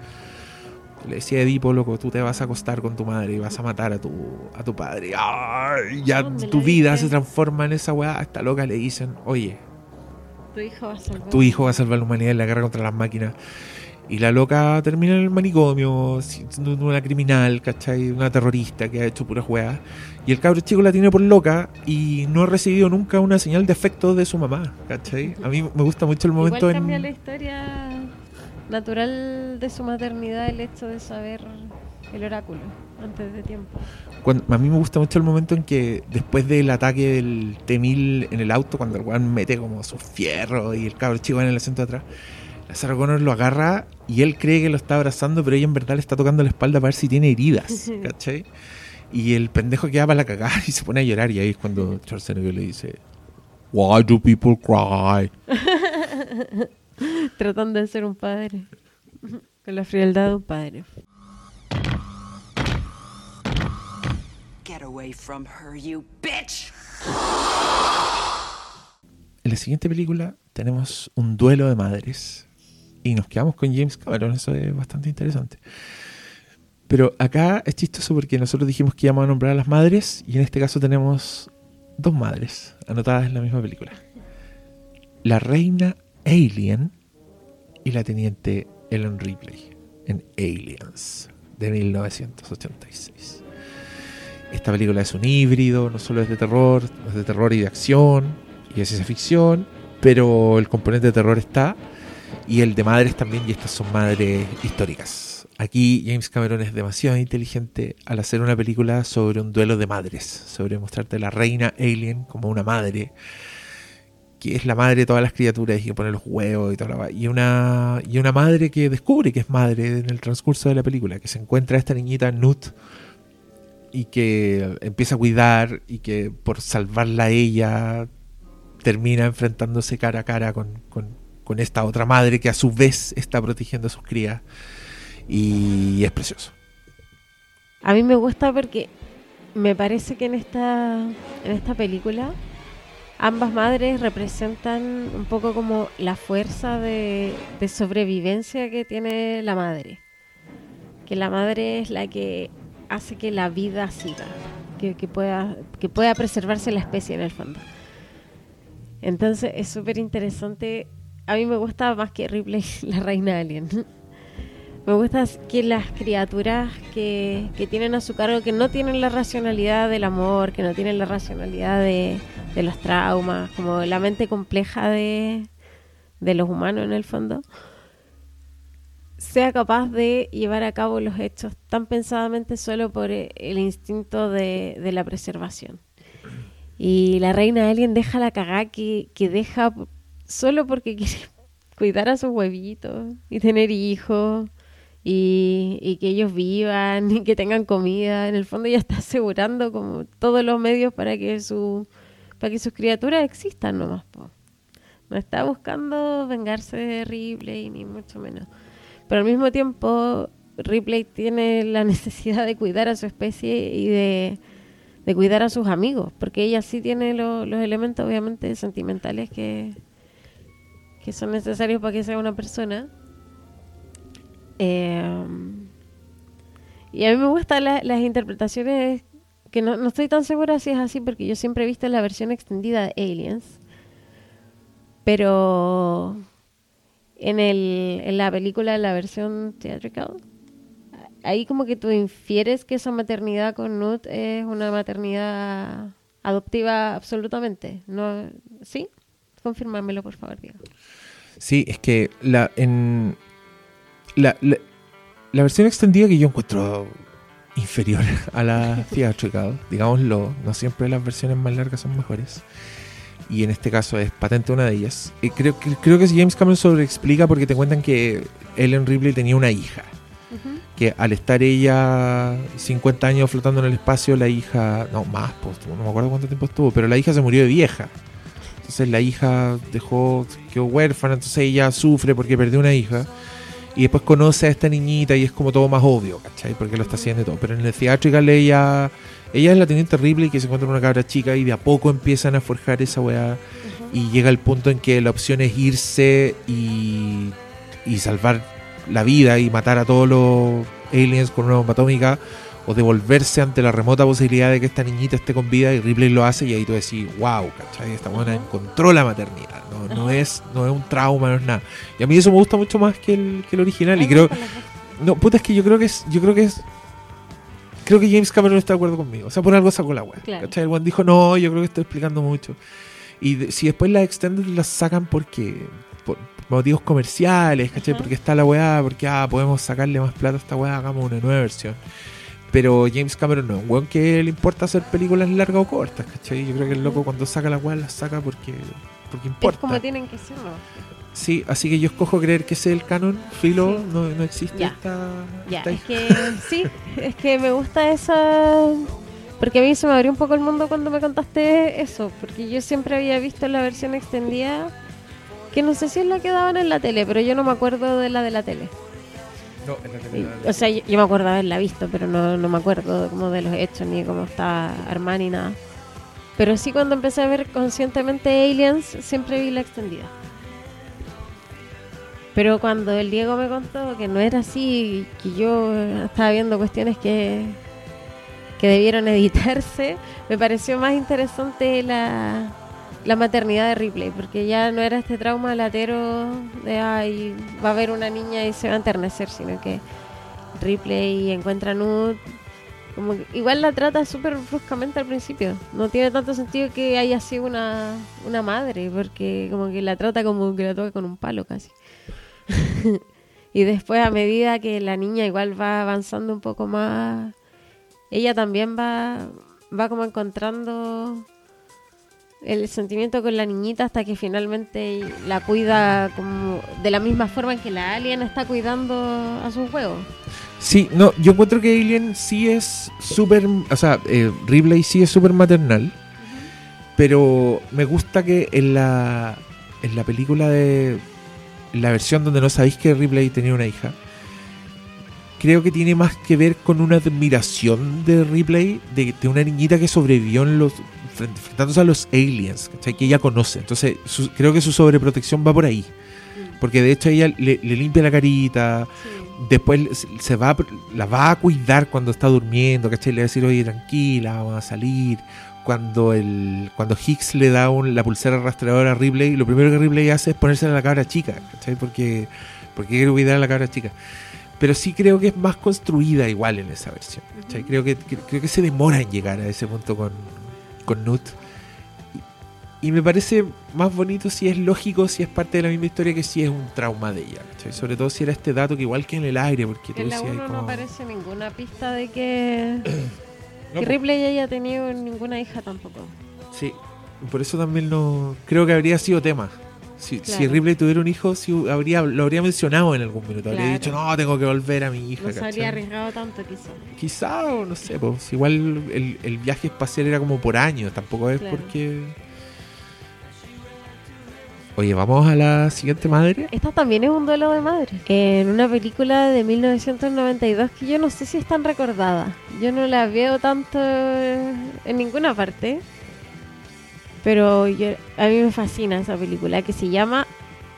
Le decía a Edipo, loco, tú te vas a acostar con tu madre y vas a matar a tu, a tu padre. ¡Ay! Ya ¿Dónde tu vida se transforma en esa weá. A esta loca le dicen, oye, Tu hijo va a salvar. tu hijo va a salvar la humanidad en la guerra contra las máquinas. Y la loca termina en el manicomio, siendo una criminal, ¿cachai? Una terrorista que ha hecho puras weas. Y el cabro chico la tiene por loca y no ha recibido nunca una señal de afecto de su mamá, ¿cachai? A mí me gusta mucho el momento Igual en... cambia la historia natural de su maternidad el hecho de saber el oráculo antes de tiempo. Cuando- a mí me gusta mucho el momento en que después del ataque del T-1000 en el auto, cuando el weón mete como sus fierros y el cabro chico va en el asiento de atrás, Sarah Connor lo agarra y él cree que lo está abrazando, pero ella en verdad le está tocando la espalda para ver si tiene heridas, ¿cachai? Y el pendejo queda para la cagada y se pone a llorar y ahí es cuando Schwarzenegger le dice Why do people cry? Tratando de ser un padre. Con la frialdad de un padre. Get away from her, you bitch! En la siguiente película tenemos un duelo de madres. Y nos quedamos con James Cameron, eso es bastante interesante. Pero acá es chistoso porque nosotros dijimos que íbamos a nombrar a las madres y en este caso tenemos dos madres anotadas en la misma película. La reina Alien y la teniente Ellen Ripley en Aliens de 1986. Esta película es un híbrido, no solo es de terror, es de terror y de acción y de ciencia ficción, pero el componente de terror está y el de madres también, y estas son madres históricas. Aquí James Cameron es demasiado inteligente al hacer una película sobre un duelo de madres, sobre mostrarte a la reina alien como una madre, que es la madre de todas las criaturas y que pone los huevos y toda la y una y una madre que descubre que es madre en el transcurso de la película, que se encuentra a esta niñita Nut y que empieza a cuidar y que por salvarla a ella termina enfrentándose cara a cara con- con esta otra madre que a su vez está protegiendo a sus crías y es precioso. A mí me gusta porque me parece que en esta, en esta película ambas madres representan un poco como la fuerza de, de sobrevivencia que tiene la madre. Que la madre es la que hace que la vida siga, que, que pueda, que pueda preservarse la especie en el fondo. Entonces es súper interesante. A mí me gusta más que Ripley, la reina alien. Me gusta que las criaturas que, que tienen a su cargo, que no tienen la racionalidad del amor, que no tienen la racionalidad de, de los traumas, como la mente compleja de, de los humanos en el fondo, sea capaz de llevar a cabo los hechos tan pensadamente solo por el instinto de, de la preservación. Y la reina alien deja la cagá que, que deja solo porque quiere cuidar a sus huevitos y tener hijos y, que ellos vivan y que tengan comida. En el fondo ella está asegurando como todos los medios para que su para que sus criaturas existan nomás. po. No está buscando vengarse de Ripley ni mucho menos. Pero al mismo tiempo Ripley tiene la necesidad de cuidar a su especie y de, de cuidar a sus amigos, porque ella sí tiene lo- los elementos obviamente sentimentales que, que son necesarios para que sea una persona. Eh, y a mí me gustan la- las interpretaciones, que no, no estoy tan segura si es así, porque yo siempre he visto la versión extendida de Aliens. Pero en, el, en la película, la versión theatrical, ahí como que tú infieres que esa maternidad con Nut es una maternidad adoptiva absolutamente. ¿No? ¿Sí? Confírmamelo, por favor, Diego. Sí, es que la en la, la, la versión extendida que yo encuentro inferior a la theatrical, digámoslo, no siempre las versiones más largas son mejores. Y en este caso es patente una de ellas. Y creo que creo que James Cameron sobreexplica porque te cuentan que Ellen Ripley tenía una hija. Que al estar ella 50 años flotando en el espacio, la hija. No, más, pues, no me acuerdo cuánto tiempo estuvo, pero la hija se murió de vieja. Entonces la hija dejó, quedó huérfana, entonces ella sufre porque perdió una hija. Y después conoce a esta niñita y es como todo más obvio, ¿cachai? Porque lo está haciendo y todo. Pero en el theatrical ella, ella es la teniente terrible y que se encuentra con una cabra chica y de a poco empiezan a forjar esa weá. Y llega el punto en que la opción es irse y, y salvar la vida y matar a todos los aliens con una bomba atómica o devolverse ante la remota posibilidad de que esta niñita esté con vida y Ripley lo hace y ahí tú decís, wow, ¿cachai? Esta buena encontró la maternidad, no, no, es, no es un trauma, no es nada. Y a mí eso me gusta mucho más que el, que el original y creo... No, puta, es que yo creo que es... Yo creo que es Creo que James Cameron está de acuerdo conmigo. O sea, por algo sacó la web. Claro. ¿cachai? El one dijo, no, yo creo que estoy explicando mucho. Y de- si después las extended las sacan porque por motivos comerciales, ¿cachai? Porque está la weá, porque ah, podemos sacarle más plata a esta weá, hagamos una nueva versión. Pero James Cameron no, es un weón que le importa hacer películas largas o cortas, ¿cachai? Yo creo que el loco cuando saca la weá las saca porque, porque Es importa. como tienen que ser, ¿no? Sí, así que yo escojo creer que ese es el canon. Filo, no, no existe Ya. esta. Ya, esta es que sí, es que me gusta esa... Porque a mí se me abrió un poco el mundo cuando me contaste eso, porque yo siempre había visto la versión extendida, que no sé si es la que daban en la tele, pero yo no me acuerdo de la de la tele. No, en la Y- o sea, yo, me acuerdo haberla visto, pero no, no me acuerdo como de los hechos, ni cómo está armada, ni nada. Pero sí cuando empecé a ver conscientemente Aliens, siempre vi la extendida. Pero cuando el Diego me contó que no era así, que yo estaba viendo cuestiones que, que debieron editarse, me pareció más interesante la, la maternidad de Ripley, porque ya no era este trauma latero de, ay, va a haber una niña y se va a enternecer, sino que Ripley encuentra a Nut, como igual la trata súper bruscamente al principio. No tiene tanto sentido que haya sido una, una madre, porque como que la trata como que la toca con un palo casi. y después a medida que la niña igual va avanzando un poco más, ella también va, va como encontrando el sentimiento con la niñita hasta que finalmente la cuida como de la misma forma en que la alien está cuidando a sus huevos. Sí, no, yo encuentro que Alien sí es súper. O sea, eh, Ripley sí es súper maternal. Pero me gusta que en la, en la película de. la versión donde no sabéis que Ripley tenía una hija. Creo que tiene más que ver con una admiración de Ripley de, de una niñita que sobrevivió en los, enfrentándose a los aliens, ¿cachai? que ella conoce. Entonces, su- creo que su sobreprotección va por ahí. Porque de hecho ella le, le limpia la carita, después se- va, la va a cuidar cuando está durmiendo, ¿cachai? Le va a decir, oye, tranquila, vamos a salir. Cuando el cuando Hicks le da un- la pulsera rastreadora a Ripley, lo primero que Ripley hace es ponerse a la cabra chica, ¿cachai? Porque, porque quiere cuidar a la cabra chica. Pero sí creo que es más construida igual en esa versión. ¿cachai? Creo, que, que- creo que se demora en llegar a ese punto con, con Nut. Y, y me parece más bonito si es lógico, si es parte de la misma historia que si es un trauma de ella. ¿cachai? Sobre todo si era este dato que igual que en el aire, porque tú En la decías 1 no como- aparece ninguna pista de que, No, que. Ripley haya tenido ninguna hija tampoco. Sí, por eso también no creo que habría sido tema. Si, si Claro. Ripley tuviera un hijo, sí habría, lo habría mencionado en algún minuto. Habría Claro. dicho, no, tengo que volver a mi hija. No se ¿cachai? habría arriesgado tanto quizás. Quizá, o no sé, pues igual el, el viaje espacial era como por años, tampoco es Claro. porque... Oye, vamos a la siguiente madre. Esta también es un duelo de madre. En una película de 1992 que yo no sé si es tan recordada. Yo no la veo tanto en ninguna parte. Pero yo- a mí me fascina esa película que se llama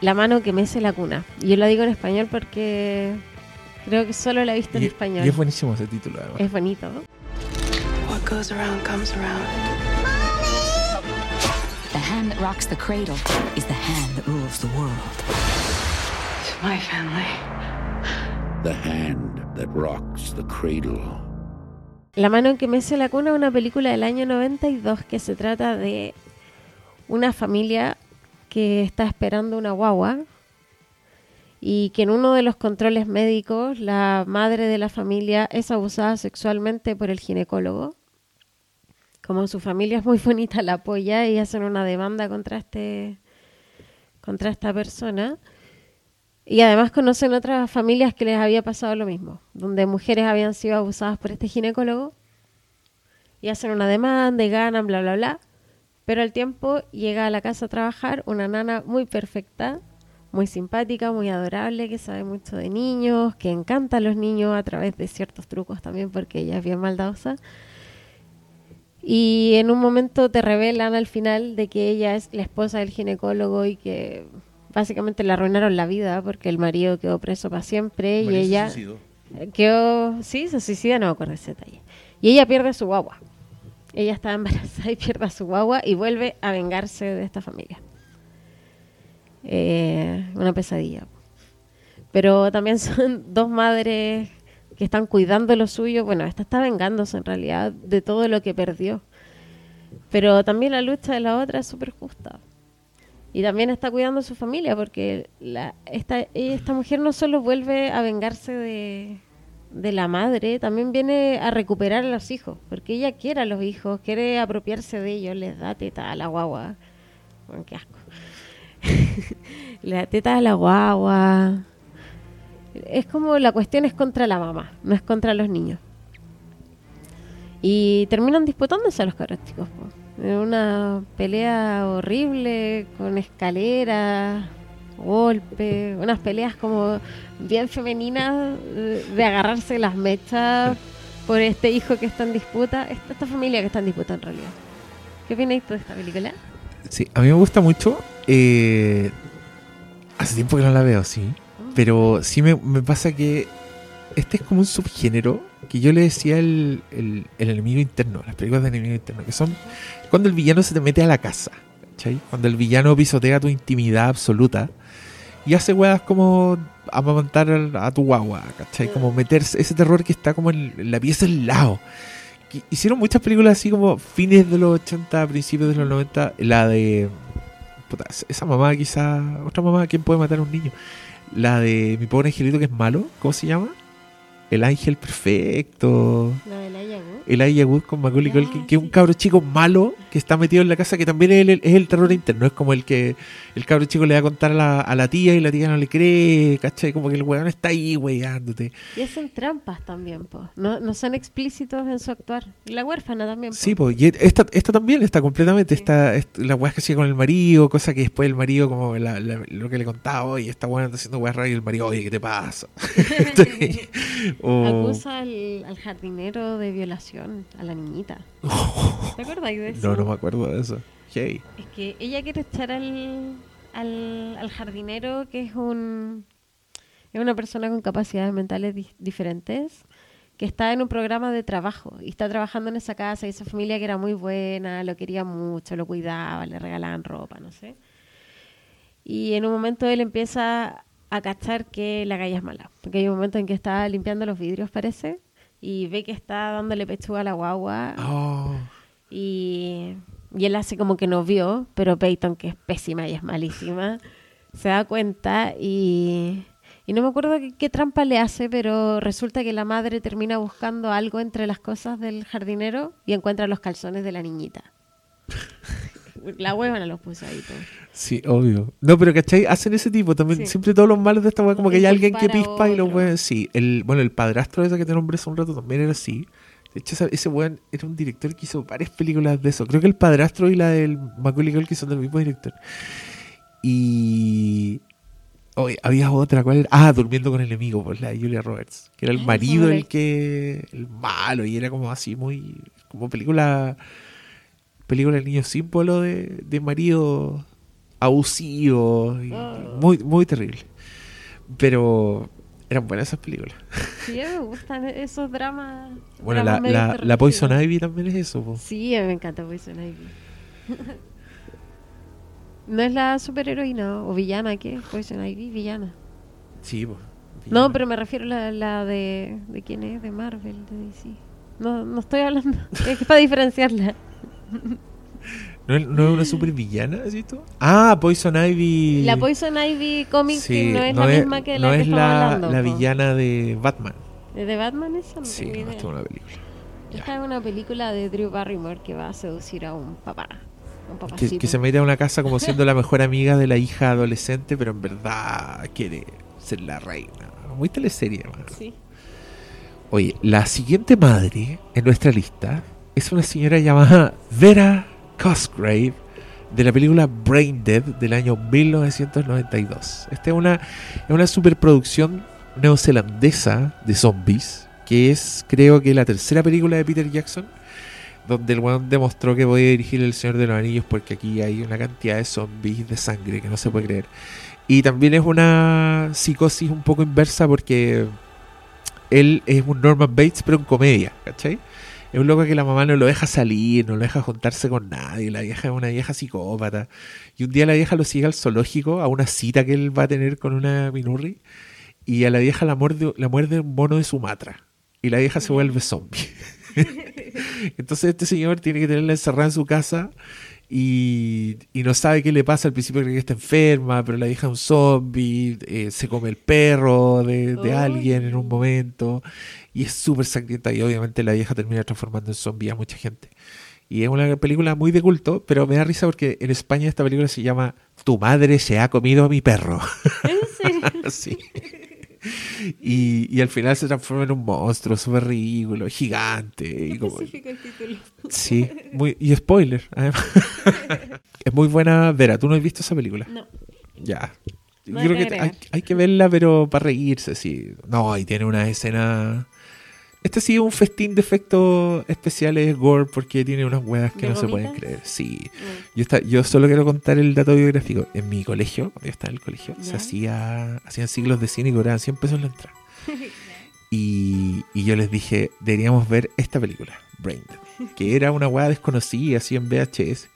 La mano que mece la cuna. Y yo la digo en español porque creo que solo la he visto en español. y es buenísimo ese título, además. Es bonito, ¿no? What goes around comes around. The hand that rocks the cradle is the hand that rules the world. It's my family. The hand that rocks the cradle. La mano en que mece la cuna es una película del año 92 que se trata de una familia que está esperando una guagua y que en uno de los controles médicos la madre de la familia es abusada sexualmente por el ginecólogo. Como su familia es muy bonita, la apoya y hacen una demanda contra este contra esta persona. Y además conocen otras familias que les había pasado lo mismo, donde mujeres habían sido abusadas por este ginecólogo y hacen una demanda y ganan, bla, bla, bla. Pero al tiempo llega a la casa a trabajar una nana muy perfecta, muy simpática, muy adorable, que sabe mucho de niños, que encanta a los niños a través de ciertos trucos también, porque ella es bien maldadosa. Y en un momento te revelan al final de que ella es la esposa del ginecólogo y que básicamente le arruinaron la vida porque el marido quedó preso para siempre y ella quedó, sí, se suicida, no me acuerdo ese detalle. Y ella pierde su guagua. Ella está embarazada y pierde a su guagua y vuelve a vengarse de esta familia. Eh, una pesadilla. Pero también son dos madres que están cuidando lo suyo. Bueno, esta está vengándose en realidad de todo lo que perdió. Pero también la lucha de la otra es súper justa. Y también está cuidando a su familia, porque esta, esta mujer no solo vuelve a vengarse de, de la madre, también viene a recuperar a los hijos, porque ella quiere a los hijos, quiere apropiarse de ellos, les da teta a la guagua. Qué asco. le da teta a la guagua. Es como la cuestión es contra la mamá, no es contra los niños. Y terminan disputándose a los cabros. En una pelea horrible, con escaleras, golpes, unas peleas como bien femeninas de agarrarse las mechas por este hijo que está en disputa, esta, esta familia que está en disputa en realidad. ¿Qué opináis de esta película? Sí, a mí me gusta mucho. eh, hace tiempo que no la veo, sí. Pero sí me, me pasa que este es como un subgénero que yo le decía el, el, el enemigo interno, las películas de enemigo interno, que son cuando el villano se te mete a la casa, ¿cachai? Cuando el villano pisotea tu intimidad absoluta y hace weas como amamantar a tu guagua, ¿cachai? Como meterse ese terror que está como en, la pieza al lado. Que Hicieron muchas películas así como fines de los 80, principios de los 90, la de... puta, esa mamá quizá, otra mamá, ¿quién puede matar a un niño? La de mi pobre angelito que es malo, ¿cómo se llama? El ángel perfecto. La de la Yagu. El Aya Wood con Macaulay Culkin, que es un cabro chico malo que está metido en la casa, que también es el, es el terror interno. Es como el que el cabro chico le va a contar a la, a la tía y la tía no le cree, ¿cachai? Como que el weón está ahí weyándote. Y hacen trampas también, po. No, no son explícitos en su actuar. Y La huérfana también. po. Sí, pues, y esta, esta también está completamente, esta, est- la weá que hacía con el marido, cosa que después el marido, como la- la- lo que le contaba, oye, esta weá está haciendo weá rara y el marido, oye, ¿qué te pasa? O- Acusa al, al jardinero de violación a la niñita. ¿Te acuerdas de eso? No, no me acuerdo de eso. Hey. Es que ella quiere echar al, al, al jardinero, que es un es una persona con capacidades mentales di- diferentes, que está en un programa de trabajo y está trabajando en esa casa y esa familia que era muy buena, lo quería mucho, lo cuidaba, le regalaban ropa, no sé. Y en un momento él empieza a cachar que la galla es mala, porque hay un momento en que está limpiando los vidrios, parece, y ve que está dándole pechuga a la guagua Oh, y, y él hace como que no vio, pero Peyton, que es pésima y es malísima, se da cuenta y, y no me acuerdo qué, qué trampa le hace, pero resulta que la madre termina buscando algo entre las cosas del jardinero y encuentra los calzones de la niñita. La huevona los puso ahí todo. Sí, obvio. No, pero ¿cachai? Hacen ese tipo también. Sí. Siempre todos los malos de esta weá, como que hay alguien que pispa y lo otro. puede. Sí, el, bueno, el padrastro ese que te nombré hace un rato también era así. De hecho, ese weón era un director que hizo varias películas de eso. Creo que el padrastro y la del Macaulay Culkin son del mismo director. Y. Había otra, ¿cuál era? Ah, Durmiendo con el enemigo, pues la de Julia Roberts. Que era el marido el que. El malo, y era como así, muy. Como película. Película de niño símbolo de, de marido abusivo. y muy, muy terrible. Pero eran buenas esas películas. Sí, me gustan esos dramas. Bueno, dramas la, la. Poison Ivy también es eso. po. Sí, me encanta Poison Ivy. ¿No es la superheroína o villana qué? Poison Ivy, villana. Sí, po. No, pero me refiero a la, la de... ¿De quién es? De Marvel, de DC. No, no estoy hablando... Es para diferenciarla. ¿No es, no es una super villana, así tú? Ah, Poison Ivy. La Poison Ivy Comics Sí, no es la misma que la no que es estamos la, hablando. la po. villana de Batman. ¿De Batman esa? No Sí, no, idea. esta es una película. Esta es una película de Drew Barrymore que va a seducir a un papá. Un Que, que se mete a una casa como siendo la mejor amiga de la hija adolescente, pero en verdad quiere ser la reina. Muy teleserie, hermano. Sí. Oye, la siguiente madre en nuestra lista es una señora llamada Vera Cosgrave de la película Brain Dead del año 1992. Esta es una, una superproducción neozelandesa de zombies, que es creo que la tercera película de Peter Jackson, donde el weón demostró que podía dirigir El Señor de los Anillos porque aquí hay una cantidad de zombies de sangre que no se puede creer. Y también es una psicosis un poco inversa porque él es un Norman Bates pero en comedia, ¿cachai? Es un loco que la mamá no lo deja salir, no lo deja juntarse con nadie, la vieja es una vieja psicópata. Y un día la vieja lo sigue al zoológico a una cita que él va a tener con una minurri y a la vieja la muerde, la muerde un mono de Sumatra y la vieja se vuelve zombie. Entonces este señor tiene que tenerla encerrada en su casa y, y, no sabe qué le pasa. Al principio cree que está enferma, pero la vieja es un zombie, eh, se come el perro de, de alguien en un momento y es súper sangrienta y obviamente la vieja termina transformando en zombie a mucha gente. Y es una película muy de culto, pero me da risa porque en España esta película se llama Tu madre se ha comido a mi perro. ¿En serio? sí. Y, y al final se transforma en un monstruo súper ridículo, gigante. Y como, el título. Sí, muy, y spoiler, además. es muy buena. Vera, ¿tú no has visto esa película? No. Ya. Yo creo que hay, hay que verla, pero para reírse, sí. No, y tiene una escena. Este sí es un festín de efectos especiales gore porque tiene unas huevas que ¿De no se pueden creer. Sí. Mm. Yo, está, yo solo quiero contar el dato biográfico. En mi colegio, cuando yo estaba en el colegio, se hacía, hacían siglos de cine y cobraban 100 pesos la entrada. Y, y yo les dije, deberíamos ver esta película, Brain que era una weá desconocida, así en VHS.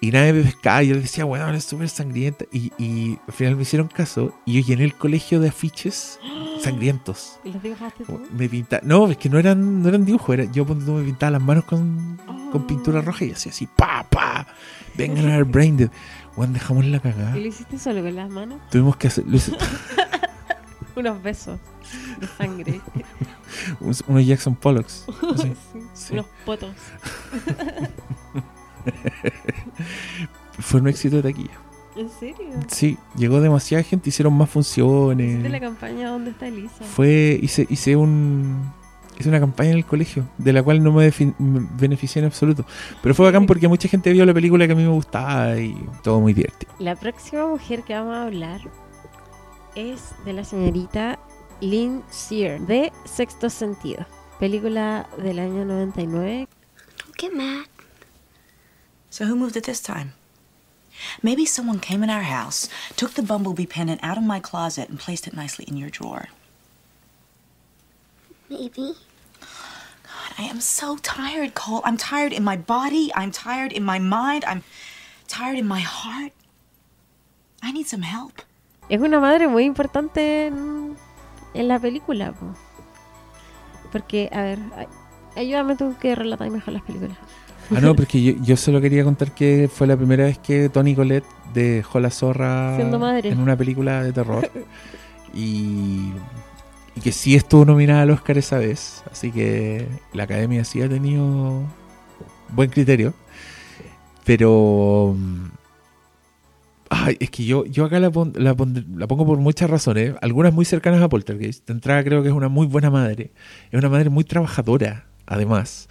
Y nadie me pescaba, y yo les decía, weón, es súper sangrienta. Y, y al final me hicieron caso, y yo llené el colegio de afiches sangrientos. ¿Y los dibujaste tú? Me pinta No, es que no eran, no eran dibujos, era, yo tú, me pintaba las manos con, con pintura roja y hacía así, pa, pa, vengan a ver Brain Dead. Weón, dejamos la cagada. ¿Y lo hiciste solo con las manos? Tuvimos que hacer Unos besos de sangre. unos Jackson Pollocks. así. Sí, Sí. Unos potos. Fue un éxito de taquilla. ¿En serio? Sí, llegó demasiada gente, hicieron más funciones. ¿Hiciste la campaña ¿Dónde está Elisa? Fue, hice, hice un hice una campaña en el colegio, de la cual no me, me beneficié en absoluto. Pero fue bacán porque mucha gente vio la película que a mí me gustaba y todo muy divertido. La próxima mujer que vamos a hablar es de la señorita Lynn Sear, de Sexto Sentido. Película del año 99. Don't get mad. So who moved it this time? Maybe someone came in our house, took the bumblebee pendant out of my closet, and placed it nicely in your drawer. Maybe. God, I am so tired, Cole. I'm tired in my body. I'm tired in my mind. I'm tired in my heart. I need some help. Es una madre muy importante en, en la película. po. Porque, a ver, ay- ayúdame tú que relatáis mejor las películas. Ah, no, porque yo, yo solo quería contar que fue la primera vez que Tony Colette dejó la zorra Siendo madre. en una película de terror. Y, y que sí estuvo nominada al Oscar esa vez. Así que la academia sí ha tenido buen criterio. Pero. mm, Ay, es que yo, yo acá la, pon- la, pondré- la pongo por muchas razones. Algunas muy cercanas a Poltergeist. De entrada creo que es una muy buena madre. Es una madre muy trabajadora, además.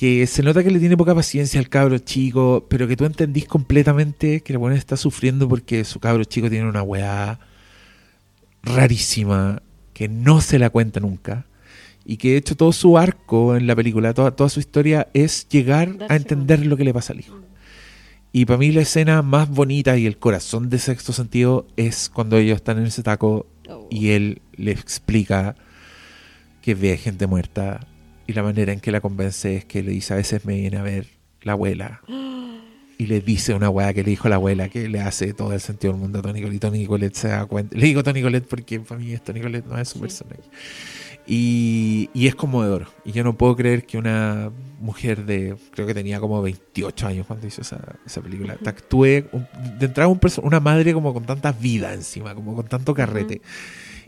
Que se nota que le tiene poca paciencia al cabro chico, pero que tú entendís completamente que la buena está sufriendo porque su cabro chico tiene una weá rarísima que no se la cuenta nunca. Y que de hecho todo su arco en la película, toda, toda su historia es llegar a entender lo que le pasa al hijo. Y para mí la escena más bonita y el corazón de sexto sentido es cuando ellos están en ese taco y él le explica que ve gente muerta y la manera en que la convence es que le dice a veces me viene a ver la abuela y le dice una weá que le dijo la abuela que le hace todo el sentido del mundo a Tony Colette y Tony Colette se da cuenta. Le digo Tony Colette porque para mí es Tony Colette, no es su personaje. Y, y es conmovedor. Y yo no puedo creer que una mujer de, creo que tenía como 28 años cuando hizo esa, esa película, te actúe un- de entrada un una madre como con tanta vida encima, como con tanto carrete.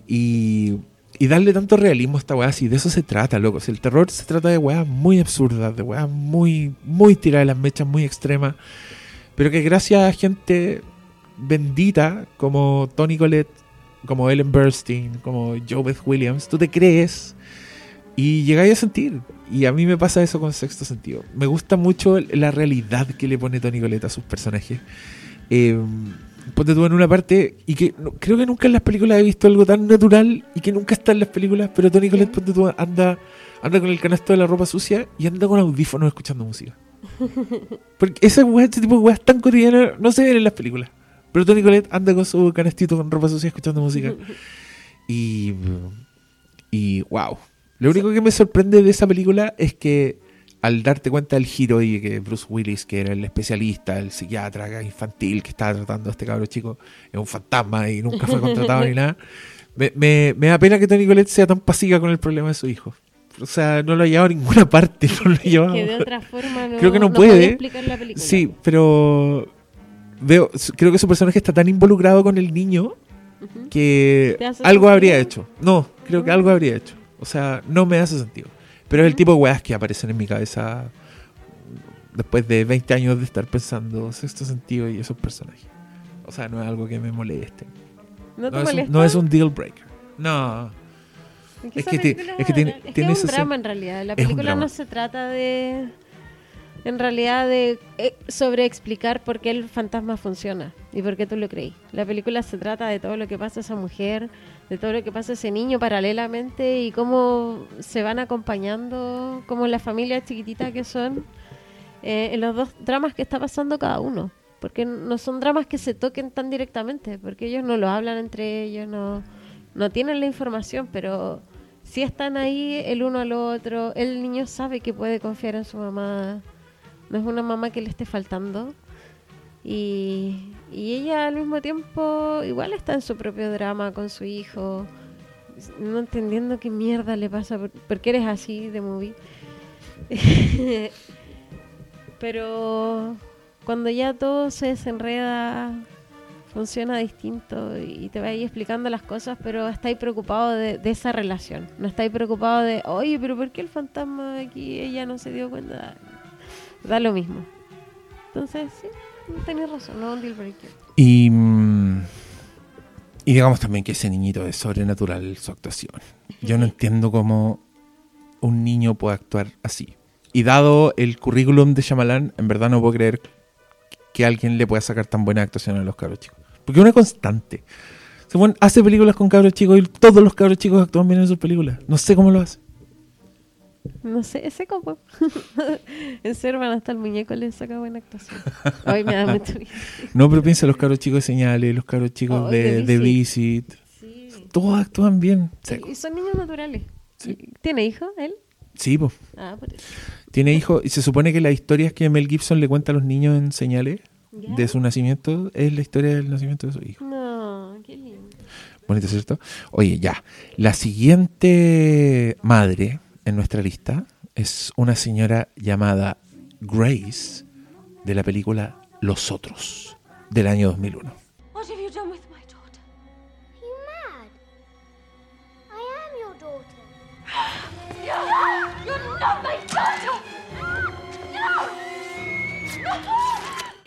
Y, y darle tanto realismo a esta weá, si de eso se trata, loco. Si el terror se trata de weas muy absurdas, de weas muy, muy tiradas de las mechas, muy extremas. Pero que gracias a gente bendita como Tony Collette, como Ellen Burstyn, como Joe Beth Williams, tú te crees Y llegáis a sentir. Y a mí me pasa eso con sexto sentido. Me gusta mucho la realidad que le pone Tony Colette a sus personajes. Eh, ponte tú en una parte, y que no- creo que nunca en las películas he visto algo tan natural y que nunca está en las películas, pero Tony Colette, ponte tú, anda, anda con el canasto de la ropa sucia y anda con audífonos escuchando música. Porque ese, ese tipo de weas tan cotidianas no se ven en las películas. Pero Tony Colette anda con su canastito con ropa sucia escuchando música. Y. Y. ¡Wow! Lo único que me sorprende de esa película es que al darte cuenta del giro y que Bruce Willis, que era el especialista, el psiquiatra infantil que estaba tratando a este cabro chico, es un fantasma y nunca fue contratado ni nada, me, me- me da pena que Tony Colette sea tan pasiva con el problema de su hijo. O sea, no lo ha llevado a ninguna parte. No lo ha llevado. Que de otra forma no, Creo que no, puede. explicar la película. Sí, pero veo, creo que su personaje está tan involucrado con el niño que ¿Te hace algo sentido? habría hecho. No, creo que algo habría hecho. O sea, no me hace sentido. Pero es el tipo de weas que aparecen en mi cabeza después de 20 años de estar pensando sexto sentido y esos personajes. O sea, no es algo que me moleste. ¿No te es, un, no es un deal breaker. No. Es que, Es que es tiene- es tiene es un drama en realidad. La película no se trata de. En realidad, de eh, sobre explicar por qué el fantasma funciona y por qué tú lo creí. La película se trata de todo lo que pasa a esa mujer, de todo lo que pasa ese niño paralelamente y cómo se van acompañando, como la familia chiquitita que son, eh, en los dos dramas que está pasando cada uno. Porque no son dramas que se toquen tan directamente, porque ellos no lo hablan entre ellos, no, no tienen la información, pero si están ahí el uno al otro, el niño sabe que puede confiar en su mamá, no es una mamá que le esté faltando. Y, y ella al mismo tiempo igual está en su propio drama con su hijo, no entendiendo qué mierda le pasa, por, por qué eres así de movie. Pero cuando ya todo se desenreda, funciona distinto y te va ahí explicando las cosas, pero estáis preocupado de, de esa relación. No estáis preocupado de, oye, pero ¿por qué el fantasma aquí ella no se dio cuenta? Da lo mismo. Entonces, sí, tenéis razón, no un deal breaker. Y, mm, y digamos también que ese niñito es sobrenatural su actuación. Yo no entiendo cómo un niño puede actuar así. Y dado el currículum de Shyamalan, en verdad no puedo creer que alguien le pueda sacar tan buena actuación a los cabros chicos. Porque es una constante. Se pone- hace películas con cabros chicos y todos los cabros chicos actúan bien en sus películas. No sé cómo lo hace. No sé, ese copo. en Servan hasta el muñeco le saca buena actuación. Hoy me da mucho miedo. No, pero piensa los cabros chicos de señales, los cabros chicos Oh, de, de de Visit. Visit. Todos actúan bien. Seco. Y son niños naturales. ¿Tiene hijo él? Sí, pues. Ah, por eso. Tiene hijos y se supone que las historias que Mel Gibson le cuenta a los niños en señales de su nacimiento es la historia del nacimiento de su hijo. No, qué lindo. Bonito, ¿cierto? Oye, ya. La siguiente madre en nuestra lista es una señora llamada Grace de la película Los Otros del año 2001. What have you done with my daughter? Are you mad? I am your daughter. You're not my daughter! No!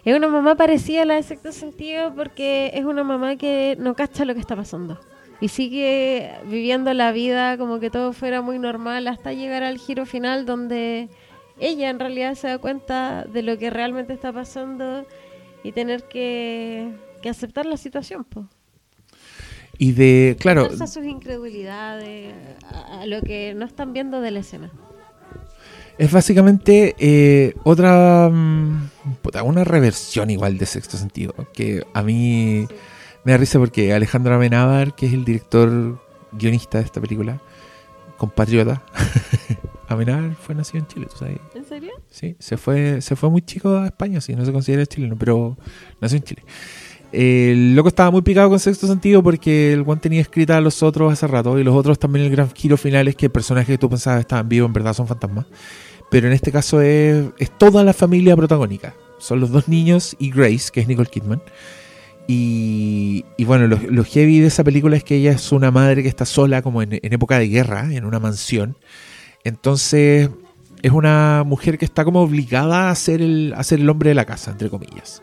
Es una mamá parecida a la de sexto sentido porque es una mamá que no cacha lo que está pasando. Y sigue viviendo la vida como que todo fuera muy normal hasta llegar al giro final donde ella en realidad se da cuenta de lo que realmente está pasando y tener que, que aceptar la situación. Po. Y de, claro, a sus incredulidades, a, a lo que no están viendo de la escena. es básicamente eh, otra, mm, una reversión igual de sexto sentido. Que a mí me da risa porque Alejandro Amenábar, que es el director guionista de esta película, compatriota, Amenábar fue nacido en Chile, ¿tú sabes? ¿En serio? Sí, se fue, se fue muy chico a España, sí, no se considera chileno, pero nació en Chile. El loco estaba muy picado con sexto sentido porque el one tenía escrita a los otros hace rato y los otros también el gran giro final es que el personaje que tú pensabas estaban vivos en verdad son fantasmas. Pero en este caso es, es toda la familia protagónica. Son los dos niños y Grace, que es Nicole Kidman. Y, y bueno, lo, lo heavy de esa película es que ella es una madre que está sola como en, en época de guerra, en una mansión. Entonces es una mujer que está como obligada a ser el, a ser el hombre de la casa, entre comillas.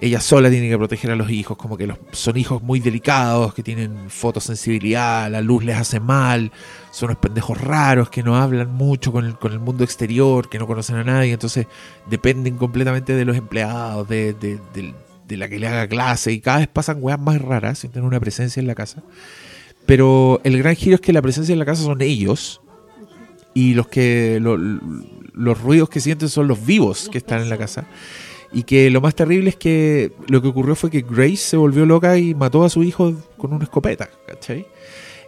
ella sola tiene que proteger a los hijos, como que los, son hijos muy delicados, que tienen fotosensibilidad, la luz les hace mal, son unos pendejos raros que no hablan mucho con el, con el mundo exterior, que no conocen a nadie, entonces dependen completamente de los empleados, de, de- de- de la que le haga clase, y cada vez pasan weas más raras sin tener una presencia en la casa. Pero el gran giro es que la presencia en la casa son ellos, y los que lo- los ruidos que sienten son los vivos que están en la casa. Y que lo más terrible es que lo que ocurrió fue que Grace se volvió loca y mató a su hijo con una escopeta, ¿cachai?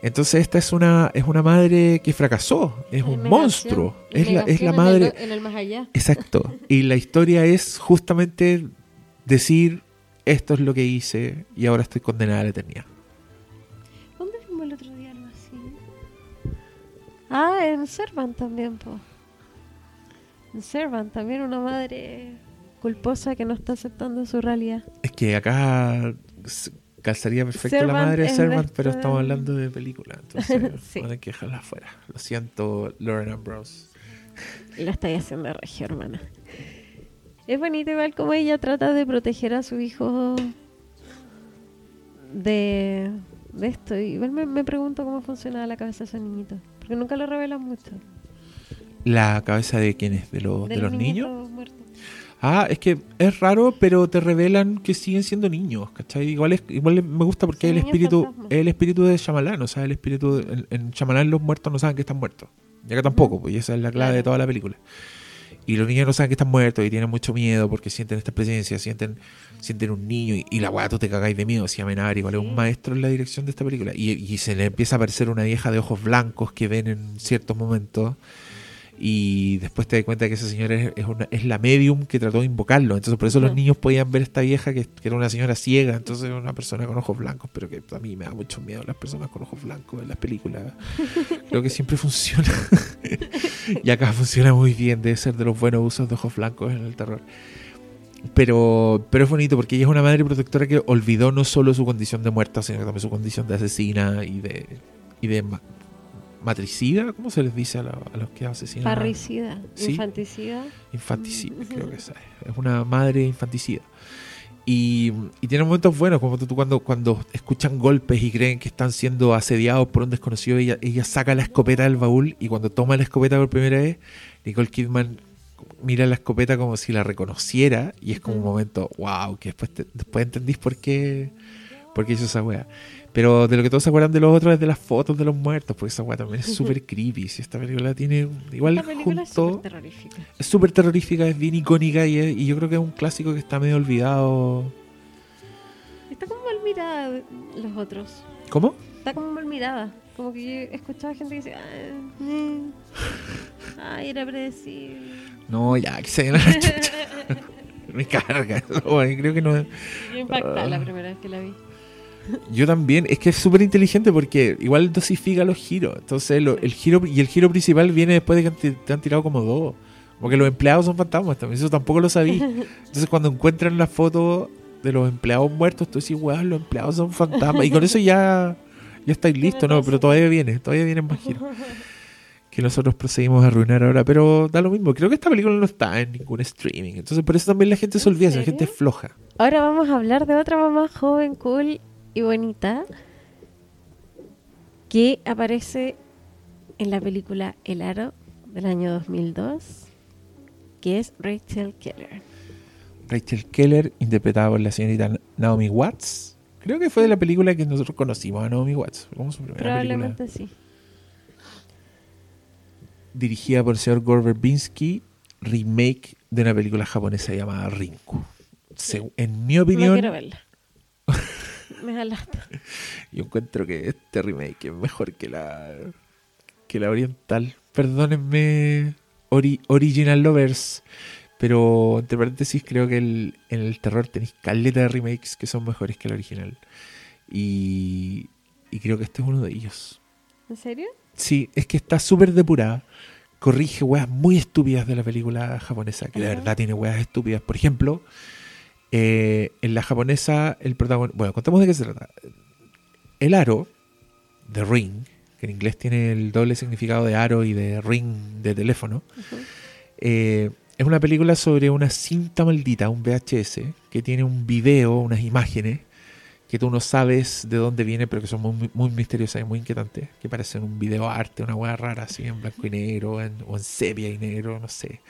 Entonces esta es una, es una madre que fracasó, es un monstruo, es la, es la madre... En el, más allá. Exacto. Y la historia es justamente decir, esto es lo que hice y ahora estoy condenada a la eternidad. ¿Dónde vimos el otro día algo así? Ah, en Servant también, po. En Servant también una madre culposa que no está aceptando su realidad. Es que acá calzaría perfecto la madre de Servant, pero esta- estamos hablando de película, entonces Sí. van a que dejarla afuera. Lo siento, Lauren Ambrose. La estáis haciendo regio, hermana. Es bonito igual como ella trata de proteger a su hijo de, de esto. Igual me, me pregunto cómo funciona la cabeza de ese niñito. Porque nunca lo revelan mucho. ¿La cabeza de quiénes? ¿De, los- de los niños? niñitos muertos. Ah, es que es raro, pero te revelan que siguen siendo niños, ¿cachai? Igual, es, igual me gusta porque Son el espíritu el espíritu de Shyamalan, o sea, el espíritu... de- en, en Shyamalan los muertos no saben que están muertos. Y acá tampoco, pues y esa es la clave de toda la película. Y los niños no saben que están muertos y tienen mucho miedo porque sienten esta presencia, sienten sienten un niño y, y la tú te cagáis de miedo. Si Amenábar igual es un maestro en la dirección de esta película. Y, y se le empieza a aparecer una vieja de ojos blancos que ven en ciertos momentos. Y después te das cuenta que esa señora es, es una- es la medium que trató de invocarlo. Entonces por eso los niños podían ver a esta vieja que, que era una señora ciega. Entonces era una persona con ojos blancos. Pero que a mí me da mucho miedo las personas con ojos blancos en las películas. Creo que siempre funciona. y acá funciona muy bien. Debe ser de los buenos usos de ojos blancos en el terror. Pero, pero es bonito porque ella es una madre protectora que olvidó no solo su condición de muerta, sino también su condición de asesina y de, y de matricida. ¿Cómo se les dice a, la- a los que asesinan? Parricida, Sí. infanticida. Infanticida, creo que es. Es una madre infanticida. Y, y tiene momentos buenos, como tú, tú cuando, cuando escuchan golpes y creen que están siendo asediados por un desconocido, ella, ella saca la escopeta del baúl y cuando toma la escopeta por primera vez, Nicole Kidman mira la escopeta como si la reconociera y es como un momento, wow, que después, te- después entendís por qué, por qué hizo esa wea. Pero de lo que todos se acuerdan de los otros es de las fotos de los muertos, porque esa wea también es súper creepy. Si esta película tiene igual Esta película es súper terrorífica. Es súper terrorífica, es bien icónica y, es- y yo creo que es un clásico que está medio olvidado. Está como mal mirada los otros. ¿Cómo? Está como mal mirada. Como que yo escuchaba gente que decía, "Ah, eh, ay, era predecible. No, ya, que se. Me carga. creo que no. Yo impactada la primera vez que la vi. Yo también. Es que es súper inteligente porque igual dosifica los giros. Entonces, lo- el giro y el giro principal viene después de que te han tirado como dos. Porque los empleados son fantasmas también. Eso tampoco lo sabía. Entonces, cuando encuentran la foto de los empleados muertos, tú decís, weón, los empleados son fantasmas. Y con eso ya, ya estáis listos, ¿no? Pero todavía viene, todavía vienen más giros. Que nosotros procedimos a arruinar ahora. Pero da lo mismo. Creo que esta película no está en ningún streaming. Entonces, por eso también la gente se olvida. La gente es floja. Ahora vamos a hablar de otra mamá joven, cool y bonita que aparece en la película El Aro del año 2002, que es Rachel Keller. Rachel Keller, interpretada por la señorita Naomi Watts. Creo que fue de la película que nosotros conocimos a Naomi Watts. Como su primera película. Probablemente sí. Dirigida por el señor Gore Verbinski, remake de una película japonesa llamada Rinku. En mi No opinión, quiero verla. Me da lata. yo encuentro que este remake es mejor que la que la oriental. Perdónenme, ori- original lovers, pero entre paréntesis creo que el, en el terror tenéis caleta de remakes que son mejores que la original. Y, y creo que este es uno de ellos. ¿En serio? Sí, es que está súper depurada. Corrige weas muy estúpidas de la película japonesa, que de Ajá. verdad tiene weas estúpidas. Por ejemplo, eh, en la japonesa, el protagonista. Bueno, contemos de qué se trata. El aro, The Ring, que en inglés tiene el doble significado de aro y de ring de teléfono, eh, Es una película sobre una cinta maldita, un VHS, que tiene un video, unas imágenes, que tú no sabes de dónde viene, pero que son muy, muy misteriosas y muy inquietantes, que parecen un video arte, una hueá rara, así en blanco y negro, en- o en sepia y negro, no sé.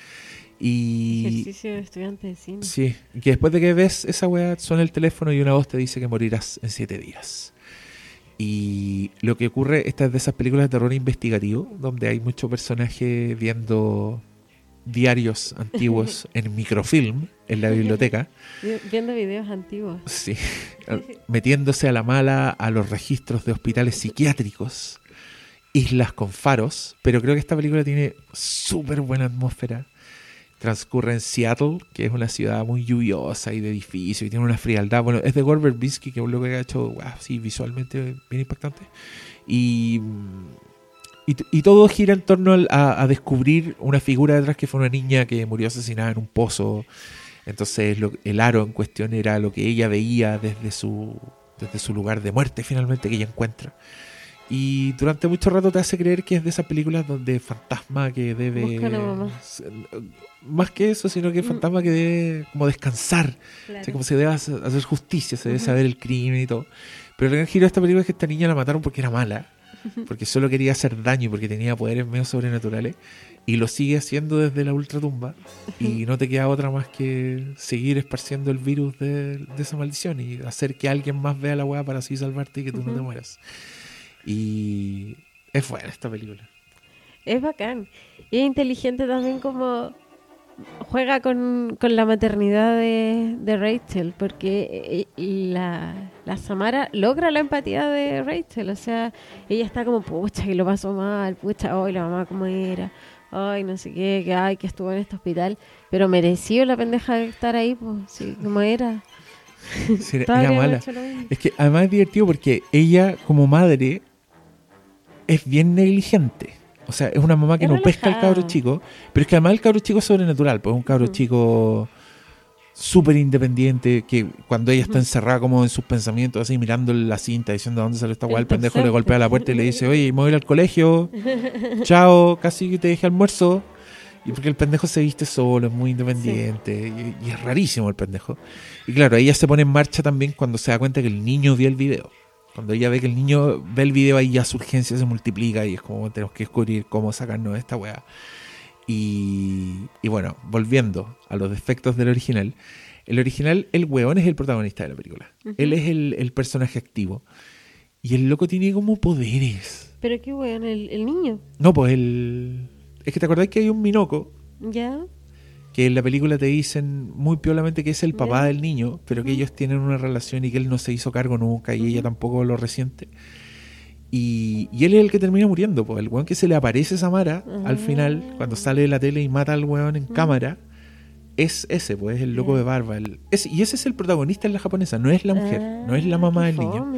Y Ejercicio de estudiante de cine. Sí, que después de que ves esa weá, suena el teléfono y una voz te dice que morirás en siete días. Y lo que ocurre, esta es de esas películas de terror investigativo, donde hay muchos personajes viendo diarios antiguos en microfilm en la biblioteca. Vi- Viendo videos antiguos. Sí, metiéndose a la mala a los registros de hospitales psiquiátricos, islas con faros, pero creo que esta película tiene súper buena atmósfera. Transcurre en Seattle, que es una ciudad muy lluviosa y de edificios, y tiene una frialdad. Bueno, es de Gore Verbinski, que es un loco que ha hecho, wow, sí, visualmente bien impactante. Y, y, y todo gira en torno a, a descubrir una figura detrás que fue una niña que murió asesinada en un pozo. Entonces lo- el aro en cuestión era lo que ella veía desde su, desde su lugar de muerte finalmente que ella encuentra. Y durante mucho rato te hace creer que es de esas películas donde fantasma que debe... Mamá. Más que eso, sino que fantasma que debe como descansar. Claro. O sea, como se debe hacer justicia, se debe saber el crimen y todo. Pero el gran giro de esta película es que esta niña la mataron porque era mala. Porque solo quería hacer daño y porque tenía poderes medio sobrenaturales. Y lo sigue haciendo desde la ultratumba. Y no te queda otra más que seguir esparciendo el virus de, de esa maldición y hacer que alguien más vea la weá para así salvarte y que tú no te mueras. Y es buena esta película. Es bacán. Y es inteligente también como juega con, con la maternidad de, de Rachel, porque eh, la, la Samara logra la empatía de Rachel. O sea, ella está como, pucha, que lo pasó mal, pucha, hoy la mamá cómo era, ay, no sé qué, que ay, que estuvo en este hospital. Pero mereció la pendeja de estar ahí, pues, sí, como era. Sí, era- mala. Es que además es divertido porque ella, como madre, es bien negligente. O sea, es una mamá que Es no pesca al cabro chico. Pero es que además el cabro chico es sobrenatural. Pues es un cabro chico súper independiente que cuando ella está encerrada como en sus pensamientos, así mirando la cinta, diciendo dónde sale esta guay, el pendejo le golpea la puerta y le dice, oye, me voy a ir al colegio. Chao, casi que te dejé almuerzo. Y porque el pendejo se viste solo, es muy independiente. Y, y es rarísimo el pendejo. Y claro, ella se pone en marcha también cuando se da cuenta que el niño vio el video. Cuando ella ve que el niño ve el video, ahí ya su urgencia se multiplica y es como tenemos que descubrir cómo sacarnos de esta weá. Y, y bueno, volviendo a los defectos del original. El original, el weón es el protagonista de la película. Él es el, el personaje activo. Y el loco tiene como poderes. Pero qué weón, el, el niño, No, pues el... Es que te acordás que hay un minoco ¿ya? Que en la película te dicen muy piolamente que es el papá del niño, pero que ellos tienen una relación y que él no se hizo cargo nunca y ella tampoco lo resiente. Y, y él es el que termina muriendo, pues el weón que se le aparece a Samara al final, cuando sale de la tele y mata al weón en cámara, es ese, pues es el loco de barba. el- ese- y ese es el protagonista en la japonesa, no es la mujer, no es la mamá del niño.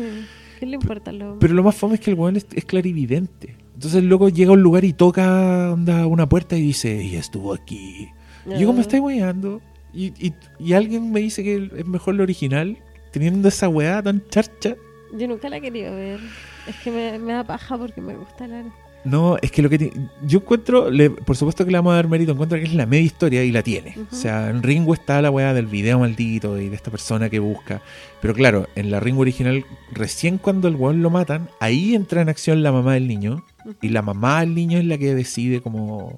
¿Qué le importa a los Pero lo más fome es que el weón es, es clarividente. Entonces el loco llega a un lugar y toca onda, una puerta y dice, y estuvo aquí. Y yo como me estoy weyando. Y, y, y alguien me dice que es mejor lo original, teniendo esa weá tan charcha. Yo nunca la he querido ver. Es que me, me da paja porque me gusta la... No, es que lo que ti- yo encuentro, le- por supuesto que le vamos a dar mérito, encuentro que es la media historia y la tiene. O sea, en Ringo está la weá del video maldito y de esta persona que busca. Pero claro, en la Ringo original, recién cuando el weón lo matan, ahí entra en acción la mamá del niño. Y la mamá del niño es la que decide como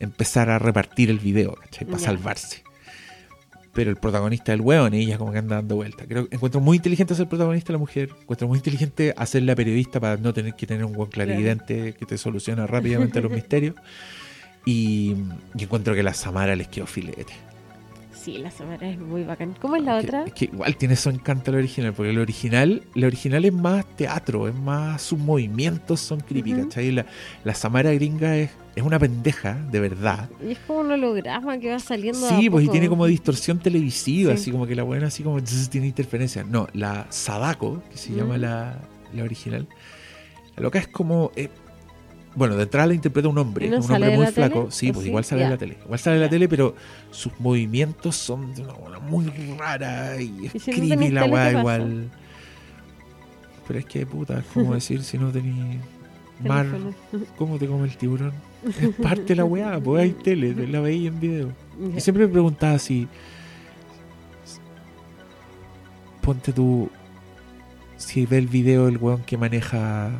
empezar a repartir el video, ¿cachai? Para salvarse. Pero el protagonista del weón, ella como que anda dando vuelta. Creo encuentro muy inteligente ser protagonista la mujer. Encuentro muy inteligente hacer la periodista para no tener que tener un buen clarividente que te soluciona rápidamente los misterios. Y, y encuentro que la Samara les quedó filete. Sí, la Samara es muy bacán. ¿Cómo es la otra? Es que igual tiene su encanto el original, porque el original, el original es más teatro, es más sus movimientos son creepy, Ujú. ¿cachai? La, la Samara gringa es, es una pendeja, de verdad. Y es como un holograma que va saliendo Sí, a pues y tiene como distorsión televisiva, Sí. así como que la buena así como tiene interferencia. No, la Sadako, que se llama la, la original, la loca es como... eh, bueno, de entrada la interpreta un hombre, ¿Y no un hombre muy la flaco. tele? Sí, ¿O pues sí? igual sale Ya. la tele. Igual sale de la tele, pero sus movimientos son de una manera muy rara y ¿Y si no creepy tenés la weá igual. Pero es que puta, es como decir si no tení. Mar. ¿cómo te come el tiburón? Es parte de la weá, pues hay tele, la veía en video. Y siempre me preguntaba si. Ponte tú. Si ve el video del weón que maneja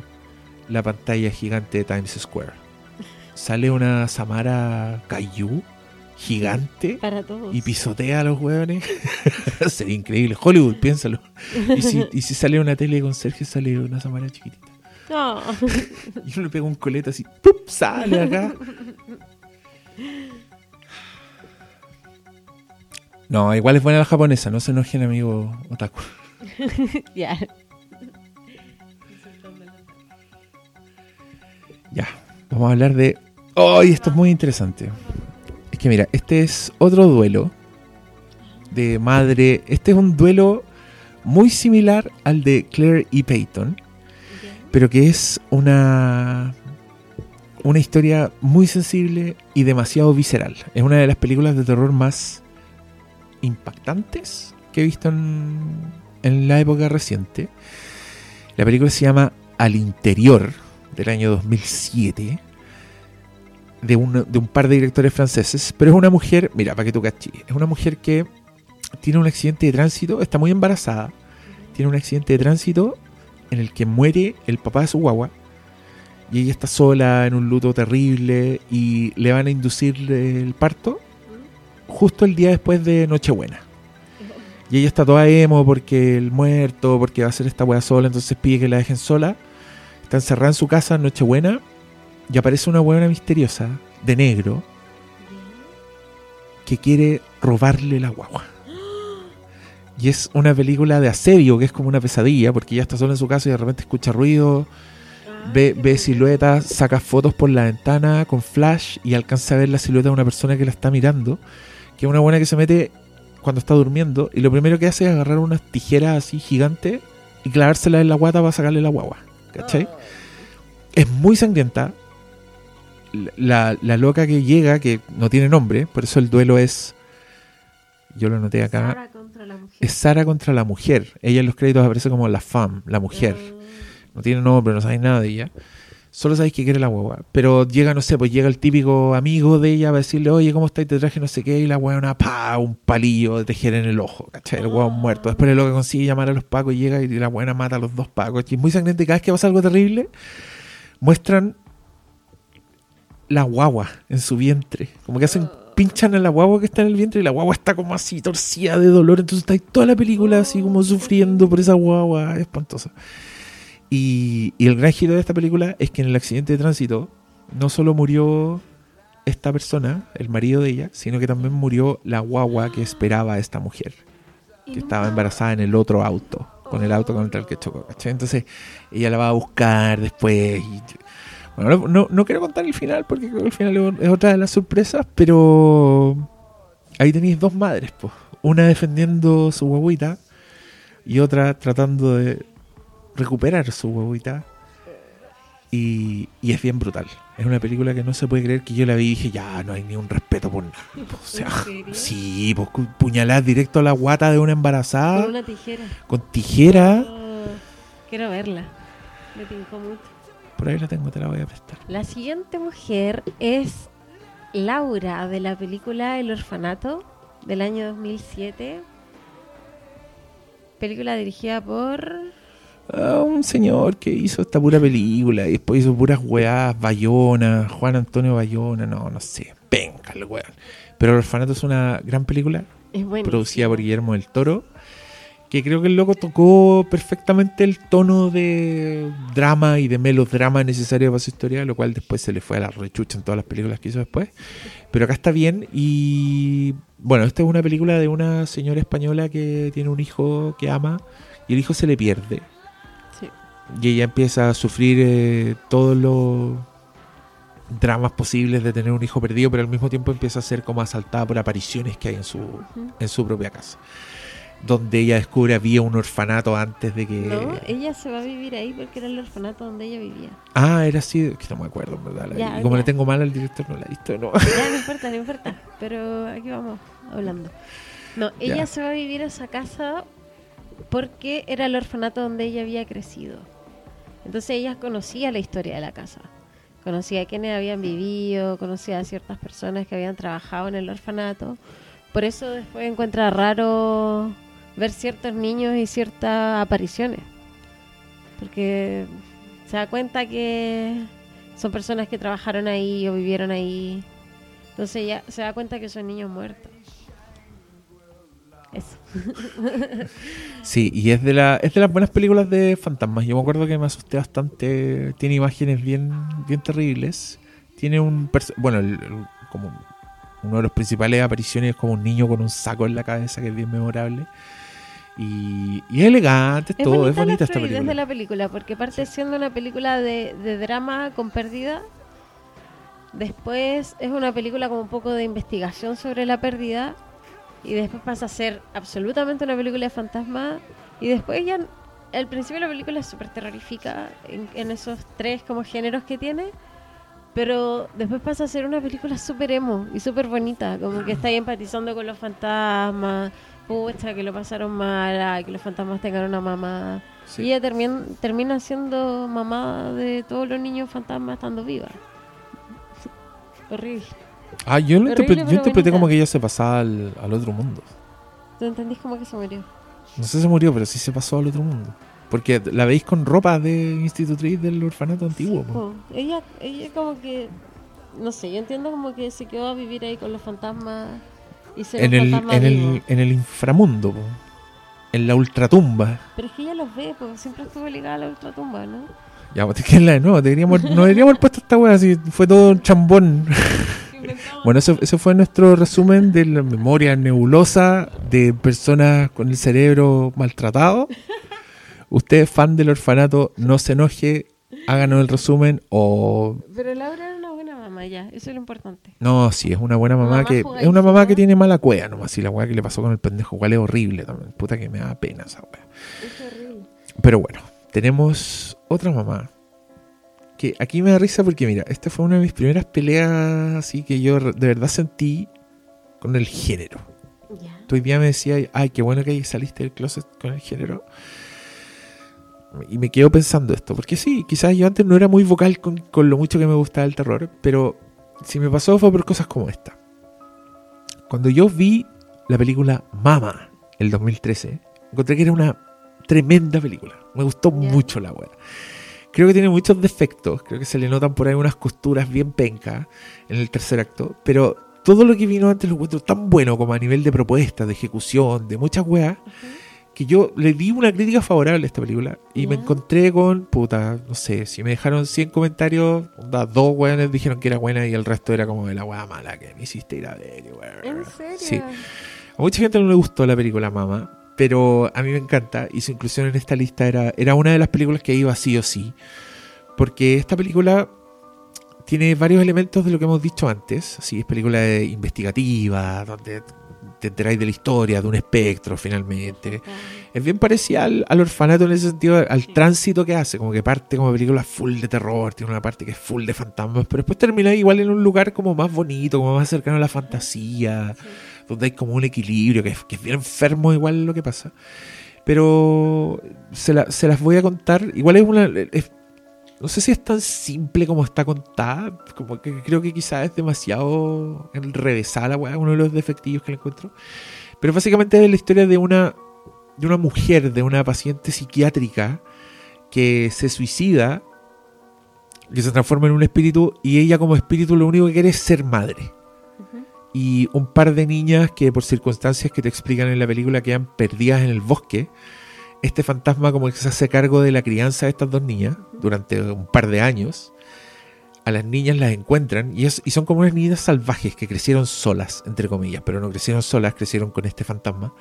la pantalla gigante de Times Square. Sale una Samara Caillou gigante Para todos. y pisotea a los weones. Sería increíble. Hollywood, piénsalo. Y si, y si sale una tele con Sergio, sale una Samara chiquitita. No. Y uno le pega un coleta así, ¡pup! sale acá. No, igual es buena la japonesa, no se enojen, amigo otaku. ya. Ya, vamos a hablar de... ¡Oh! Esto es muy interesante. Es que mira, este es otro duelo de madre. Este es un duelo muy similar al de Claire y Peyton, pero que es una una historia muy sensible y demasiado visceral. Es una de las películas de terror más impactantes que he visto en, en la época reciente. La película se llama Al Interior, del año 2007, de un, de un par de directores franceses, pero es una mujer, mira, para que tú cachis, es una mujer que tiene un accidente de tránsito, está muy embarazada, tiene un accidente de tránsito en el que muere el papá de su guagua y ella está sola en un luto terrible y le van a inducir el parto justo el día después de Nochebuena. Y ella está toda emo porque el muerto, porque va a hacer esta wea sola, entonces pide que la dejen sola. Está encerrada en su casa en Nochebuena y aparece una buena misteriosa de negro que quiere robarle la guagua. Y es una película de asedio que es como una pesadilla porque ella está sola en su casa y de repente escucha ruido, ve, ve siluetas, saca fotos por la ventana con flash y alcanza a ver la silueta de una persona que la está mirando, que es una buena que se mete cuando está durmiendo y lo primero que hace es agarrar unas tijeras así gigantes y clavárselas en la guata para sacarle la guagua. ¿Cachai? Es muy sangrienta. La, la loca que llega, que no tiene nombre, por eso el duelo es. Yo lo anoté acá. Sara contra la mujer. Es Sara contra la mujer. Ella en los créditos aparece como la femme, la mujer. No tiene nombre, no sabéis nada de ella. Solo sabéis que quiere la hueva. Pero llega, no sé, pues llega el típico amigo de ella para decirle, oye, ¿cómo estáis? Te traje no sé qué. Y la huevona, pa, un palillo de tejer en el ojo. ¿Cachai? El huevón muerto. Después lo que consigue llamar a los pacos y llega y la buena mata a los dos pacos. Y es muy sangriente. Cada vez que pasa algo terrible, muestran la guagua en su vientre. Como que hacen, pinchan a la guagua que está en el vientre y la guagua está como así torcida de dolor. Entonces está ahí toda la película así como sufriendo por esa guagua. Es espantosa. Y, y el gran giro de esta película es que en el accidente de tránsito no solo murió esta persona, el marido de ella, sino que también murió la guagua que esperaba a esta mujer, que estaba embarazada en el otro auto, con el auto contra el que chocó. Entonces ella la va a buscar después. Y, bueno, no, no, quiero contar el final porque creo que el final es otra de las sorpresas, pero ahí tenéis dos madres, pues. Una defendiendo su guaguita y otra tratando de recuperar su huevita. Y, y es bien brutal. Es una película que no se puede creer que yo la vi y dije, ya, no hay ni un respeto por nada. O sea, sí, pues puñalás directo a la guata de una embarazada. Con una tijera. Con tijera. Oh, quiero verla. Me tincó mucho. Por ahí la tengo, te la voy a prestar. La siguiente mujer es Laura de la película El Orfanato del año 2007. Película dirigida por Un señor que hizo esta pura película y después hizo puras weás, Bayona, Juan Antonio Bayona, no, no sé, venga el weón. Pero El Orfanato es una gran película Es producida por Guillermo del Toro, que creo que el loco tocó perfectamente el tono de drama y de melodrama necesario para su historia, lo cual después se le fue a la rechucha en todas las películas que hizo después. Pero acá está bien y bueno, esta es una película de una señora española que tiene un hijo que ama y el hijo se le pierde. Y ella empieza a sufrir eh, todos los dramas posibles de tener un hijo perdido, pero al mismo tiempo empieza a ser como asaltada por apariciones que hay en su, en su propia casa. Donde ella descubre había un orfanato antes de que... No, ella se va a vivir ahí porque era el orfanato donde ella vivía. Ah, era así, que no me acuerdo, en verdad. la- Ya, y como ya. le tengo mal al director, no la he visto, no. Ya, no importa, no importa. Pero aquí vamos hablando. No, ella Ya. se va a vivir a esa casa porque era el orfanato donde ella había crecido. Entonces ella conocía la historia de la casa. Conocía quiénes habían vivido, conocía a ciertas personas que habían trabajado en el orfanato. Por eso después encuentra raro ver ciertos niños y ciertas apariciones. Porque se da cuenta que son personas que trabajaron ahí o vivieron ahí. Entonces ya se da cuenta que son niños muertos. Eso. Sí, y es de, la, es de las buenas películas de fantasmas. Yo me acuerdo que me asusté bastante. Tiene imágenes bien, bien terribles. Tiene un. Bueno, el- el- como uno de los principales apariciones es como un niño con un saco en la cabeza, que es bien memorable. Y, y es elegante, Es todo. bonita, es bonita esta película. de la película, porque parte siendo una película de, de drama con pérdida. Después es una película como un poco de investigación sobre la pérdida. Y después pasa a ser absolutamente una película de fantasma. Y después ya, al principio la película es súper terrorífica en, en esos tres como géneros que tiene. Pero después pasa a ser una película súper emo y súper bonita. Como que está ahí empatizando con los fantasmas. Pucha, que lo pasaron mal, ay, que los fantasmas tengan una mamá. Sí. Y ella termina, termina siendo mamá de todos los niños fantasmas estando viva. Horrible. Ah, yo lo interpreté, yo interpreté como que ella se pasaba al, al otro mundo. ¿Tú entendís como que se murió? No sé si se murió, pero sí se pasó al otro mundo. Porque la veis con ropa de institutriz del orfanato antiguo. po. Ella, ella como que, no sé, yo entiendo como que se quedó a vivir ahí con los fantasmas y ser En el, fantasma en, el, en el inframundo, po. en la ultratumba. Pero es que ella los ve, pues siempre estuvo ligada a la ultratumba, ¿no? Ya, pues, que la de nuevo, deberíamos, no deberíamos haber puesto esta wea si fue todo un chambón. bueno, eso, eso fue nuestro resumen de la memoria nebulosa de personas con el cerebro maltratado. Usted, fan del orfanato, no se enoje, háganos el resumen o... Pero Laura era una buena mamá ya, eso es lo importante. No, sí, es una buena mamá, Mamá que... Es una mamá que tiene mala cueva nomás, y la wea que le pasó con el pendejo, cual es horrible también. Puta que me da pena esa wea. Es horrible. Pero bueno, tenemos otra mamá. Que aquí me da risa porque, mira, esta fue una de mis primeras peleas así que yo de verdad sentí con el género. Tú hoy día me decías, ay, qué bueno que saliste del closet con el género. Y me quedo pensando esto, porque sí, quizás yo antes no era muy vocal con, con lo mucho que me gustaba el terror, pero si me pasó fue por cosas como esta. Cuando yo vi la película Mama, el 2013, encontré que era una tremenda película. Me gustó mucho la wea. Creo que tiene muchos defectos, creo que se le notan por ahí unas costuras bien pencas en el tercer acto, pero todo lo que vino antes lo encuentro tan bueno como a nivel de propuesta, de ejecución, de muchas weas, que yo le di una crítica favorable a esta película y me encontré con, puta, no sé, si me dejaron 100 comentarios, onda, dos weones dijeron que era buena y el resto era como de la wea mala que me hiciste ir a ver. ¿En serio? Sí. A mucha gente no le gustó la película Mama, pero a mí me encanta y su inclusión en esta lista era, era una de las películas que iba sí o sí. Porque esta película tiene varios elementos de lo que hemos dicho antes. Así es película de- investigativa, donde te enteráis de la historia, de un espectro finalmente. Es bien parecida al, al orfanato en ese sentido, al tránsito que hace, como que parte como película full de terror, tiene una parte que es full de fantasmas, pero después termina igual en un lugar como más bonito, como más cercano a la fantasía, donde hay como un equilibrio, que que es bien enfermo igual lo que pasa. Pero se, la- las voy a contar, igual es una... no sé si es tan simple como está contada, como que creo que quizás es demasiado enrevesada la weá, uno de los defectillos que le encuentro. Pero básicamente es la historia de una, de una mujer, de una paciente psiquiátrica que se suicida, que se transforma en un espíritu y ella como espíritu lo único que quiere es ser madre. Y un par de niñas que por circunstancias que te explican en la película quedan perdidas en el bosque. Este fantasma como que se hace cargo de la crianza de estas dos niñas durante un par de años. A las niñas las encuentran y, son como unas niñas salvajes que crecieron solas, entre comillas, pero no crecieron solas, crecieron con este fantasma.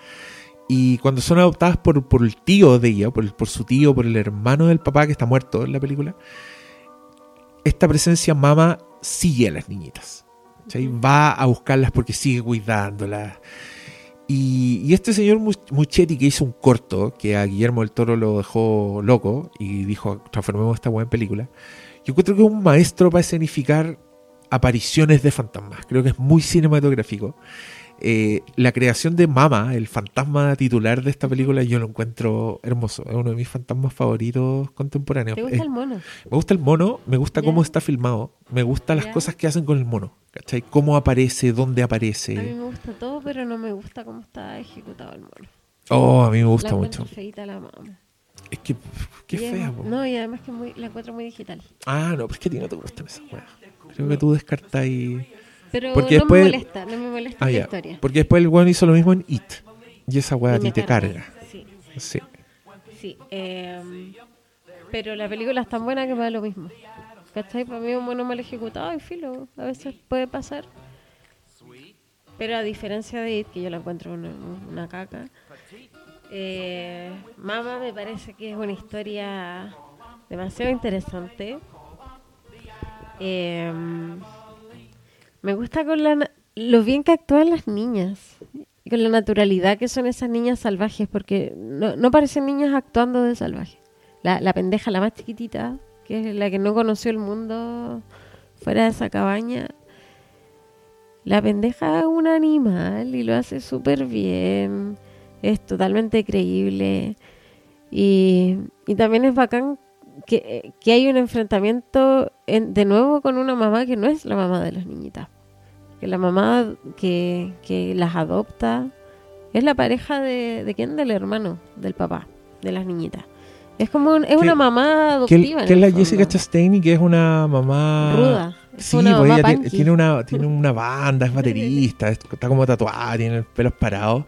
Y cuando son adoptadas por, por el tío de ella, por, por su tío, por el hermano del papá que está muerto en la película, esta presencia mama sigue a las niñitas. Va a buscarlas porque sigue cuidándolas. Y, este señor Mu- Muchetti que hizo un corto que a Guillermo del Toro lo dejó loco y dijo transformemos esta buena película. Yo encuentro que es un maestro para escenificar apariciones de fantasmas. Creo que es muy cinematográfico. Eh, la creación de Mama, el fantasma titular de esta película, yo lo encuentro hermoso. Es uno de mis fantasmas favoritos contemporáneos. ¿Te gusta el mono? me gusta el mono, me gusta cómo está filmado, me gustan las cosas que hacen con el mono, ¿cachai? Cómo aparece, dónde A mí aparece. me gusta todo, pero no me gusta cómo está ejecutado el mono. Oh, a mí me gusta la mucho. la. Es que, qué Y fea, po. No, y además que muy, la encuentro muy digital. Ah, no, pero es que a ti no te gustan esas weas. Creo que tú descartas ahí. Pero Porque no después- me molesta, no me molesta Ah, la historia. Porque después el weón hizo lo mismo en It. Y esa wea a ti te carga. Sí. Sí. Sí, em, pero la película es tan buena que me da lo mismo. ¿Cachai? Para mí un mono mal ejecutado y filo, a veces puede pasar. Pero a diferencia de It, que yo la encuentro una, una caca, eh, Mama me parece que es una historia demasiado interesante. Em, me gusta con la, lo bien que actúan las niñas y con la naturalidad que son esas niñas salvajes, porque no, no parecen niñas actuando de salvajes. La, la pendeja, la más chiquitita, que es la que no conoció el mundo fuera de esa cabaña, la pendeja es un animal y lo hace súper bien, es totalmente creíble y, y también es bacán que, que hay un enfrentamiento en- de nuevo con una mamá que no es la mamá de las niñitas que la mamá que, que las adopta es la pareja de, de quién del hermano del papá de las niñitas es como un- es una mamá adoptiva que es la fondo. Jessica Chastain y que es una mamá. Ruda. Sí, una pues mamá ella tiene, tiene una, tiene una banda, es baterista, es- está como tatuada, tiene los pelos parados.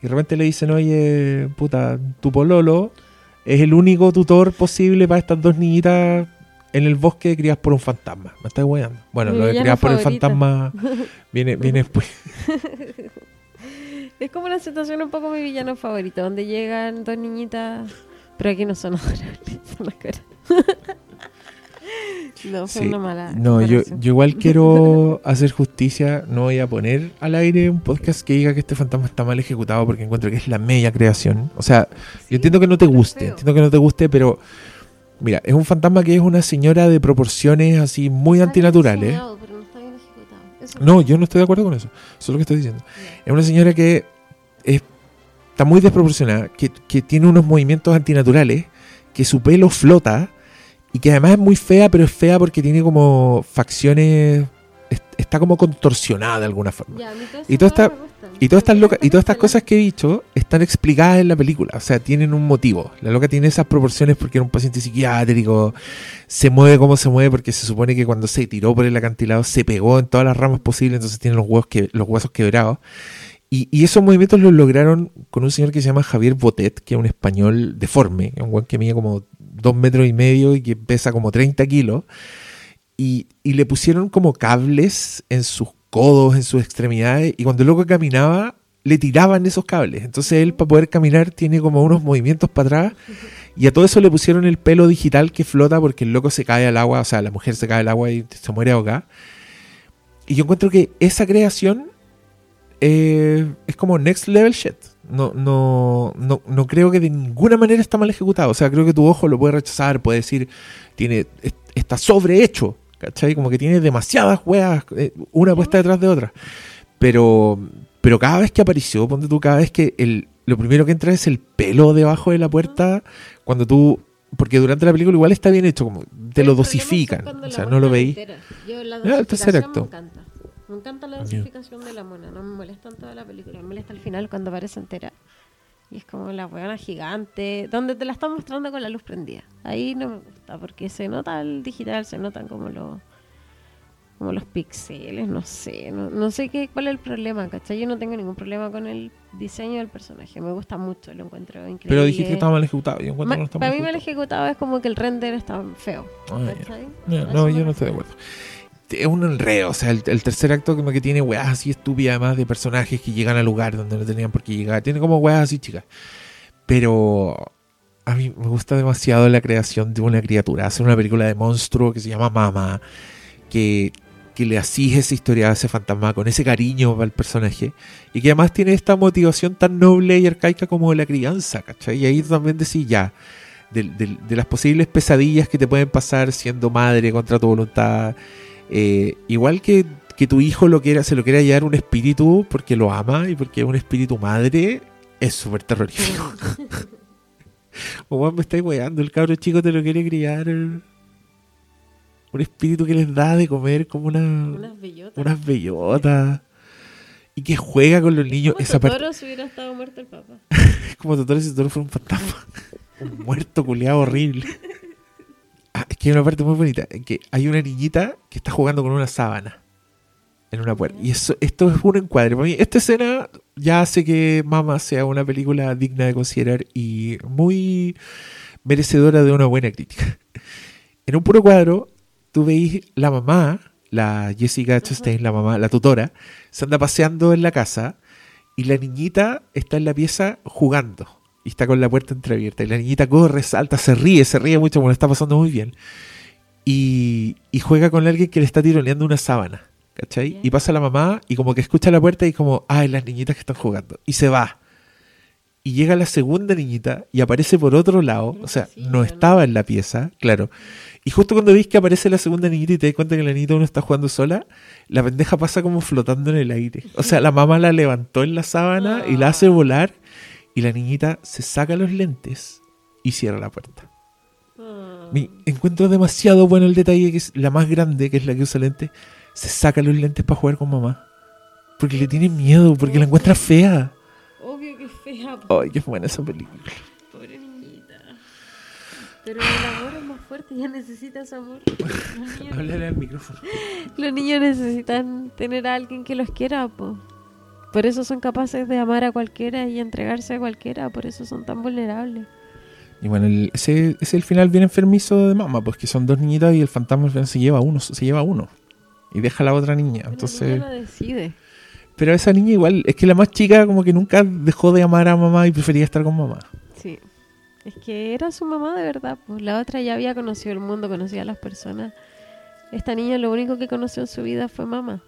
Y de repente le dicen, oye, puta, tu pololo es el único tutor posible para estas dos niñitas en el bosque criadas por un fantasma. Me estás weando. Bueno, Mi lo de criadas por el fantasma viene, viene después. es como una situación un poco mi villano favorito donde llegan dos niñitas pero aquí no son adorables son las caras no fue Sí. una mala No, yo, yo igual quiero hacer justicia. No voy a poner al aire un podcast que diga que este fantasma está mal ejecutado porque encuentro que es la media creación. O sea, yo entiendo que no te guste, entiendo que no te guste, pero mira, es un fantasma que es una señora de proporciones así muy antinaturales. No yo no estoy de acuerdo con eso. Eso es lo que estoy diciendo. Es una señora que es- está muy desproporcionada, que, que tiene unos movimientos antinaturales, que su pelo flota y que además es muy fea, pero es fea porque tiene como facciones. es- Está como contorsionada de alguna forma. Ya, Y esas todas y todas estas locas y todas estas cosas que he dicho están explicadas en la película, o sea, tienen un motivo. La loca tiene esas proporciones porque era un paciente psiquiátrico, se mueve como se mueve porque se supone que cuando se tiró por el acantilado se pegó en todas las ramas posibles, entonces tiene los huesos que los huesos quebrados. Y, y esos movimientos los lograron con un señor que se llama Javier Botet, que es un español deforme, un buen que mide como dos metros y medio y que pesa como 30 kilos. Y, y le pusieron como cables en sus codos, en sus extremidades, y cuando el loco caminaba, le tiraban esos cables. Entonces él, para poder caminar, tiene como unos movimientos para atrás, y a todo eso le pusieron el pelo digital que flota porque el loco se cae al agua, o sea, la mujer se cae al agua y se muere ahogada. Y yo encuentro que esa creación eh, es como next level shit. No, no, no, no creo que de ninguna manera está mal ejecutado. O sea, creo que tu ojo lo puede rechazar, puede decir, tiene, es- está sobrehecho, ¿cachai? Como que tiene demasiadas weas, eh, una puesta detrás de otra. Pero, pero cada vez que apareció, ponte tú, cada vez que el, lo primero que entra es el pelo debajo de la puerta, cuando tú, porque durante la película igual está bien hecho, como te lo dosifican, o sea, no lo veis. Yo la Ya, el tercer dosificación acto. Me encanta. Me encanta la dosificación de la mona. No me molesta en toda la película. Me molesta al final cuando aparece entera. Y es como la weona gigante. Donde te la están mostrando con la luz prendida. Ahí no me gusta. Porque se nota el digital. Se notan como los como los píxeles, no sé, no, no sé qué, cuál es el problema, ¿cachai? Yo no tengo ningún problema con el diseño del personaje, me gusta mucho, lo encuentro increíble. Pero dijiste que estaba mal ejecutado. Yo encuentro Ma- que no está para mal mí mal ejecutado. es como que el render está feo. Ah, no, yo no estoy de acuerdo. Es un enredo, o sea, el, tercer acto como que tiene weas así estúpidas además de personajes que llegan al lugar donde no tenían por qué llegar. Tiene como weas así chicas. Pero a mí me gusta demasiado la creación de una criatura. Hacer una película de monstruo que se llama Mama, que, que le asige esa historia a ese fantasma con ese cariño al personaje y que además tiene esta motivación tan noble y arcaica como la crianza, ¿cachai? Y ahí también decís ya, de- de las posibles pesadillas que te pueden pasar siendo madre contra tu voluntad, eh, igual que, que tu hijo lo quiera, se lo quiera llevar un espíritu porque lo ama y porque es un espíritu madre, es súper terrorífico. o me estáis weando, el cabro chico te lo quiere criar. Un espíritu que les da de comer como una, Unas bellotas. unas bellotas. Y que juega con los niños. Como Esa parte, Totoro si hubiera estado muerto el papá. como Totoro si Totoro fuera un fantasma. un muerto culeado horrible. Ah, es que hay una parte muy bonita. en que hay una niñita que está jugando con una sábana. En una puerta. Y eso, esto es un encuadre. Para mí, esta escena ya hace que Mama sea una película digna de considerar y muy merecedora de una buena crítica. En un puro cuadro, tú veis la mamá, la Jessica Chastain, la mamá, la tutora, se anda paseando en la casa y la niñita está en la pieza jugando y está con la puerta entreabierta. Y la niñita corre, salta, se ríe, se ríe mucho, bueno, está pasando muy bien. Y, y juega con alguien que le está tironeando una sábana. ¿Cachai? Y pasa la mamá y como que escucha la puerta y como, ay, las niñitas que están jugando. Y se va. Y llega la segunda niñita y aparece por otro lado. O sea, no estaba en la pieza, claro. Y justo cuando veis que aparece la segunda niñita y te das cuenta que la niñita uno está jugando sola, la pendeja pasa como flotando en el aire. O sea, la mamá la levantó en la sábana y la hace volar. Y la niñita se saca los lentes y cierra la puerta. Me encuentro demasiado bueno el detalle que es la más grande, que es la que usa lentes, se saca los lentes para jugar con mamá. Porque le tiene miedo, porque la encuentra fea. Obvio que es fea. Ay, qué buena esa película. Pobre niñita. Pero el amor es más fuerte, ya necesita ese amor. Háblale al micrófono. los niños necesitan tener a alguien que los quiera, po. Por eso son capaces de amar a cualquiera y entregarse a cualquiera, por eso son tan vulnerables. Y bueno, el- ese es el final bien enfermizo de mamá, pues que son dos niñitas y el fantasma al final se lleva a uno, se lleva a uno. Y deja a la otra niña. Entonces. niña lo decide. Pero esa niña igual, es que la más chica como que nunca dejó de amar a mamá y prefería estar con mamá. Sí. Es que era su mamá de verdad, pues la otra ya había conocido el mundo, conocía a las personas. Esta niña lo único que conoció en su vida fue mamá.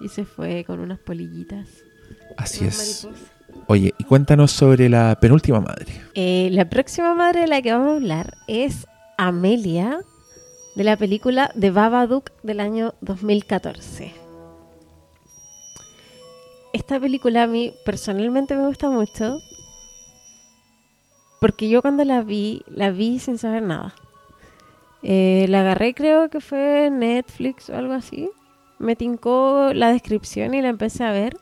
Y se fue con unas polillitas. Así es. mariposas. Oye, y cuéntanos sobre la penúltima madre. Eh, la próxima madre de la que vamos a hablar es Amelia, de la película The Babadook del año 2014. Esta película a mí personalmente me gusta mucho porque yo cuando la vi, la vi sin saber nada. Eh, la agarré creo que fue Netflix o algo así. Me tincó la descripción y la empecé a ver.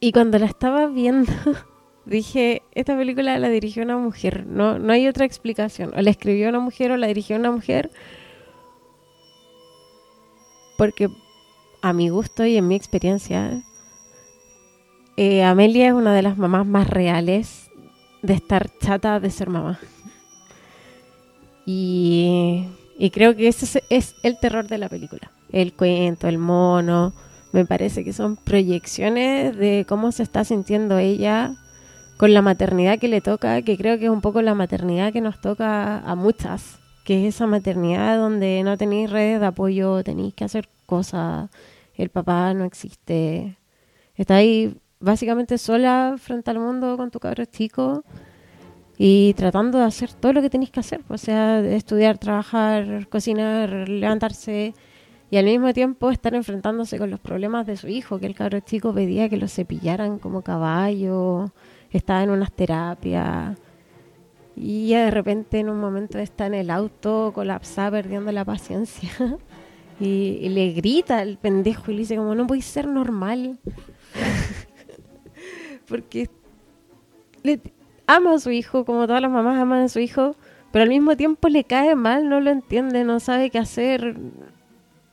Y cuando la estaba viendo, dije, esta película la dirigió una mujer, no, no hay otra explicación. O la escribió una mujer o la dirigió una mujer. Porque a mi gusto y en mi experiencia, eh, Amelia es una de las mamás más reales de estar chata de ser mamá. Y, y creo que ese es, el terror de la película. El cuento, el mono, me parece que son proyecciones de cómo se está sintiendo ella con la maternidad que le toca, que creo que es un poco la maternidad que nos toca a muchas, que es esa maternidad donde no tenéis redes de apoyo, tenéis que hacer cosas, el papá no existe, está ahí básicamente sola frente al mundo con tu cabro chico y tratando de hacer todo lo que tenéis que hacer, o sea, estudiar, trabajar, cocinar, levantarse y al mismo tiempo estar enfrentándose con los problemas de su hijo, que el cabro chico pedía que lo cepillaran como caballo, estaba en unas terapias y ella de repente en un momento está en el auto colapsada, perdiendo la paciencia y, le grita al pendejo y le dice como no podéis ser normal porque ama a su hijo como todas las mamás aman a su hijo pero al mismo tiempo le cae mal, no lo entiende, no sabe qué hacer,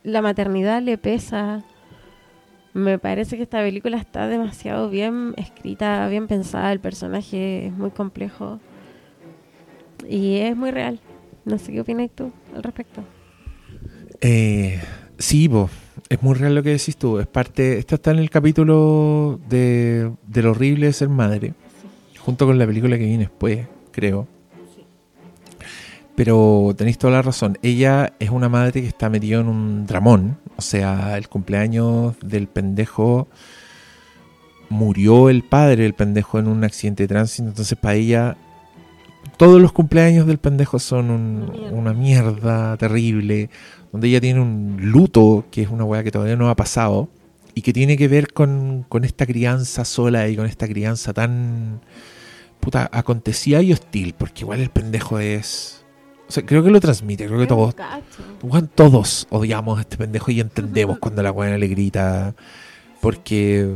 la maternidad le pesa. Me parece que esta película está demasiado bien escrita, bien pensada, el personaje es muy complejo y es muy real. No sé qué opinas tú al respecto. Eh, sí, po, es muy real lo que decís tú. Es parte, esto está en el capítulo de, de lo horrible de ser madre, junto con la película que viene después, creo. Pero tenéis toda la razón. Ella es una madre que está metida en un dramón. O sea, el cumpleaños del pendejo murió el padre del pendejo en un accidente de tránsito. Entonces, para ella todos los cumpleaños del pendejo son un- una mierda terrible, donde ella tiene un luto, que es una weá que todavía no ha pasado, y que tiene que ver con, con esta crianza sola y con esta crianza tan puta acontecida y hostil, porque igual el pendejo es... O sea, creo que lo transmite, creo que todos... Weón, todos odiamos a este pendejo y entendemos cuando la weá le grita, porque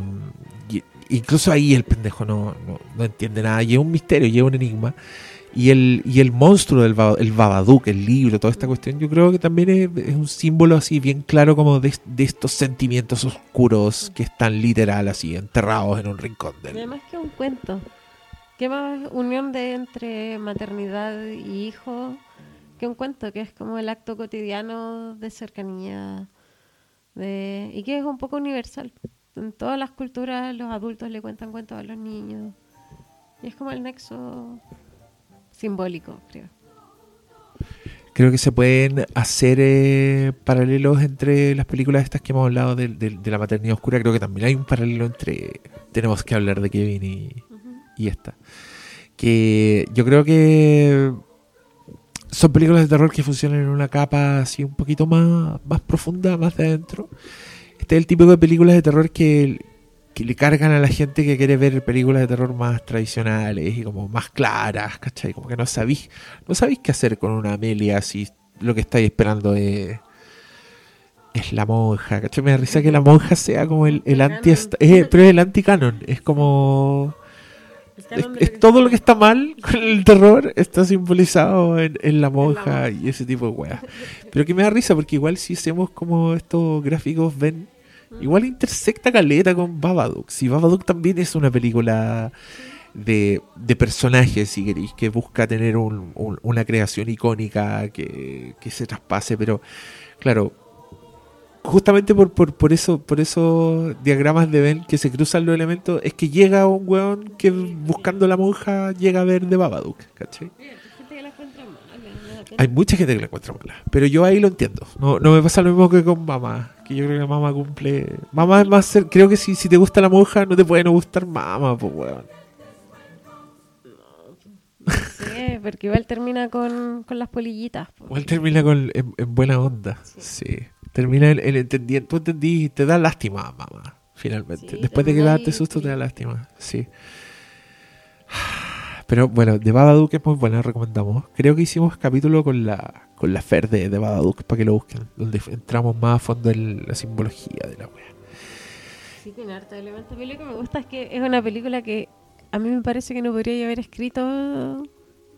incluso ahí el pendejo no, no, no entiende nada, y es un misterio, y es un enigma. Y el, y el monstruo del el Babadook, el libro, toda esta cuestión, yo creo que también es, un símbolo así bien claro como de, de estos sentimientos oscuros que están literal así enterrados en un rincón del... además que un cuento. ¿Qué más unión de entre maternidad y hijo que un cuento? Que es como el acto cotidiano de cercanía de y que es un poco universal. En todas las culturas los adultos le cuentan cuentos a los niños. Y es como el nexo simbólico, creo. Creo que se pueden hacer eh, paralelos entre las películas estas que hemos hablado de, de- de la maternidad oscura. Creo que también hay un paralelo entre Tenemos que hablar de Kevin y, y esta. Que yo creo que son películas de terror que funcionan en una capa así un poquito más, más profunda, más de adentro. Este es el tipo de películas de terror que, que le cargan a la gente que quiere ver películas de terror más tradicionales y como más claras, ¿cachai? Como que no sabéis, no sabéis qué hacer con una Amelia si lo que estáis esperando es, es la monja, ¿cachai? Me da risa que la monja sea como el, el anti... eh, pero es el anti-canon, es como... Es, es todo lo que está mal con el terror está simbolizado en, en la monja y ese tipo de weas. Pero que me da risa porque igual si hacemos como estos gráficos ven, igual intersecta caleta con Babadook. Si Babadook también es una película de, de personajes, si queréis, que busca tener un- un- una creación icónica que, que se traspase, pero claro, justamente por, por, por eso por esos diagramas de Ben que se cruzan los elementos es que llega un weón que buscando la monja llega a ver de Babadook, ¿cachai? Hay mucha gente que la encuentra mala, pero yo ahí lo entiendo. No, no me pasa lo mismo que con mamá, que yo creo que mamá cumple... Mamá es más... Creo que si, si te gusta la monja no te puede no gustar mamá, pues weón. Sí, porque igual termina con, con las polillitas. po. Igual termina con, en, en buena onda. Sí. Termina el, el entendiendo. Tú entendí, te da lástima, mamá. Finalmente. Después de que darte susto, te da lástima. Sí. Pero bueno, de Babadook es muy buena, recomendamos. Creo que hicimos capítulo con la con la Fer de, de Babadook para que lo busquen. Donde entramos más a fondo en la simbología de la wea. Sí, tiene harto elemento. A mí lo que me gusta es que es una película que a mí me parece que no podría haber escrito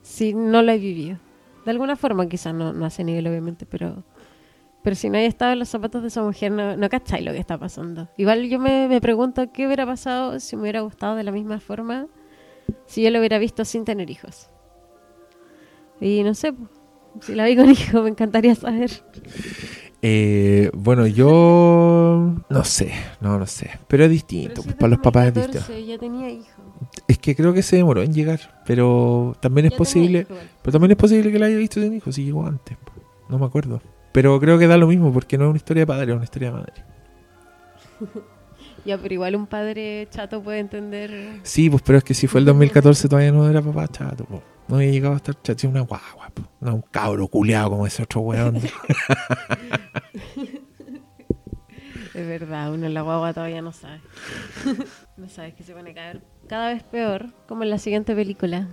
si no la he vivido. De alguna forma, quizás no, no a ese nivel, obviamente, pero pero si no haya estado en los zapatos de esa mujer, no, no cacháis lo que está pasando. Igual yo me, me pregunto qué hubiera pasado si me hubiera gustado de la misma forma si yo lo hubiera visto sin tener hijos. Y no sé, si la vi con hijos, me encantaría saber. Eh, bueno, yo no sé, no, no sé. Pero es distinto. pues, para los papás es distinto. 14, ya tenía hijos. Es que creo que se demoró en llegar, pero también es Ya posible, hijo pero también es posible que la haya visto sin hijos, si llegó antes, no me acuerdo. Pero creo que da lo mismo porque no es una historia de padre, es una historia de madre. Ya, pero igual un padre chato puede entender. Sí, pues pero es que si fue el 2014 todavía no era papá chato, po. no había llegado a estar chato, una guagua, po. no un cabro culeado como ese otro weón. Es verdad, uno en la guagua todavía no sabe. no sabes que se pone cada, cada vez peor, como en la siguiente película.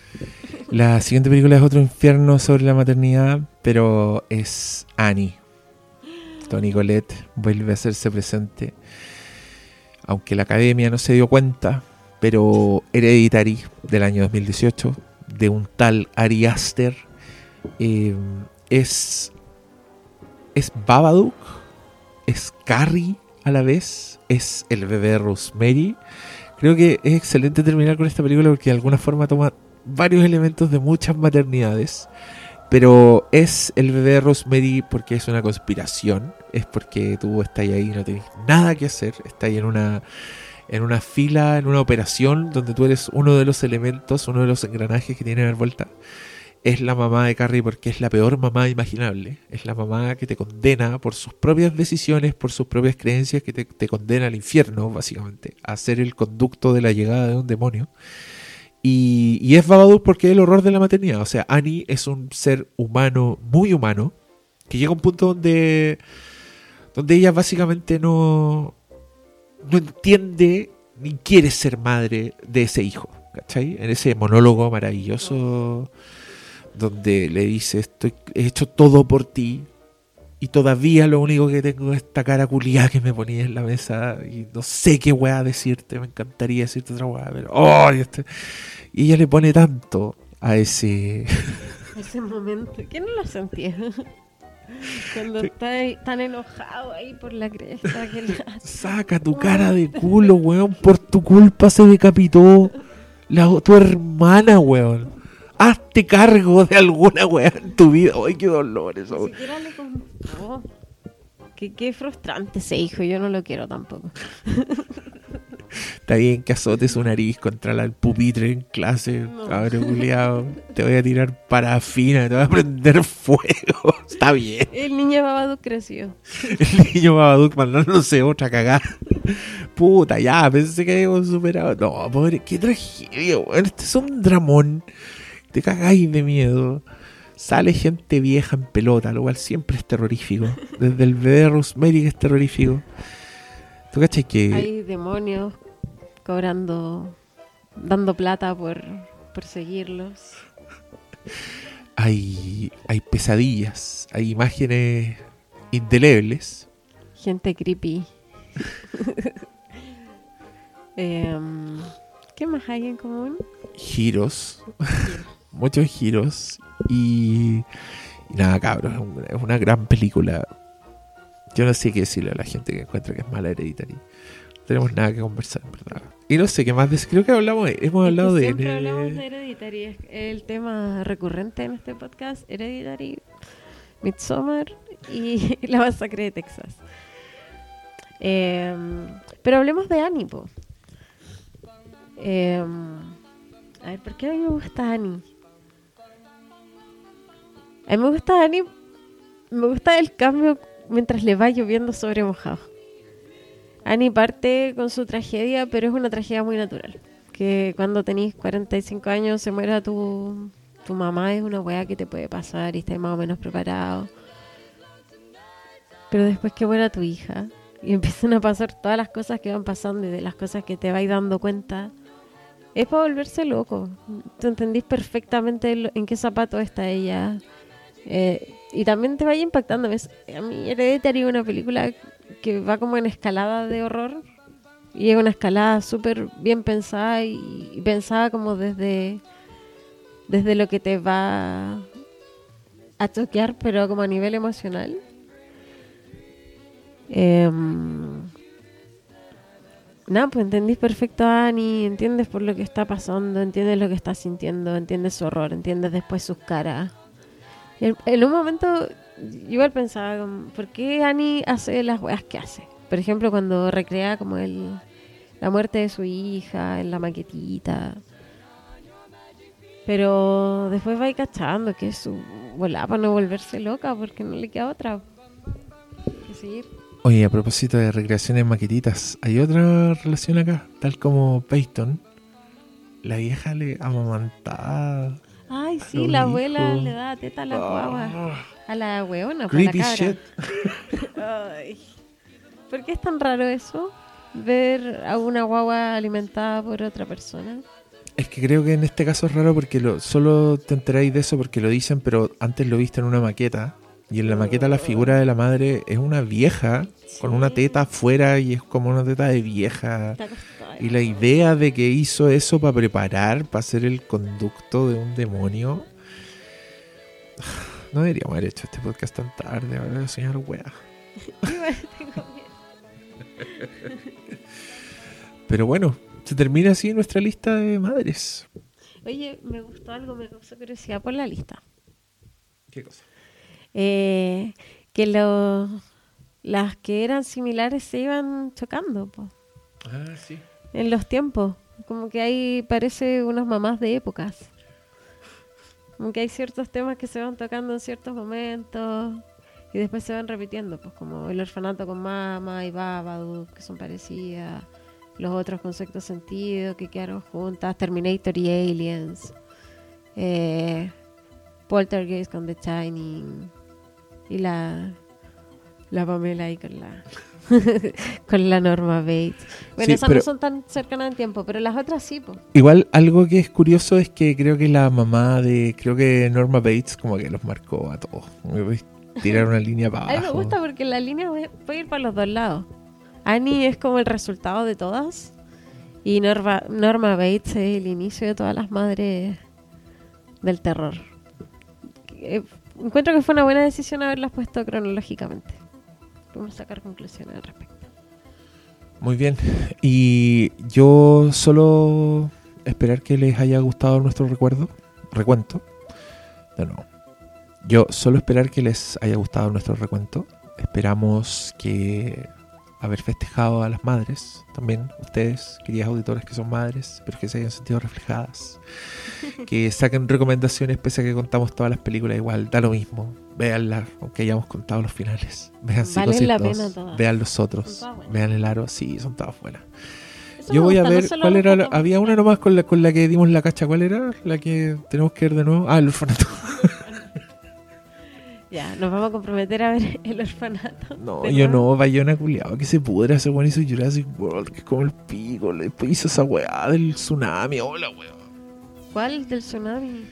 la siguiente película es otro infierno sobre la maternidad, pero es Annie. Tony Colette vuelve a hacerse presente. Aunque la academia no se dio cuenta, pero Hereditary del año 2018, de un tal Ari Aster, eh, es, es Babadook, es Carrie a la vez, es el bebé Rosemary. Creo que es excelente terminar con esta película porque de alguna forma toma varios elementos de muchas maternidades. Pero es el bebé Rosemary porque es una conspiración. Es porque tú estás ahí y no tienes nada que hacer. Estás en una, en una fila, en una operación donde tú eres uno de los elementos, uno de los engranajes que tiene dar vuelta. Es la mamá de Carrie porque es la peor mamá imaginable. Es la mamá que te condena por sus propias decisiones, por sus propias creencias, que te, te condena al infierno, básicamente, a ser el conducto de la llegada de un demonio. Y, y es Babadook porque es el horror de la maternidad. O sea, Annie es un ser humano, muy humano, que llega a un punto donde, donde ella básicamente no, no entiende ni quiere ser madre de ese hijo. ¿Cachai? En ese monólogo maravilloso donde le dice, estoy, he hecho todo por ti y todavía lo único que tengo es esta cara culiada que me ponía en la mesa y no sé qué weá decirte, me encantaría decirte otra weá, pero ¡oh! y, este- y ella le pone tanto a ese... Ese momento, que no lo sentía. Cuando está ahí tan enojado ahí por la cresta que le. Saca tu cara de culo, weón, por tu culpa se decapitó la, tu hermana, weón. Hazte cargo de alguna weá en tu vida. Ay, qué dolor eso. Ni siquiera le contó. Qué, qué frustrante ese hijo, yo no lo quiero tampoco. Está bien que azotes su nariz contra la- el pupitre en clase, No. cabrón culiao. Te voy a tirar parafina, te voy a prender fuego. Está bien. El niño Babadook creció. El niño Babadook mandándose otra cagada. Puta, ya, pensé que habíamos superado. No, pobre, qué tragedia, weón. Este es un dramón. Te cagáis de miedo. Sale gente vieja en pelota, lo cual siempre es terrorífico. Desde el bebé Rosemary que es terrorífico. ¿Tú cachai que.? Hay demonios cobrando, dando plata por, por seguirlos. hay, hay pesadillas, hay imágenes indelebles. Gente creepy. Em, ¿Qué más hay en común? giros, muchos giros y, y nada, cabros, es un- es una gran película. Yo no sé qué decirle a la gente que encuentra que es mala Hereditary. No tenemos nada que conversar, verdad. Y no sé qué más decir. Creo que hablamos, hemos hablado de, Siempre de- hablamos de Hereditary, es el tema recurrente en este podcast. Hereditary, Midsommar y La Masacre de Texas. Em, pero hablemos de Annie, po. Em, a ver, ¿por qué a mí me gusta Annie? A mí me gusta Annie, me gusta el cambio mientras le va lloviendo sobre mojado. Annie parte con su tragedia, pero es una tragedia muy natural. Que cuando tenés 45 años se muera tu, tu mamá es una weá que te puede pasar y estás más o menos preparado. Pero después que muera tu hija y empiezan a pasar todas las cosas que van pasando y de las cosas que te vais dando cuenta, es para volverse loco. Tú entendís perfectamente en qué zapato está ella. Eh, y también te vaya impactando. A mí Hereditary es una película que va como en escalada de horror. Y es una escalada súper bien pensada y, pensada como desde, desde lo que te va a choquear, pero como a nivel emocional. Em, Nada, pues entendís perfecto a Annie, entiendes por lo que está pasando, entiendes lo que está sintiendo, entiendes su horror, entiendes después sus caras. En, un momento, yo igual pensaba, ¿por qué Annie hace las weas que hace? Por ejemplo, cuando recrea como el, la muerte de su hija en la maquetita. Pero después va cachando que su volada para no volverse loca porque no le queda otra. Oye, a propósito de recreaciones maquetitas, hay otra relación acá, tal como Peyton. La vieja le amamantaba. Ay, sí, la abuela le da teta a la Ah. guagua. A la hueona, pues, Creepy la cabra. shit. Ay. ¿Por qué es tan raro eso? Ver a una guagua alimentada por otra persona. Es que creo que en este caso es raro porque lo, solo te enteráis de eso porque lo dicen, pero antes lo viste en una maqueta. Y en la maqueta la figura de la madre es una vieja con una teta afuera y es como una teta de vieja. Está. Y la idea de que hizo eso para preparar, para ser el conducto de un demonio. No deberíamos haber hecho este podcast tan tarde, ahora señor wea. Pero bueno, se termina así nuestra lista de madres. Oye, me gustó algo, me causó curiosidad por la lista. ¿Qué cosa? Eh, que lo- las que eran similares se iban chocando po, Ah, sí. En los tiempos. Como que hay, parece unas mamás de épocas. Como que hay ciertos temas que se van tocando en ciertos momentos y después se van repitiendo, pues como el orfanato con mama y Babadook, que son parecidas. los otros con sexto sentido que quedaron juntas, Terminator y Aliens, eh, Poltergeist con The Shining y la, la Pamela ahí con la con la Norma Bates. Bueno, Sí, esas pero- no son tan cercanas en tiempo, pero las otras sí. Igual algo que es curioso es que creo que la mamá de, creo que Norma Bates como que los marcó a todos. Tirar una línea para A mí me abajo. gusta porque la línea puede puede ir para los dos lados. Annie es como el resultado de todas. Y Norma, Norma Bates es el inicio de todas las madres del terror. Eh, encuentro que fue una buena decisión haberlas puesto cronológicamente. Podemos sacar conclusiones al respecto. Muy bien. Y yo solo esperar que les haya gustado nuestro recuerdo, recuento. De nuevo. Yo solo esperar que les haya gustado nuestro recuento. Esperamos que haber festejado a las madres, también ustedes, queridas auditores que son madres, pero que se hayan sentido reflejadas. que saquen recomendaciones pese a que contamos todas las películas igual, da lo mismo. Véanlas, aunque hayamos contado los finales. Vean Psicosis la 2, pena todas. vean los otros, vean el aro, sí, son todas buenas. Eso Yo voy a gusta, ver cuál era. la- había una nomás con la, con la que dimos la cacha. ¿Cuál era? La que tenemos que ver de nuevo. Ah, el orfanato. Ya, nos vamos a comprometer a ver el orfanato. No, yo nuevo. no, Bayona culiado. Que se pudra ese weón hizo Jurassic World. Que es como el pico. Después hizo esa weá del tsunami. Hola, weón. ¿Cuál del tsunami?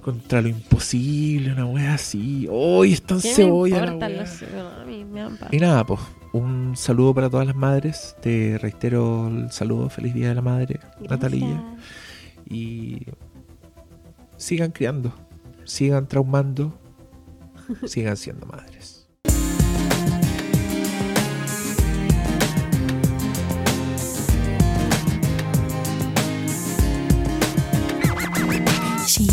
contra lo imposible, una wea así. ¡Hoy están cebolla! Los... no, me y nada, pues, un saludo para todas las madres. Te reitero el saludo, feliz día de la madre, Gracias. Y sigan criando, sigan traumando, sigan siendo madres. She